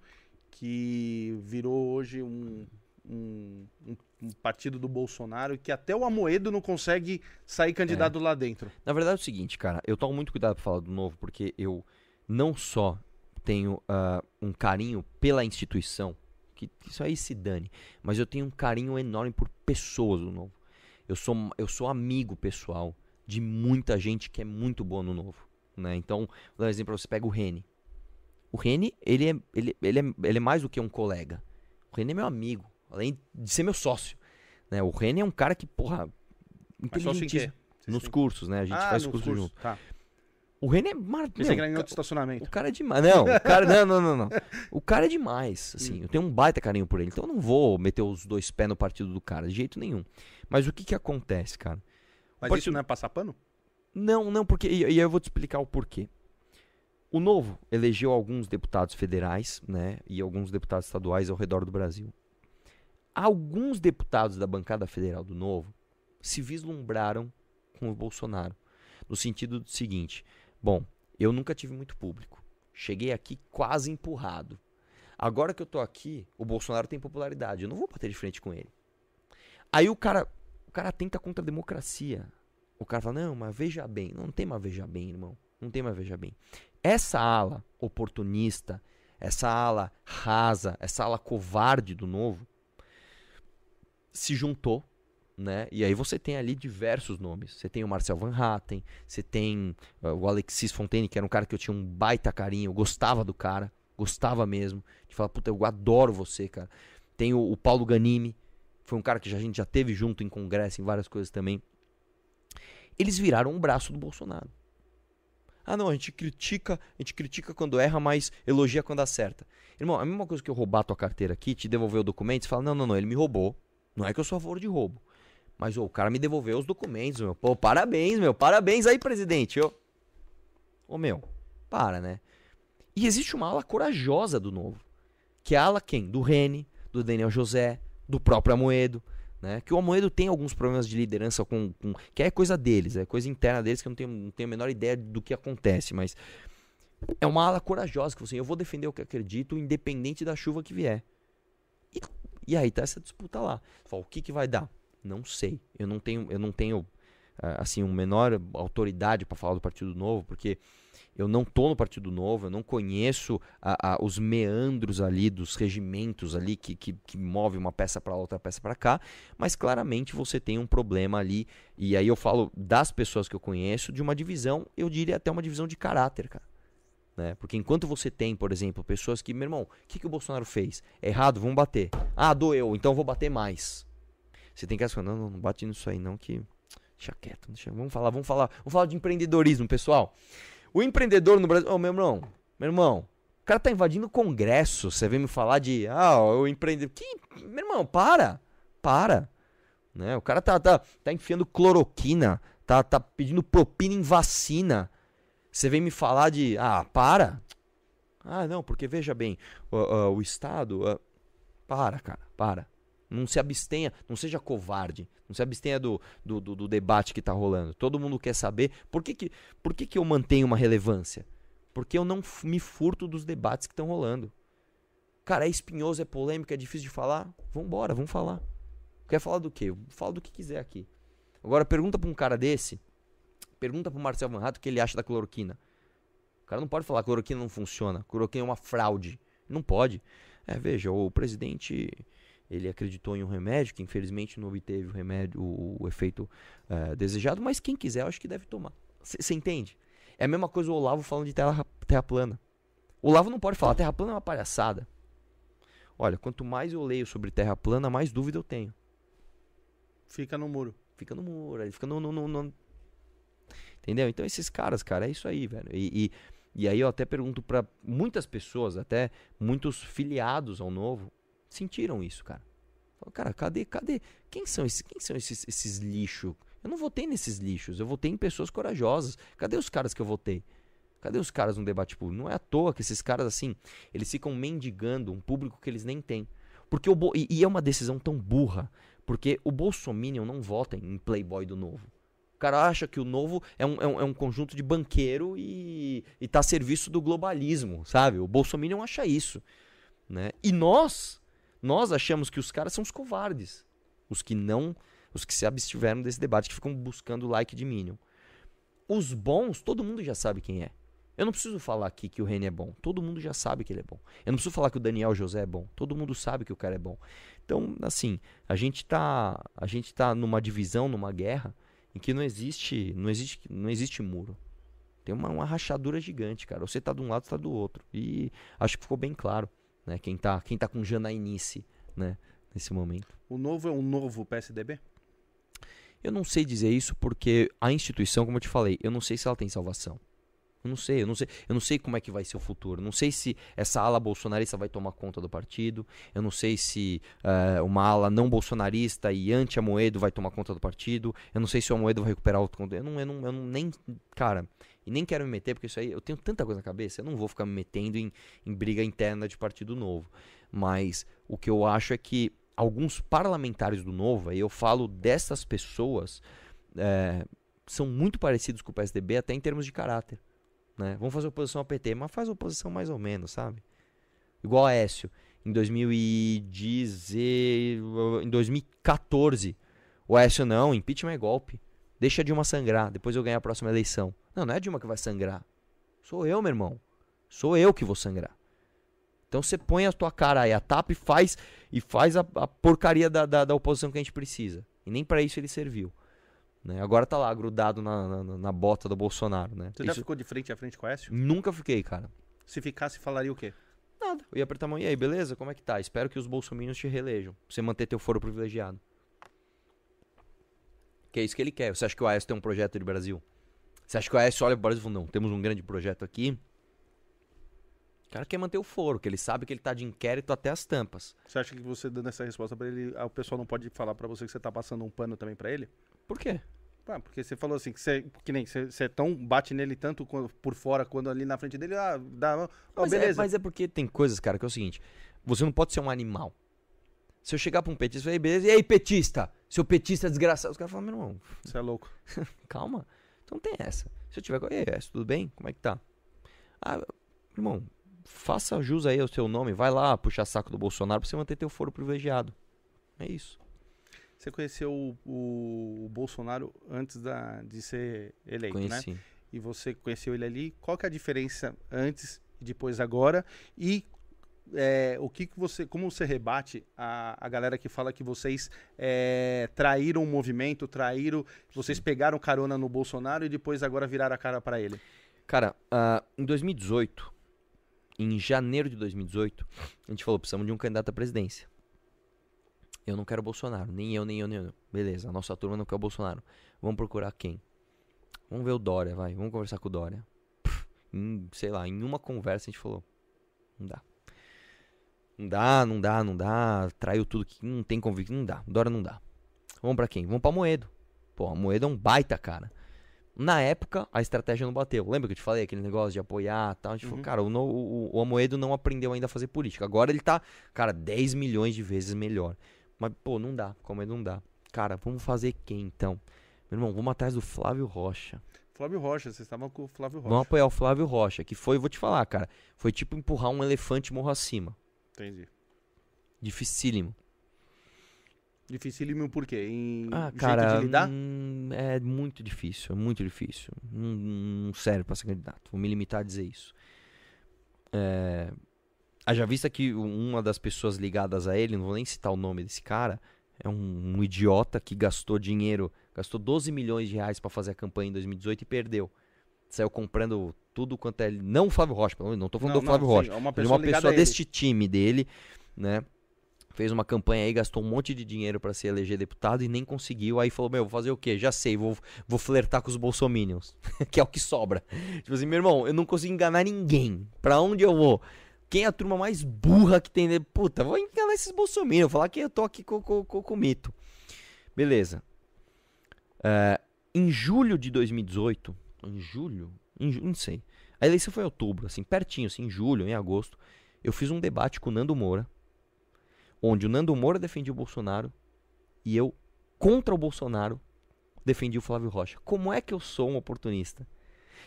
que virou hoje um, um, um, um partido do Bolsonaro que até o Amoedo não consegue sair candidato é. lá dentro? Na verdade é o seguinte, cara, eu tomo muito cuidado pra falar do novo, porque eu não só tenho uh, um carinho pela instituição, que isso aí se dane, mas eu tenho um carinho enorme por pessoas do novo. Eu sou, eu sou amigo pessoal de muita gente que é muito boa no novo. Né? Então, vou dar um exemplo, você pega o Rene. O Rene, ele é, ele, ele, é, ele é mais do que um colega. O Rene é meu amigo, além de ser meu sócio. Né? O Rene é um cara que, porra, inteligente. Nos cursos, né? A gente ah, faz curso cursos. junto. Tá. O Rene é maravilhoso. Você outro estacionamento. O cara é demais. Não, o cara, não, não, não, não. O cara é demais. Assim, hum. eu tenho um baita carinho por ele. Então eu não vou meter os dois pés no partido do cara, de jeito nenhum. Mas o que que acontece, cara? Mas isso não é passar pano? Não, não, porque. E, e eu vou te explicar o porquê. O Novo elegeu alguns deputados federais, né? E alguns deputados estaduais ao redor do Brasil. Alguns deputados da bancada federal do Novo se vislumbraram com o Bolsonaro. No sentido do seguinte: bom, eu nunca tive muito público. Cheguei aqui quase empurrado. Agora que eu tô aqui, o Bolsonaro tem popularidade. Eu não vou bater de frente com ele. Aí o cara, o cara tenta contra a democracia. O cara fala, não, mas veja bem. Não, tem mais veja bem, irmão. Não tem mais veja bem. Essa ala oportunista, essa ala rasa, essa ala covarde do novo, se juntou, né? E aí você tem ali diversos nomes. Você tem o Marcel Van Hatten, você tem uh, o Alexis Fontaine, que era um cara que eu tinha um baita carinho, eu gostava do cara, gostava mesmo. De falar, puta, eu adoro você, cara. Tem o, o Paulo Ganimi, foi um cara que já, a gente já teve junto em congresso, em várias coisas também. Eles viraram um braço do Bolsonaro. Ah, não, a gente critica, a gente critica quando erra, mas elogia quando acerta. Irmão, a mesma coisa que eu roubar tua carteira aqui, te devolver o documento, você fala: "Não, não, não, ele me roubou". Não é que eu sou a favor de roubo. Mas oh, o cara me devolveu os documentos, meu. Pô, parabéns, meu. Parabéns aí, presidente. Ô, oh, meu, para, né? E existe uma ala corajosa do novo. Que é a ala quem? Do Rene, do Daniel José, do próprio Amoedo. Né? Que o Amoedo tem alguns problemas de liderança com, com, que é coisa deles, é coisa interna deles que eu não tenho, não tenho a menor ideia do que acontece, mas é uma ala corajosa que assim, eu vou defender o que acredito, independente da chuva que vier. E, e aí tá essa disputa lá. Fala, o que que vai dar? Não sei. Eu não tenho, eu não tenho assim, uma menor autoridade para falar do Partido Novo, porque eu não tô no Partido Novo, eu não conheço a, a, os meandros ali dos regimentos ali que, que, que move uma peça para outra peça para cá, mas claramente você tem um problema ali, e aí eu falo das pessoas que eu conheço, de uma divisão, eu diria até uma divisão de caráter, cara. Né? Porque enquanto você tem, por exemplo, pessoas que, meu irmão, o que, que o Bolsonaro fez? É errado, vamos bater. Ah, doeu, então vou bater mais. Você tem que falar, não, não, não bate nisso aí não, que. Deixa quieto, deixa... vamos falar, vamos falar, vamos falar de empreendedorismo, pessoal. O empreendedor no Brasil. Ô, oh, meu irmão, meu irmão, o cara tá invadindo o Congresso. Você vem me falar de. Ah, o empreendedor. Que. Meu irmão, para! Para! Né? O cara tá, tá, tá enfiando cloroquina, tá, tá pedindo propina em vacina. Você vem me falar de. Ah, para! Ah, não, porque veja bem, uh, uh, o Estado. Uh, para, cara, para. Não se abstenha, não seja covarde. Não se abstenha do, do, do, do debate que está rolando. Todo mundo quer saber por que, que, por que, que eu mantenho uma relevância. Porque eu não me furto dos debates que estão rolando. Cara, é espinhoso, é polêmico, é difícil de falar. Vambora, vamos falar. Quer falar do quê? Fala do que quiser aqui. Agora pergunta para um cara desse, pergunta para o Marcel Van Hatt o que ele acha da cloroquina. O cara não pode falar que cloroquina não funciona, cloroquina é uma fraude. Não pode. É, veja, o presidente ele acreditou em um remédio que infelizmente não obteve o remédio, o, o efeito uh, desejado, mas quem quiser, eu acho que deve tomar. Você entende? É a mesma coisa o Olavo falando de terra, terra plana. O Olavo não pode falar, terra plana é uma palhaçada. Olha, quanto mais eu leio sobre terra plana, mais dúvida eu tenho. Fica no muro. Fica no muro, ele fica no, no, no, no... Entendeu? Então esses caras, cara, é isso aí, velho. E, e, e aí eu até pergunto para muitas pessoas, até muitos filiados ao novo, sentiram isso, cara. Cara, cadê, cadê? Quem são esses, quem são esses, esses lixos? Eu não votei nesses lixos, eu votei em pessoas corajosas. Cadê os caras que eu votei? Cadê os caras no debate público? Não é à toa que esses caras, assim, eles ficam mendigando um público que eles nem têm. Porque o Bo... e, e é uma decisão tão burra, porque o Bolsominion não vota em Playboy do Novo. O cara acha que o Novo é um, é um, é um conjunto de banqueiro e, e tá a serviço do globalismo, sabe? O Bolsominion acha isso. Né? E nós, nós achamos que os caras são os covardes. Os que não, os que se abstiveram desse debate, que ficam buscando like de Minion. Os bons, todo mundo já sabe quem é. Eu não preciso falar aqui que o Reni é bom. Todo mundo já sabe que ele é bom. Eu não preciso falar que o Daniel José é bom. Todo mundo sabe que o cara é bom. Então, assim, a gente tá, a gente tá numa divisão, numa guerra em que não existe, não existe, não existe muro. Tem uma, uma rachadura gigante, cara. Você tá de um lado, você tá do outro. E acho que ficou bem claro, né? Quem tá, quem tá com Janainice, né, nesse momento. O novo é um novo PSDB? Eu não sei dizer isso porque a instituição, como eu te falei, eu não sei se ela tem salvação. Eu não sei, eu não sei, eu não sei como é que vai ser o futuro. Eu não sei se essa ala bolsonarista vai tomar conta do partido. Eu não sei se uh, uma ala não bolsonarista e anti-Amoedo vai tomar conta do partido. Eu não sei se o Amoedo vai recuperar o eu não, eu não, eu não nem, cara, e nem quero me meter porque isso aí eu tenho tanta coisa na cabeça. Eu não vou ficar me metendo em, em briga interna de partido novo. Mas o que eu acho é que alguns parlamentares do Novo, aí eu falo dessas pessoas, é, são muito parecidos com o PSDB até em termos de caráter. Né? Vamos fazer oposição ao PT, mas faz oposição mais ou menos, sabe? Igual a Écio. Em 2010, em 2014, o Écio não, impeachment é golpe. Deixa a Dilma sangrar, depois eu ganho a próxima eleição. Não, não é a Dilma que vai sangrar. Sou eu, meu irmão. Sou eu que vou sangrar. Então você põe a tua cara aí, a tapa e faz, e faz a, a porcaria da, da, da, oposição que a gente precisa. E nem para isso ele serviu. Né? Agora tá lá, grudado na, na, na bota do Bolsonaro. Né? Você isso... já ficou de frente a frente com o Écio? Nunca fiquei, cara. Se ficasse, falaria o quê? Nada. Eu ia apertar a mão. E aí, beleza? Como é que tá? Espero que os bolsominions te reelejam. Pra você manter teu foro privilegiado. Que é isso que ele quer. Você acha que o Aécio tem um projeto de Brasil? Você acha que o Aécio olha pro Brasil e fala, não, temos um grande projeto aqui. O cara quer manter o foro, que ele sabe que ele tá de inquérito até as tampas. Você acha que você dando essa resposta para ele, o pessoal não pode falar para você que você tá passando um pano também para ele? Por quê? Ah, porque você falou assim, que você, que nem, você, você é tão bate nele tanto por fora, quando ali na frente dele, ah, dá, mas é, beleza. É, mas é porque tem coisas, cara, que é o seguinte, você não pode ser um animal. Se eu chegar pra um petista e falar, beleza, e aí, petista? Seu petista desgraçado. Os caras falam, meu irmão. Você é louco. calma. Então tem essa. Se eu tiver. E aí, tudo bem? Como é que tá? Ah, irmão, faça jus aí ao seu nome. Vai lá puxar saco do Bolsonaro pra você manter teu foro privilegiado. É isso. Você conheceu o, o, o Bolsonaro antes da, de ser eleito, Conheci. né? E você conheceu ele ali. Qual que é a diferença antes e depois agora? E é, o que, que você, como você rebate a, a galera que fala que vocês é, traíram o movimento, traíram, vocês pegaram carona no Bolsonaro e depois agora viraram a cara para ele? Cara, uh, em 2018, em janeiro de 2018, a gente falou precisamos de um candidato à presidência. Eu não quero Bolsonaro, nem eu, nem eu, nem eu. Beleza, a nossa turma não quer o Bolsonaro. Vamos procurar quem? Vamos ver o Dória, vai. Vamos conversar com o Dória. Pff, em, sei lá, em uma conversa a gente falou: não dá. Não dá, não dá, não dá. Traiu tudo que não tem convicção. Não dá. Dora não dá. Vamos para quem? Vamos pra Moedo. Pô, Moedo é um baita, cara. Na época, a estratégia não bateu. Lembra que eu te falei aquele negócio de apoiar e tal? A gente uhum. falou, cara, o, o, o Amoedo não aprendeu ainda a fazer política. Agora ele tá, cara, 10 milhões de vezes melhor. Mas, pô, não dá. Como é não dá? Cara, vamos fazer quem então? Meu irmão, vamos atrás do Flávio Rocha. Flávio Rocha, vocês estavam com o Flávio Rocha. Vamos apoiar o Flávio Rocha, que foi, vou te falar, cara, foi tipo empurrar um elefante morro acima. Entendi. Dificílimo. Dificílimo por quê? Em ah, cara, de lidar? Hum, é muito difícil, é muito difícil. Não, não serve pra ser candidato. Vou me limitar a dizer isso. É... Haja vista que uma das pessoas ligadas a ele, não vou nem citar o nome desse cara, é um, um idiota que gastou dinheiro, gastou 12 milhões de reais para fazer a campanha em 2018 e perdeu. Saiu comprando tudo quanto é. Não o Flávio Rocha, não estou falando não, do Flávio não, Rocha. Sim, é uma pessoa, uma pessoa deste time dele, né? Fez uma campanha aí, gastou um monte de dinheiro para se eleger deputado e nem conseguiu. Aí falou: Meu, vou fazer o quê? Já sei, vou, vou flertar com os bolsominions, que é o que sobra. Tipo assim, meu irmão, eu não consigo enganar ninguém. Pra onde eu vou? Quem é a turma mais burra que tem. Puta, vou enganar esses bolsominions, falar que eu tô aqui com, com, com, com mito. Beleza. É, em julho de 2018, em julho, em, não sei. A eleição foi em outubro, assim, pertinho, assim, em julho, em agosto. Eu fiz um debate com o Nando Moura, onde o Nando Moura defendia o Bolsonaro e eu, contra o Bolsonaro, defendi o Flávio Rocha. Como é que eu sou um oportunista?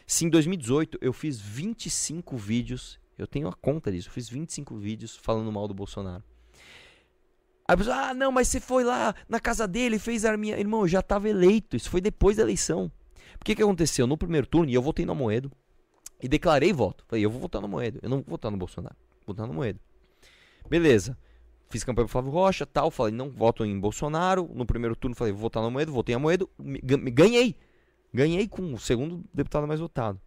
Se em 2018 eu fiz 25 vídeos, eu tenho a conta disso, eu fiz 25 vídeos falando mal do Bolsonaro. Aí a pessoa, ah, não, mas você foi lá na casa dele, fez a minha. Irmão, eu já estava eleito, isso foi depois da eleição. O que, que aconteceu? No primeiro turno, eu votei no Moedo, e declarei voto. Falei, eu vou votar no Moedo, eu não vou votar no Bolsonaro, vou votar no Moedo. Beleza. Fiz campanha pro Flávio Rocha, tal, falei, não voto em Bolsonaro. No primeiro turno falei, vou votar no Moedo, votei a Moedo, ganhei. Ganhei com o segundo deputado mais votado.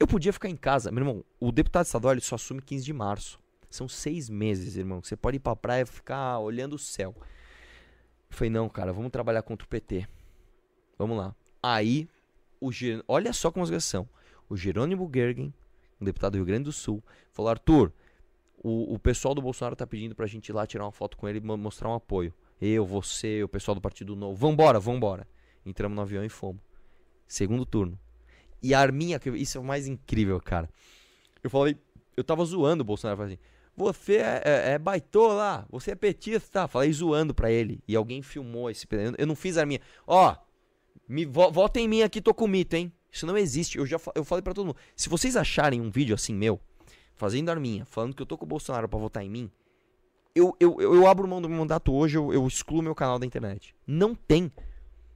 Eu podia ficar em casa. Meu irmão, o deputado estadual ele só assume 15 de março. São seis meses, irmão. Você pode ir pra praia e ficar olhando o céu. Eu falei, não, cara, vamos trabalhar contra o PT. Vamos lá. Aí, o Ger... olha só como as coisas são. O Jerônimo Gergen, um deputado do Rio Grande do Sul, falou: Arthur, o, o pessoal do Bolsonaro tá pedindo pra gente ir lá tirar uma foto com ele e mostrar um apoio. Eu, você, o pessoal do Partido Novo. Vambora, vambora. Entramos no avião e fomos. Segundo turno. E a Arminha, isso é o mais incrível, cara. Eu falei, eu tava zoando o Bolsonaro, falei assim, você é, é, é baitola, você é petista, falei zoando pra ele. E alguém filmou esse Eu não fiz a Arminha. Ó, me, vo, vota em mim aqui, tô com mito, hein? Isso não existe. Eu já eu falei para todo mundo. Se vocês acharem um vídeo assim meu, fazendo arminha, falando que eu tô com o Bolsonaro para votar em mim, eu, eu, eu, eu, abro mão do meu mandato hoje, eu, eu excluo meu canal da internet. Não tem.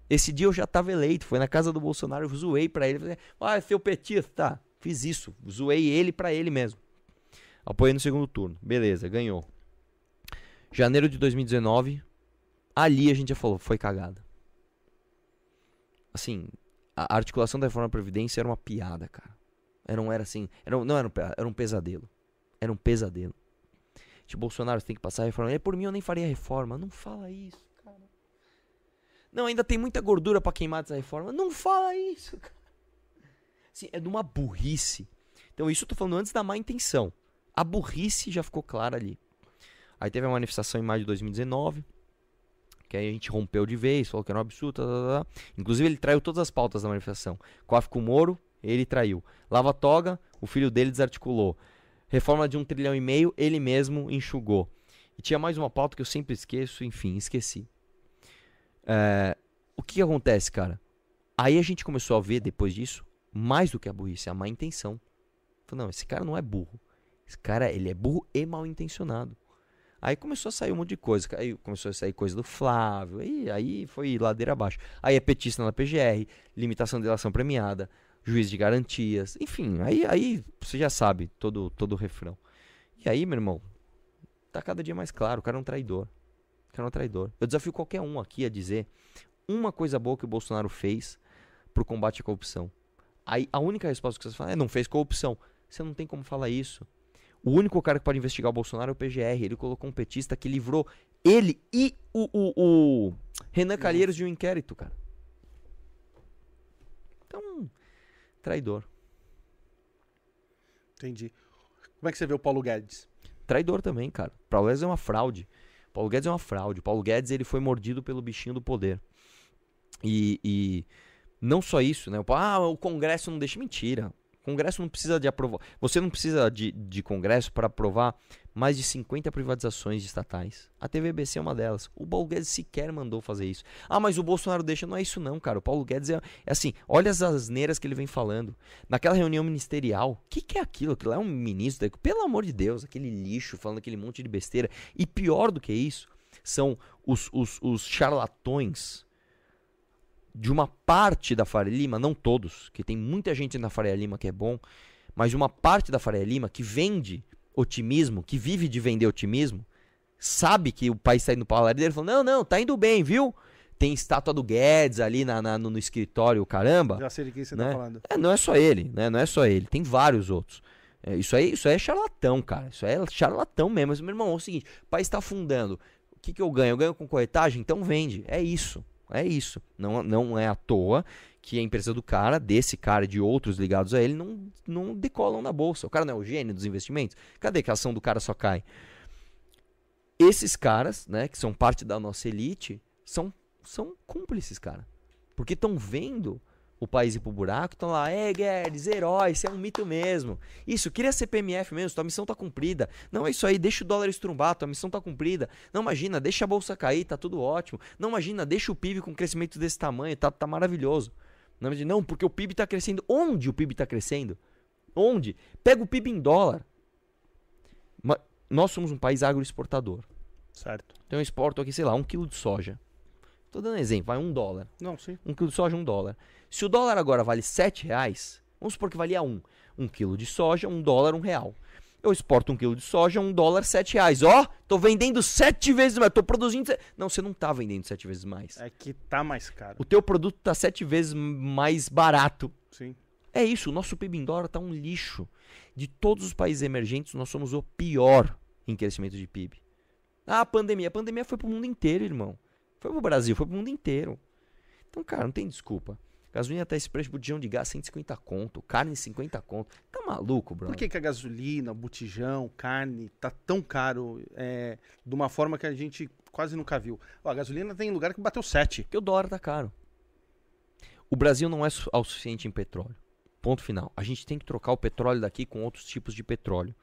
Esse dia eu já tava eleito, foi na casa do Bolsonaro, eu zoei pra ele, falei, ah, é seu petista, fiz isso, zoei ele pra ele mesmo. Apoiei no segundo turno, beleza, ganhou. Janeiro de 2019, ali a gente já falou, foi cagada. Assim, a articulação da reforma da Previdência era uma piada, cara. Era, não era assim. Era, não era um, era um pesadelo. Era um pesadelo. Tipo, Bolsonaro tem que passar a reforma. É por mim eu nem faria reforma. Não fala isso. Não, ainda tem muita gordura para queimar dessa reforma. Não fala isso, cara. Assim, é de uma burrice. Então, isso eu tô falando antes da má intenção. A burrice já ficou clara ali. Aí teve a manifestação em maio de 2019. Que aí a gente rompeu de vez, falou que era um absurdo. Tá, tá, tá. Inclusive, ele traiu todas as pautas da manifestação. Coaf com o Moro, ele traiu. Lava Toga, o filho dele desarticulou. Reforma de um trilhão e meio, ele mesmo enxugou. E tinha mais uma pauta que eu sempre esqueço, enfim, esqueci. É, o que, acontece, cara? Aí a gente começou a ver, depois disso, mais do que a burrice, a má intenção. Falei, não, esse cara não é burro. Esse cara, ele é burro e mal intencionado. Aí começou a sair um monte de coisa. Aí começou a sair coisa do Flávio. Aí, aí foi ladeira abaixo. Aí é petista na PGR, limitação de delação premiada, juiz de garantias, enfim, aí, aí você já sabe todo, todo o refrão. E aí, meu irmão, tá cada dia mais claro, o cara é um traidor. Cara é um traidor. Eu desafio qualquer um aqui a dizer uma coisa boa que o Bolsonaro fez pro combate à corrupção. Aí a única resposta que você fala é não fez corrupção. Você não tem como falar isso. O único cara que pode investigar o Bolsonaro é o PGR. Ele colocou um petista que livrou ele e o, o, o Renan Calheiros de um inquérito, cara. Então, Traidor. Entendi. Como é que você vê o Paulo Guedes? Traidor também, cara. Paulo Guedes é uma fraude. Paulo Guedes é uma fraude. Paulo Guedes ele foi mordido pelo bichinho do poder. E, e não só isso, né? Ah, o Congresso não deixa. Mentira. Congresso não precisa de aprovar. Você não precisa de, de Congresso para aprovar mais de 50 privatizações estatais. A TVBC é uma delas. O Paulo Guedes sequer mandou fazer isso. Ah, mas o Bolsonaro deixa. Não é isso não, cara. O Paulo Guedes é, é assim, olha as asneiras que ele vem falando. Naquela reunião ministerial, o que, que é aquilo? Aquilo é um ministro, pelo amor de Deus, aquele lixo falando aquele monte de besteira. E pior do que isso, são os, os, os charlatões de uma parte da Faria Lima, não todos, que tem muita gente na Faria Lima que é bom, mas uma parte da Faria Lima que vende otimismo, que vive de vender otimismo, sabe que o país está indo para a ladeira, ele fala, não, não, tá indo bem, viu? Tem estátua do Guedes ali na, na no, no, escritório, caramba. Já sei de quem você tá né? tá falando. É, não é só ele, né? Não é só ele, tem vários outros. É, isso, aí, isso aí é charlatão, cara. Isso aí é charlatão mesmo. Mas, meu irmão, é o seguinte, o país está afundando. O que, que eu ganho? Eu ganho com corretagem? Então vende. É isso. É isso. Não, não é à toa que a empresa do cara, desse cara e de outros ligados a ele, não, não decolam na bolsa. O cara não é o gênio dos investimentos? Cadê que a ação do cara só cai? Esses caras, né, que são parte da nossa elite, são, são cúmplices, cara. Porque estão vendo o país ir pro buraco, estão lá, é Guedes, herói, isso é um mito mesmo. Isso, queria ser PMF mesmo, tua missão tá cumprida. Não, é isso aí, deixa o dólar estrumbar, tua missão tá cumprida. Não, imagina, deixa a bolsa cair, tá tudo ótimo. Não, imagina, deixa o PIB com crescimento desse tamanho, tá, tá maravilhoso. Não, não, porque o PIB está crescendo. Onde o PIB está crescendo? Onde? Pega o PIB em dólar. nós somos um país agroexportador. Certo. Então eu exporto aqui, sei lá, um quilo de soja. Tô dando exemplo, vai um dólar. Não, sim. Um quilo de soja, um dólar. Se o dólar agora vale sete reais, vamos supor que valia um. Um quilo de soja, um dólar, um real eu exporto um quilo de soja, um dólar, sete reais. Ó, oh, tô vendendo sete vezes mais, tô produzindo... Não, você não tá vendendo sete vezes mais. É que tá mais caro. O teu produto tá sete vezes mais barato. Sim. É isso, o nosso PIB em dólar tá um lixo. De todos os países emergentes, nós somos o pior em crescimento de PIB. Ah, a pandemia. A pandemia foi pro mundo inteiro, irmão. Foi pro Brasil, foi pro mundo inteiro. Então, cara, não tem desculpa. Gasolina tá esse preço, botijão de gás 150 conto, carne 50 conto. Tá maluco, bro? Por que, que a gasolina, botijão, carne tá tão caro é, de uma forma que a gente quase nunca viu? Ó, a gasolina tem lugar que bateu 7. Porque o dólar tá caro. O Brasil não é o suficiente em petróleo. Ponto final. A gente tem que trocar o petróleo daqui com outros tipos de petróleo.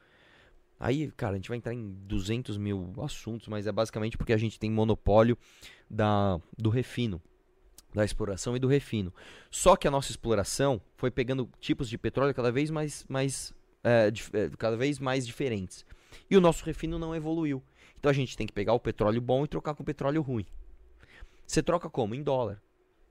Aí, cara, a gente vai entrar em 200 mil assuntos, mas é basicamente porque a gente tem monopólio da, do refino da exploração e do refino. Só que a nossa exploração foi pegando tipos de petróleo cada vez mais, mais, é, é, cada vez mais diferentes. E o nosso refino não evoluiu. Então a gente tem que pegar o petróleo bom e trocar com o petróleo ruim. Você troca como? Em dólar.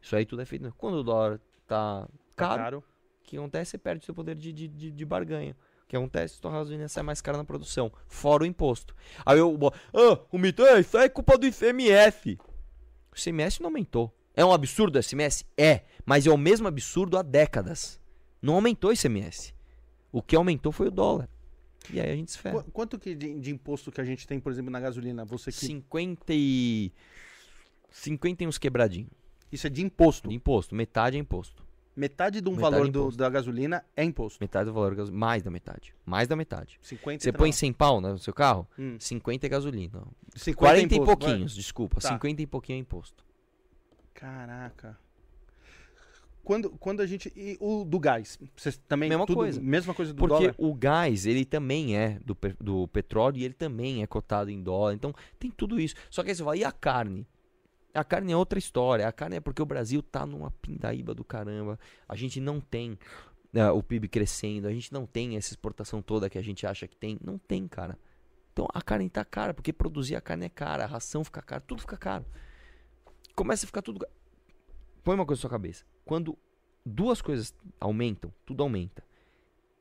Isso aí tudo é feito. Quando o dólar tá, tá caro, caro. o que acontece? Você perde seu poder de, de, de, de barganha. Que acontece? Tua gasolina sai mais cara na produção, fora o imposto. Aí eu, ah, o mito, é, isso é culpa do ICMS. O ICMS não aumentou. É um absurdo o SMS? É, mas é o mesmo absurdo há décadas. Não aumentou o ICMS. O que aumentou foi o dólar. E aí a gente se ferra. Quanto que de, de, imposto que a gente tem, por exemplo, na gasolina? Você que... 50 e... 50 e uns quebradinhos. Isso é de imposto? De imposto. Metade é imposto. Metade de um metade valor é do, da gasolina é imposto? Metade do valor da gasolina. Mais da metade. Mais da metade. 50 Você põe 100 pau no seu carro? Hum. 50 é gasolina. 50 40 é imposto, e pouquinhos, vai. desculpa. Tá. 50 e pouquinho é imposto. Caraca. Quando, quando a gente. E o do gás? Você também. Mesma tudo, coisa. Mesma coisa do Porque dólar? o gás, ele também é do, do petróleo e ele também é cotado em dólar. Então tem tudo isso. Só que aí você fala, e a carne? A carne é outra história. A carne é porque o Brasil tá numa pindaíba do caramba. A gente não tem uh, o PIB crescendo. A gente não tem essa exportação toda que a gente acha que tem. Não tem, cara. Então a carne tá cara, porque produzir a carne é cara, a ração fica cara, tudo fica caro começa a ficar tudo. Põe uma coisa na sua cabeça. Quando duas coisas aumentam, tudo aumenta: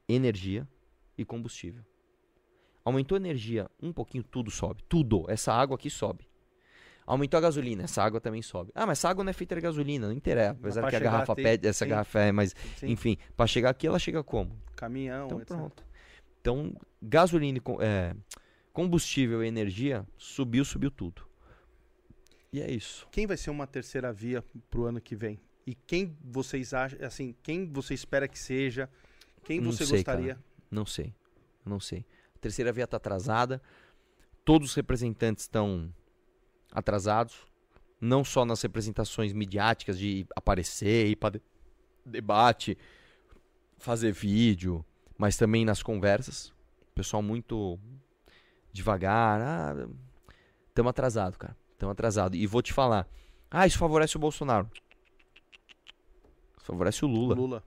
energia e combustível. Aumentou a energia um pouquinho, tudo sobe. Tudo. Essa água aqui sobe. Aumentou a gasolina, essa água também sobe. Ah, mas essa água não é feita de gasolina, não interessa. Apesar que a garrafa tem, pede, essa sim. garrafa é, mas sim. enfim, para chegar aqui ela chega como? Caminhão, então, etc. pronto. Então, gasolina, é, combustível e energia subiu, subiu tudo. E é isso. Quem vai ser uma terceira via pro ano que vem? E quem vocês acham, assim, quem você espera que seja? Quem você sei, gostaria? Cara. Não sei. Não sei. A terceira via tá atrasada. Todos os representantes estão atrasados. Não só nas representações midiáticas de aparecer, ir para debate, fazer vídeo, mas também nas conversas. Pessoal muito devagar. Ah, estamos atrasados, cara. Estão atrasados. E vou te falar. Ah, isso favorece o Bolsonaro. Isso favorece o Lula. Lula.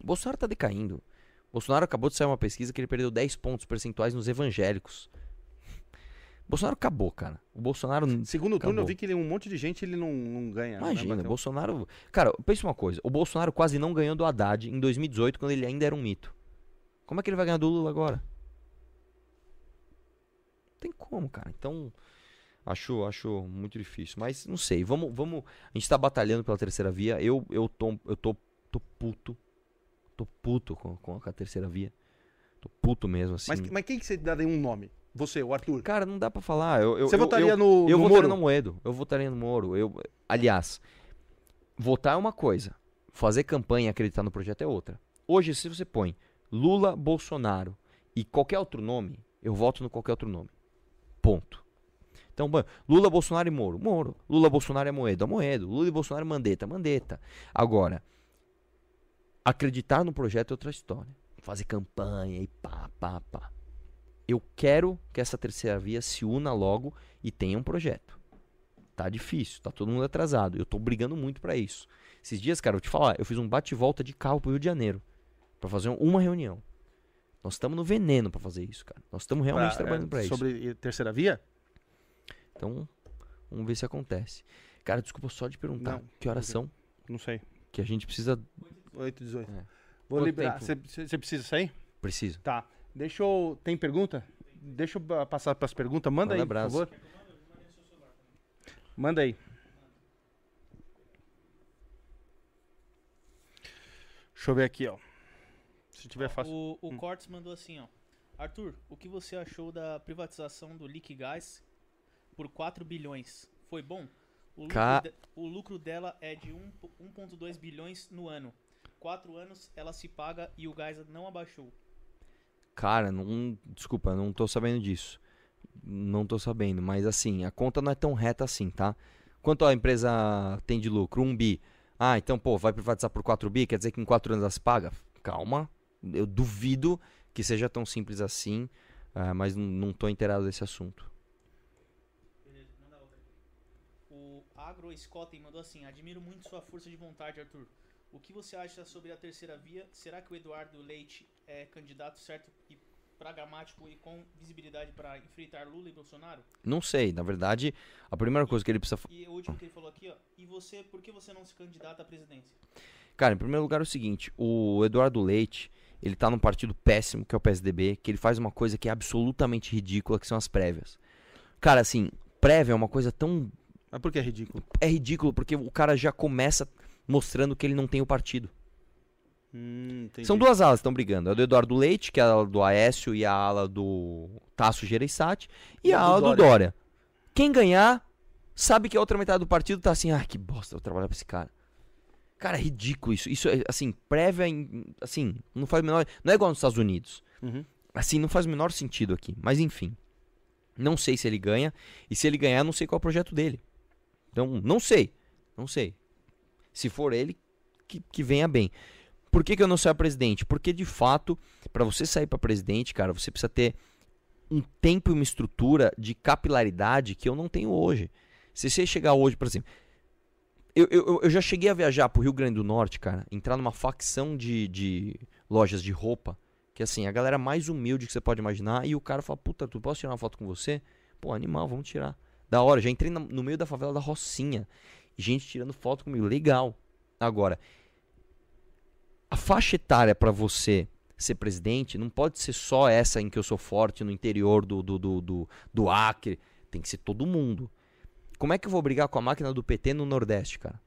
O Bolsonaro tá decaindo. O Bolsonaro acabou de sair uma pesquisa que ele perdeu 10 pontos percentuais nos evangélicos. Bolsonaro acabou, cara. O Bolsonaro. Segundo acabou. turno, eu vi que ele, um monte de gente ele não, não ganha. Né, Imagina, o Bolsonaro. Cara, pensa uma coisa. O Bolsonaro quase não ganhou do Haddad em 2018, quando ele ainda era um mito. Como é que ele vai ganhar do Lula agora? Não tem como, cara. Então. Acho, acho muito difícil. Mas não sei. Vamos, vamos. A gente tá batalhando pela terceira via. Eu, eu tô, eu tô, tô puto. Tô puto com, com a terceira via. Tô puto mesmo, assim. Mas, mas quem que você daria um nome? Você, o Arthur? Cara, não dá pra falar. Eu, eu, você eu, votaria eu, no, eu no votaria Moro? no Moedo. Eu votaria no Moro. Eu, aliás, votar é uma coisa. Fazer campanha e acreditar no projeto é outra. Hoje, se você põe Lula, Bolsonaro e qualquer outro nome, eu voto no qualquer outro nome. Ponto. Então, Lula, Bolsonaro e Moro. Moro. Lula, Bolsonaro é Moedo. Moedo. Lula e Bolsonaro é Mandetta. Mandetta. Agora, acreditar no projeto é outra história. Fazer campanha e pá, pá, pá. Eu quero que essa terceira via se una logo e tenha um projeto. Tá difícil, tá todo mundo atrasado. Eu tô brigando muito para isso. Esses dias, cara, eu te falar, eu fiz um bate-volta de carro pro Rio de Janeiro para fazer uma reunião. Nós estamos no veneno para fazer isso, cara. Nós estamos realmente pra, trabalhando para é, isso. Sobre terceira via? Então, vamos ver se acontece. Cara, desculpa só de perguntar. Não, que horas são? Não sei. Que a gente precisa. 8 18 é. Vou Quanto liberar. Você precisa sair? Preciso. Tá. Deixa eu. Tem pergunta? Deixa eu passar para as perguntas. Manda, Manda aí, abraço. por favor. Manda aí. Deixa eu ver aqui, ó. Se tiver fácil. O, o hum. Cortes mandou assim, ó. Arthur, o que você achou da privatização do Liquigás por 4 bilhões? Foi bom? O lucro, Ca... de, o lucro dela é de 1,2 bilhões no ano. Quatro anos ela se paga e o gás não abaixou. Cara, não, desculpa, não tô sabendo disso. Não tô sabendo, mas assim, a conta não é tão reta assim, tá? Quanto a empresa tem de lucro? 1 bi. Ah, então, pô, vai privatizar por 4 bi, quer dizer que em 4 anos ela se paga? Calma, eu duvido que seja tão simples assim, uh, mas não estou inteirado desse assunto. Beleza, manda outra. O Agro Scotty mandou assim: Admiro muito sua força de vontade, Arthur. O que você acha sobre a terceira via? Será que o Eduardo Leite é candidato certo e pragmático e com visibilidade para enfrentar Lula e Bolsonaro? Não sei, na verdade, a primeira coisa que ele precisa E o último que ele falou aqui, ó, e você, por que você não se candidata à presidência? Cara, em primeiro lugar é o seguinte, o Eduardo Leite, ele tá num partido péssimo, que é o PSDB, que ele faz uma coisa que é absolutamente ridícula, que são as prévias. Cara, assim, prévia é uma coisa tão. Mas por que é ridículo? É ridículo porque o cara já começa mostrando que ele não tem o partido. Hum, São duas alas que estão brigando. A do Eduardo Leite, que é a ala do Aécio, e a ala do Tasso Gereissati, e, e a, ala do Dória. Dória. Quem ganhar, sabe que a outra metade do partido tá assim, ah, que bosta, eu trabalhar pra esse cara. Cara, é ridículo isso. Isso é, assim, prévia, assim, não faz o menor... Não é igual nos Estados Unidos. Uhum. Assim, não faz o menor sentido aqui. Mas, enfim. Não sei se ele ganha. E se ele ganhar, não sei qual é o projeto dele. Então, não sei. Não sei. Se for ele, que, que venha bem. Por que, que eu não saio presidente? Porque, de fato, para você sair para presidente, cara, você precisa ter um tempo e uma estrutura de capilaridade que eu não tenho hoje. Se você chegar hoje, por exemplo, eu, eu, eu já cheguei a viajar pro Rio Grande do Norte, cara, entrar numa facção de, de lojas de roupa, que assim, a galera mais humilde que você pode imaginar, e o cara fala, puta, tu posso tirar uma foto com você? Pô, animal, vamos tirar. Da hora, já entrei no meio da favela da Rocinha, gente tirando foto comigo, legal. Agora, a faixa etária para você ser presidente não pode ser só essa em que eu sou forte no interior do, do, do, do, do Acre, tem que ser todo mundo. Como é que eu vou brigar com a máquina do PT no Nordeste, cara?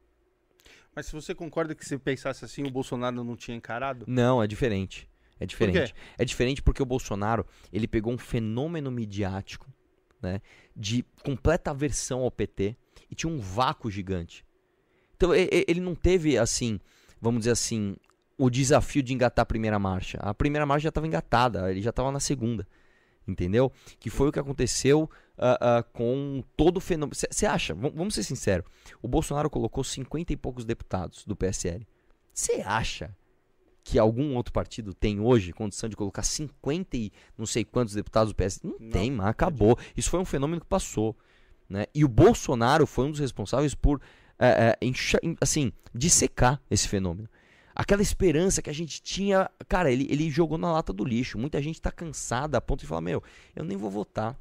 Mas se você concorda que se pensasse assim, o Bolsonaro não tinha encarado? Não, é diferente. É diferente. É diferente porque o Bolsonaro, ele pegou um fenômeno midiático, né, de completa aversão ao PT e tinha um vácuo gigante. Então ele não teve assim, vamos dizer assim, o desafio de engatar a primeira marcha. A primeira marcha já estava engatada, ele já estava na segunda entendeu? Que foi o que aconteceu uh, uh, com todo o fenômeno. Você acha, vamos ser sinceros, o Bolsonaro colocou 50 e poucos deputados do PSL. Você acha que algum outro partido tem hoje condição de colocar 50 e não sei quantos deputados do PSL? Não, não tem, mas acabou. Isso foi um fenômeno que passou. Né? E o Bolsonaro foi um dos responsáveis por, uh, assim, dissecar esse fenômeno aquela esperança que a gente tinha, cara, ele, ele jogou na lata do lixo. Muita gente tá cansada a ponto de falar, meu, eu nem vou votar.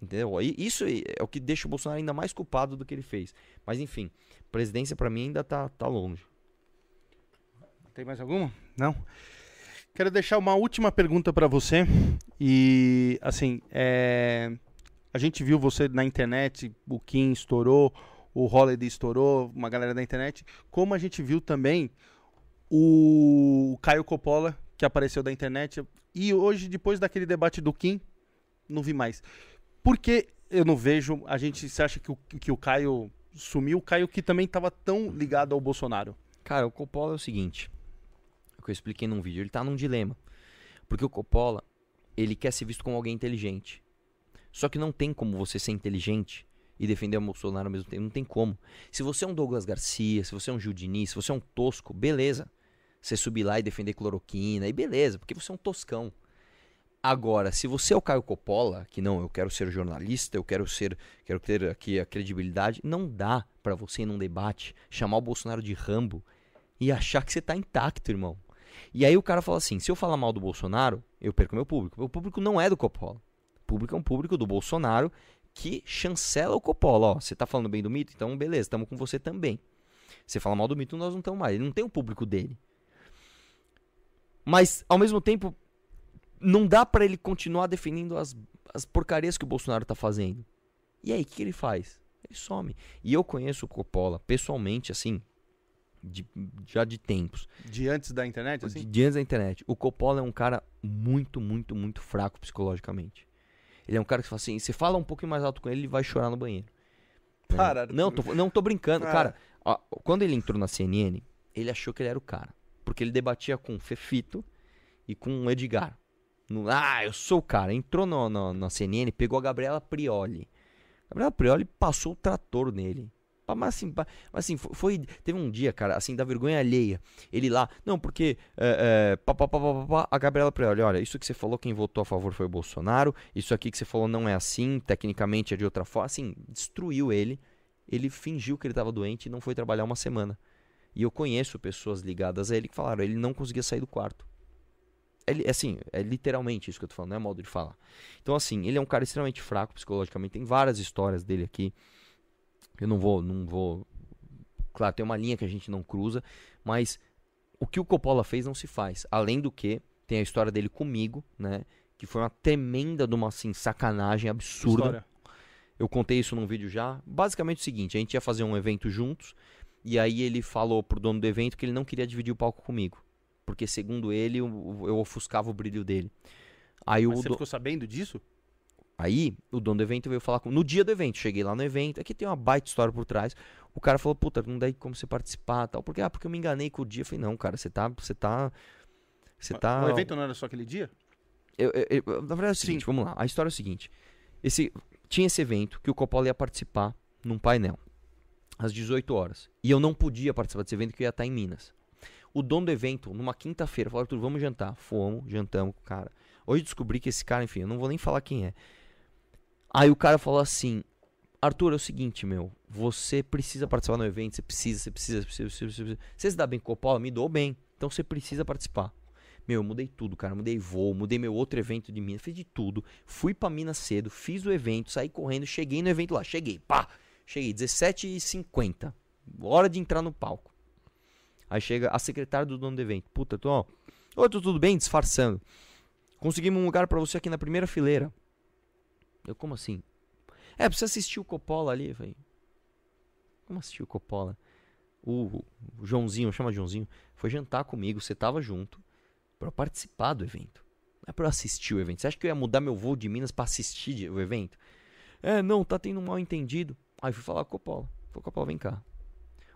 Entendeu? E isso é o que deixa o Bolsonaro ainda mais culpado do que ele fez. Mas enfim, presidência para mim ainda tá, tá longe. Tem mais alguma? Não? Quero deixar uma última pergunta para você. E, assim, é... a gente viu você na internet, o Kim estourou, o Holiday estourou, uma galera da internet. Como a gente viu também o Caio Coppola, que apareceu da internet. E hoje, depois daquele debate do Kim, não vi mais. Por que eu não vejo? A gente se acha que o, que o Caio sumiu, o Caio que também estava tão ligado ao Bolsonaro. Cara, o Coppola é o seguinte, o que eu expliquei num vídeo, ele tá num dilema. Porque o Coppola, ele quer ser visto como alguém inteligente. Só que não tem como você ser inteligente e defender o Bolsonaro ao mesmo tempo. Não tem como. Se você é um Douglas Garcia, se você é um Gil Diniz, se você é um tosco, beleza. Você subir lá e defender cloroquina, e beleza, porque você é um toscão. Agora, se você é o Caio Coppola, que não, eu quero ser jornalista, eu quero ser, quero ter aqui a credibilidade, não dá para você ir num debate chamar o Bolsonaro de Rambo e achar que você tá intacto, irmão. E aí o cara fala assim: se eu falar mal do Bolsonaro, eu perco meu público. Meu público não é do Coppola. O público é um público do Bolsonaro que chancela o Coppola. Ó, você tá falando bem do mito? Então beleza, estamos com você também. Você fala mal do mito, nós não estamos mais. Ele não tem o público dele. Mas, ao mesmo tempo, não dá para ele continuar defendendo as, as porcarias que o Bolsonaro tá fazendo. E aí, o que, que ele faz? Ele some. E eu conheço o Coppola pessoalmente, assim, de, já de tempos. De antes da internet, assim? De, de antes da internet. O Coppola é um cara muito, muito, muito fraco psicologicamente. Ele é um cara que fala assim, você fala um pouquinho mais alto com ele, ele vai chorar no banheiro. Para. Não, tô, não tô brincando. Para. Cara, ó, quando ele entrou na CNN, ele achou que ele era o cara. Porque ele debatia com o Fefito e com o Edgar. No- ah, eu sou o cara. Entrou no, no- na CNN, pegou a Gabriela Prioli. A Gabriela Prioli passou o trator nele. Mas assim, mas assim fo- foi, Teve um dia, cara, assim, da vergonha alheia. Ele lá, não, porque. É, é, pá, pá, pá, a Gabriela Prioli, olha, isso que você falou, quem votou a favor foi o Bolsonaro. Isso aqui que você falou não é assim, tecnicamente é de outra forma. Assim, destruiu ele. Ele fingiu que ele estava doente e não foi trabalhar uma semana. E eu conheço pessoas ligadas a ele que falaram, ele não conseguia sair do quarto. Ele, assim, é literalmente isso que eu tô falando, não é modo de falar. Então, assim, ele é um cara extremamente fraco psicologicamente. Tem várias histórias dele aqui. Eu não vou, não vou. Claro, tem uma linha que a gente não cruza, mas o que o Coppola fez não se faz. Além do que, tem a história dele comigo, né? Que foi uma tremenda de uma assim, sacanagem absurda. História. Eu contei isso num vídeo já. Basicamente o seguinte: a gente ia fazer um evento juntos. E aí ele falou pro dono do evento que ele não queria dividir o palco comigo. Porque, segundo ele, eu, eu ofuscava o brilho dele. Aí o, Mas você do- ficou sabendo disso? Aí, o dono do evento veio falar com. No dia do evento, cheguei lá no evento. Aqui tem uma baita história por trás. O cara falou, puta, não dá como você participar tal. Porque, ah, porque eu me enganei com o dia. Eu falei, não, cara, você tá. Você tá. Você tá. O evento não era só aquele dia? Eu- eu- eu- na verdade é o seguinte, vamos lá. A história é o seguinte. Esse, tinha esse evento que o Coppola ia participar num painel. Às 18 horas. E eu não podia participar desse evento porque eu ia estar em Minas. O dono do evento, numa quinta-feira, falou, Arthur, vamos jantar. Fomos, jantamos com o cara. Hoje descobri que esse cara, enfim, eu não vou nem falar quem é. Aí o cara falou assim, Arthur, é o seguinte, meu, você precisa participar no evento, você precisa, você precisa, você precisa, você precisa. Você, se dá bem com o Coppola? Me dou bem. Então você precisa participar. Meu, eu mudei tudo, cara. Mudei voo, mudei meu outro evento de Minas, fiz de tudo. Fui pra Minas cedo, fiz o evento, saí correndo, cheguei no evento lá. Cheguei, pá! Cheguei, 17h50. Hora de entrar no palco. Aí chega a secretária do dono do evento. Puta, tô, ó. Oi, tô tudo bem? Disfarçando. Conseguimos um lugar pra você aqui na primeira fileira. Eu, como assim? É, pra você assistir o Coppola ali. Eu falei, como assistir o Coppola? O, o Joãozinho, chama Joãozinho, foi jantar comigo, você tava junto, eu participar do evento. Não é pra eu assistir o evento. Você acha que eu ia mudar meu voo de Minas pra assistir o evento? É, não, tá tendo um mal entendido. Aí fui falar com o Coppola. Falei, Coppola, vem cá.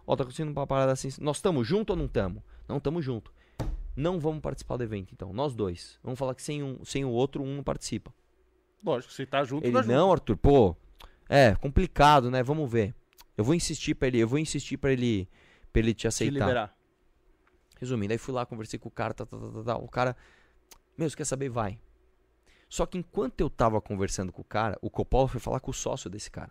Ó, tá acontecendo uma parada assim. Nós estamos junto ou não estamos? Não estamos junto. Não vamos participar do evento, então. Nós dois. Vamos falar que sem, um, sem o outro, um não participa. Lógico, você tá junto, Ele, tá junto. não, Arthur, pô. É, complicado, né? Vamos ver. Eu vou insistir pra ele, eu vou insistir pra ele, pra ele te Te aceitar. liberar. Resumindo, aí fui lá, conversei com o cara, tá, tá, tá, tá, tá. o cara, meu, você quer saber? Vai. Só que enquanto eu tava conversando com o cara, o Coppola foi falar com o sócio desse cara.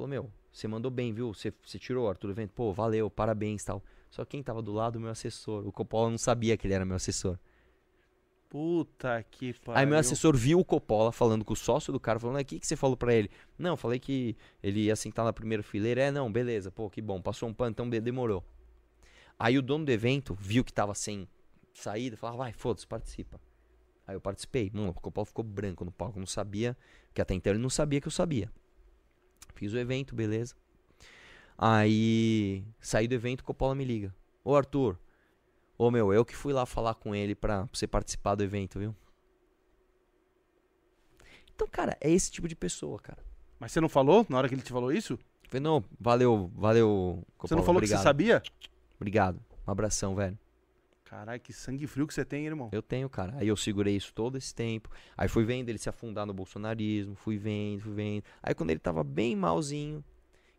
Falou, meu, você mandou bem, viu? Você, você tirou, Arthur, do evento. Pô, valeu, parabéns tal. Só que quem tava do lado, o meu assessor. O Coppola não sabia que ele era meu assessor. Puta que pariu. Aí meu assessor viu o Coppola falando com o sócio do cara, falando, o que, que você falou pra ele? Não, falei que ele ia sentar na primeira fileira. É, não, beleza, pô, que bom, passou um pano, então demorou. Aí o dono do evento viu que tava sem saída, falou, ah, vai, foda-se, participa. Aí eu participei. Mano, o Coppola ficou branco no palco, não sabia, porque até então ele não sabia que eu sabia. Fiz o evento, beleza. Aí, saí do evento, o Coppola me liga. Ô, Arthur, ô, meu, eu que fui lá falar com ele pra você participar do evento, viu? Então, cara, é esse tipo de pessoa, cara. Mas você não falou na hora que ele te falou isso? Eu Falei, não, valeu, valeu, Coppola, você não falou obrigado. que você sabia? Obrigado. Um abração, velho. Caralho, que sangue frio que você tem, irmão. Eu tenho, cara. Aí eu segurei isso todo esse tempo. Aí fui vendo ele se afundar no bolsonarismo, fui vendo, fui vendo. Aí quando ele tava bem malzinho,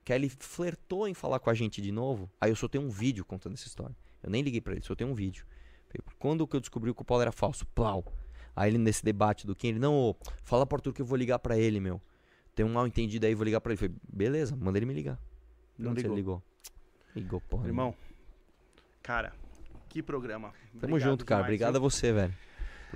que aí ele flertou em falar com a gente de novo, aí eu soltei um vídeo contando essa história. Eu nem liguei pra ele, soltei um vídeo. Quando que eu descobri que o Paulo era falso? Plau. Aí ele nesse debate do Kim, ele, não, ô, fala pro Arthur que eu vou ligar pra ele, meu. Tem um mal entendido aí, vou ligar pra ele. Falei, beleza, manda ele me ligar. Não Onde você ligou. ligou. Ligou, porra. Irmão, cara, que programa. Tamo Obrigado junto, cara. demais, Obrigado a você, velho.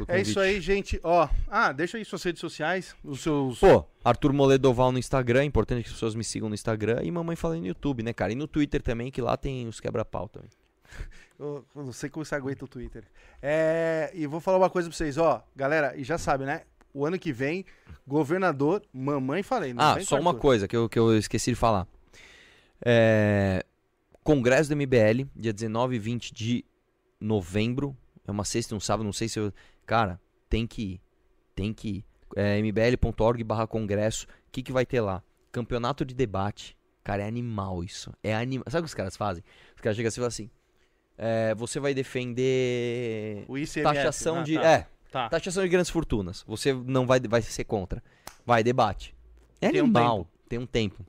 É isso aí, gente. Ó, ah, deixa aí suas redes sociais, os seus... Pô, Arthur Moledoval no Instagram, é importante que as pessoas me sigam no Instagram e Mamãe Fala no YouTube, né, cara? E no Twitter também, que lá tem os quebra-pau também. Eu não sei como você aguenta o Twitter. É, e vou falar uma coisa pra vocês, ó. Galera, e já sabe, né? O ano que vem, governador, mamãe falei. Ah, só uma coisa que eu, que eu esqueci de falar. É, Congresso do MBL, dia 19 e 20 de novembro. É uma sexta e um sábado, não sei se eu. Cara, tem que ir. Tem que ir. É, mbl.org barra congresso. O que, que vai ter lá? Campeonato de debate. Cara, é animal isso. É animal. Sabe o que os caras fazem? Os caras chegam assim e falam assim. é, você vai defender O ICMS. taxação Ah, de. tá. É, Tá. Taxação de grandes fortunas. Você não vai, vai ser contra. Vai, debate. É Tem um animal. tem um tempo.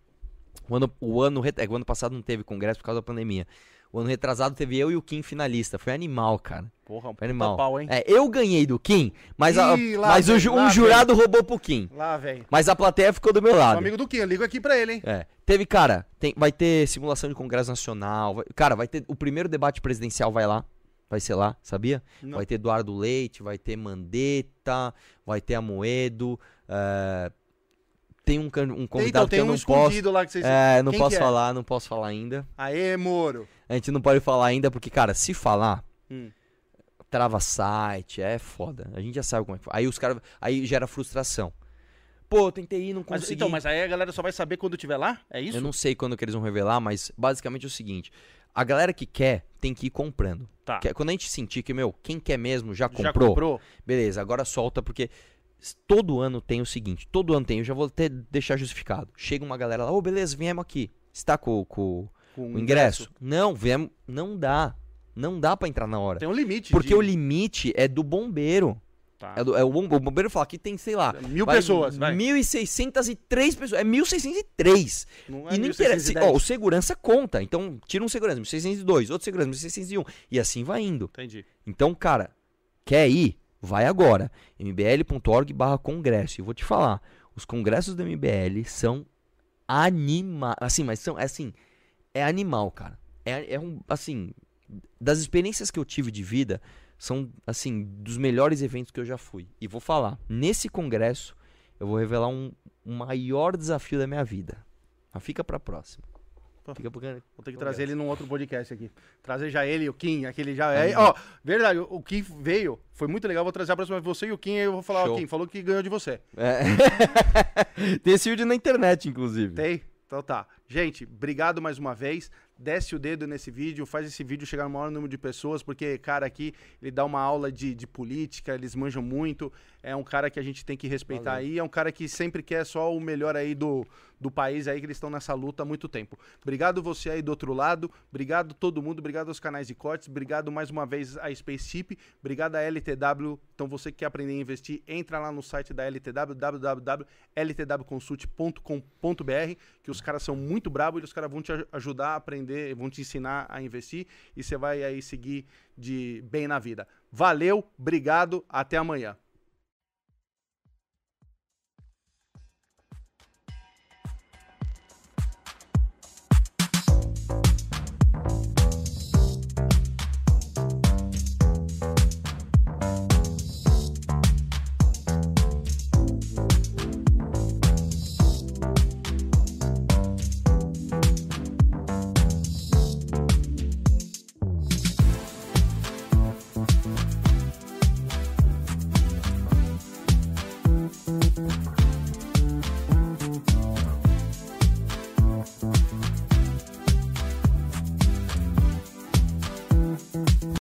O ano, o, ano, é o ano passado não teve congresso por causa da pandemia. O ano retrasado teve eu e o Kim finalista. Foi animal, cara. Porra, um Foi animal. pau, hein? É, eu ganhei do Kim, mas, a- Ih, lá mas o vem, lá um jurado roubou pro Kim. Lá, velho. Mas a plateia ficou do meu lado. amigo do Kim, eu ligo aqui pra ele, hein? É. Teve, cara, tem- vai ter simulação de Congresso Nacional. vai- cara, vai ter. O primeiro debate presidencial vai lá. Vai ser lá, sabia? Não. Vai ter Eduardo Leite, vai ter Mandetta, vai ter Amoedo. é, tem um, um Tem, convidado então, que eu um não posso. lá que vocês... É, não Quem posso é? falar, não posso falar ainda. Aê, Moro. A gente não pode falar ainda, porque, cara, se falar, Hum. trava site, é foda. A gente já sabe como é que. Aí os caras. Aí gera frustração. Pô, tentei ir, não Mas, consegui. então, mas aí a galera só vai saber quando tiver lá? É isso? Eu não sei quando que eles vão revelar, mas basicamente é o seguinte: a galera que quer tem que ir comprando. Tá. Quer- Quando a gente sentir que, meu, quem quer mesmo já comprou, Já comprou? beleza, agora solta, porque todo ano tem o seguinte: todo ano tem, eu já vou até deixar justificado. Chega uma galera lá, ô, beleza, viemos aqui. Está com, com Com o ingresso? Não, viemos. Não dá. Não dá pra entrar na hora. Tem um limite. Porque de... o limite é do bombeiro. Tá. É do- é o, o bombeiro fala que tem, sei lá. Mil vai pessoas, vai. 1.603 pessoas. É 1.603. Não E não 1610. interessa. Ó, o segurança conta. Então, tira um segurança, 1602, outro segurança, 1601. E assim vai indo. Entendi. Então, cara, quer ir? Vai agora. mbl.org barra congresso. E vou te falar, os congressos do MBL são animais. Assim, mas são, é assim, é animal, cara. É, é um, assim, das experiências que eu tive de vida, são, assim, dos melhores eventos que eu já fui. E vou falar, nesse congresso, eu vou revelar um, maior desafio da minha vida. Mas fica pra próxima. Fica pro... Vou ter que trazer ele num outro podcast aqui. Trazer já ele e o Kim, aquele já. Aí. É, ó, verdade, o Kim veio, foi muito legal. Vou trazer a próxima vez você e o Kim, aí eu vou falar, ó, Show. Kim, falou que ganhou de você. É. Tem esse vídeo na internet, inclusive. Tem? Então tá. Gente, obrigado mais uma vez. Desce o dedo nesse vídeo, faz esse vídeo chegar no maior número de pessoas, porque, cara, aqui ele dá uma aula de, de política, eles manjam muito. É um cara que a gente tem que respeitar Valeu. aí. É um cara que sempre quer só o melhor aí do, do país aí, que eles estão nessa luta há muito tempo. Obrigado você aí do outro lado. Obrigado todo mundo. Obrigado aos canais de cortes. Obrigado mais uma vez a Spaceship. Obrigado a LTW. Então você que quer aprender a investir, entra lá no site da LTW, www.ltwconsult.com.br, que os caras são muito bravos e os caras vão te aj- ajudar a aprender, vão te ensinar a investir e você vai aí seguir de bem na vida. Valeu, obrigado, até amanhã.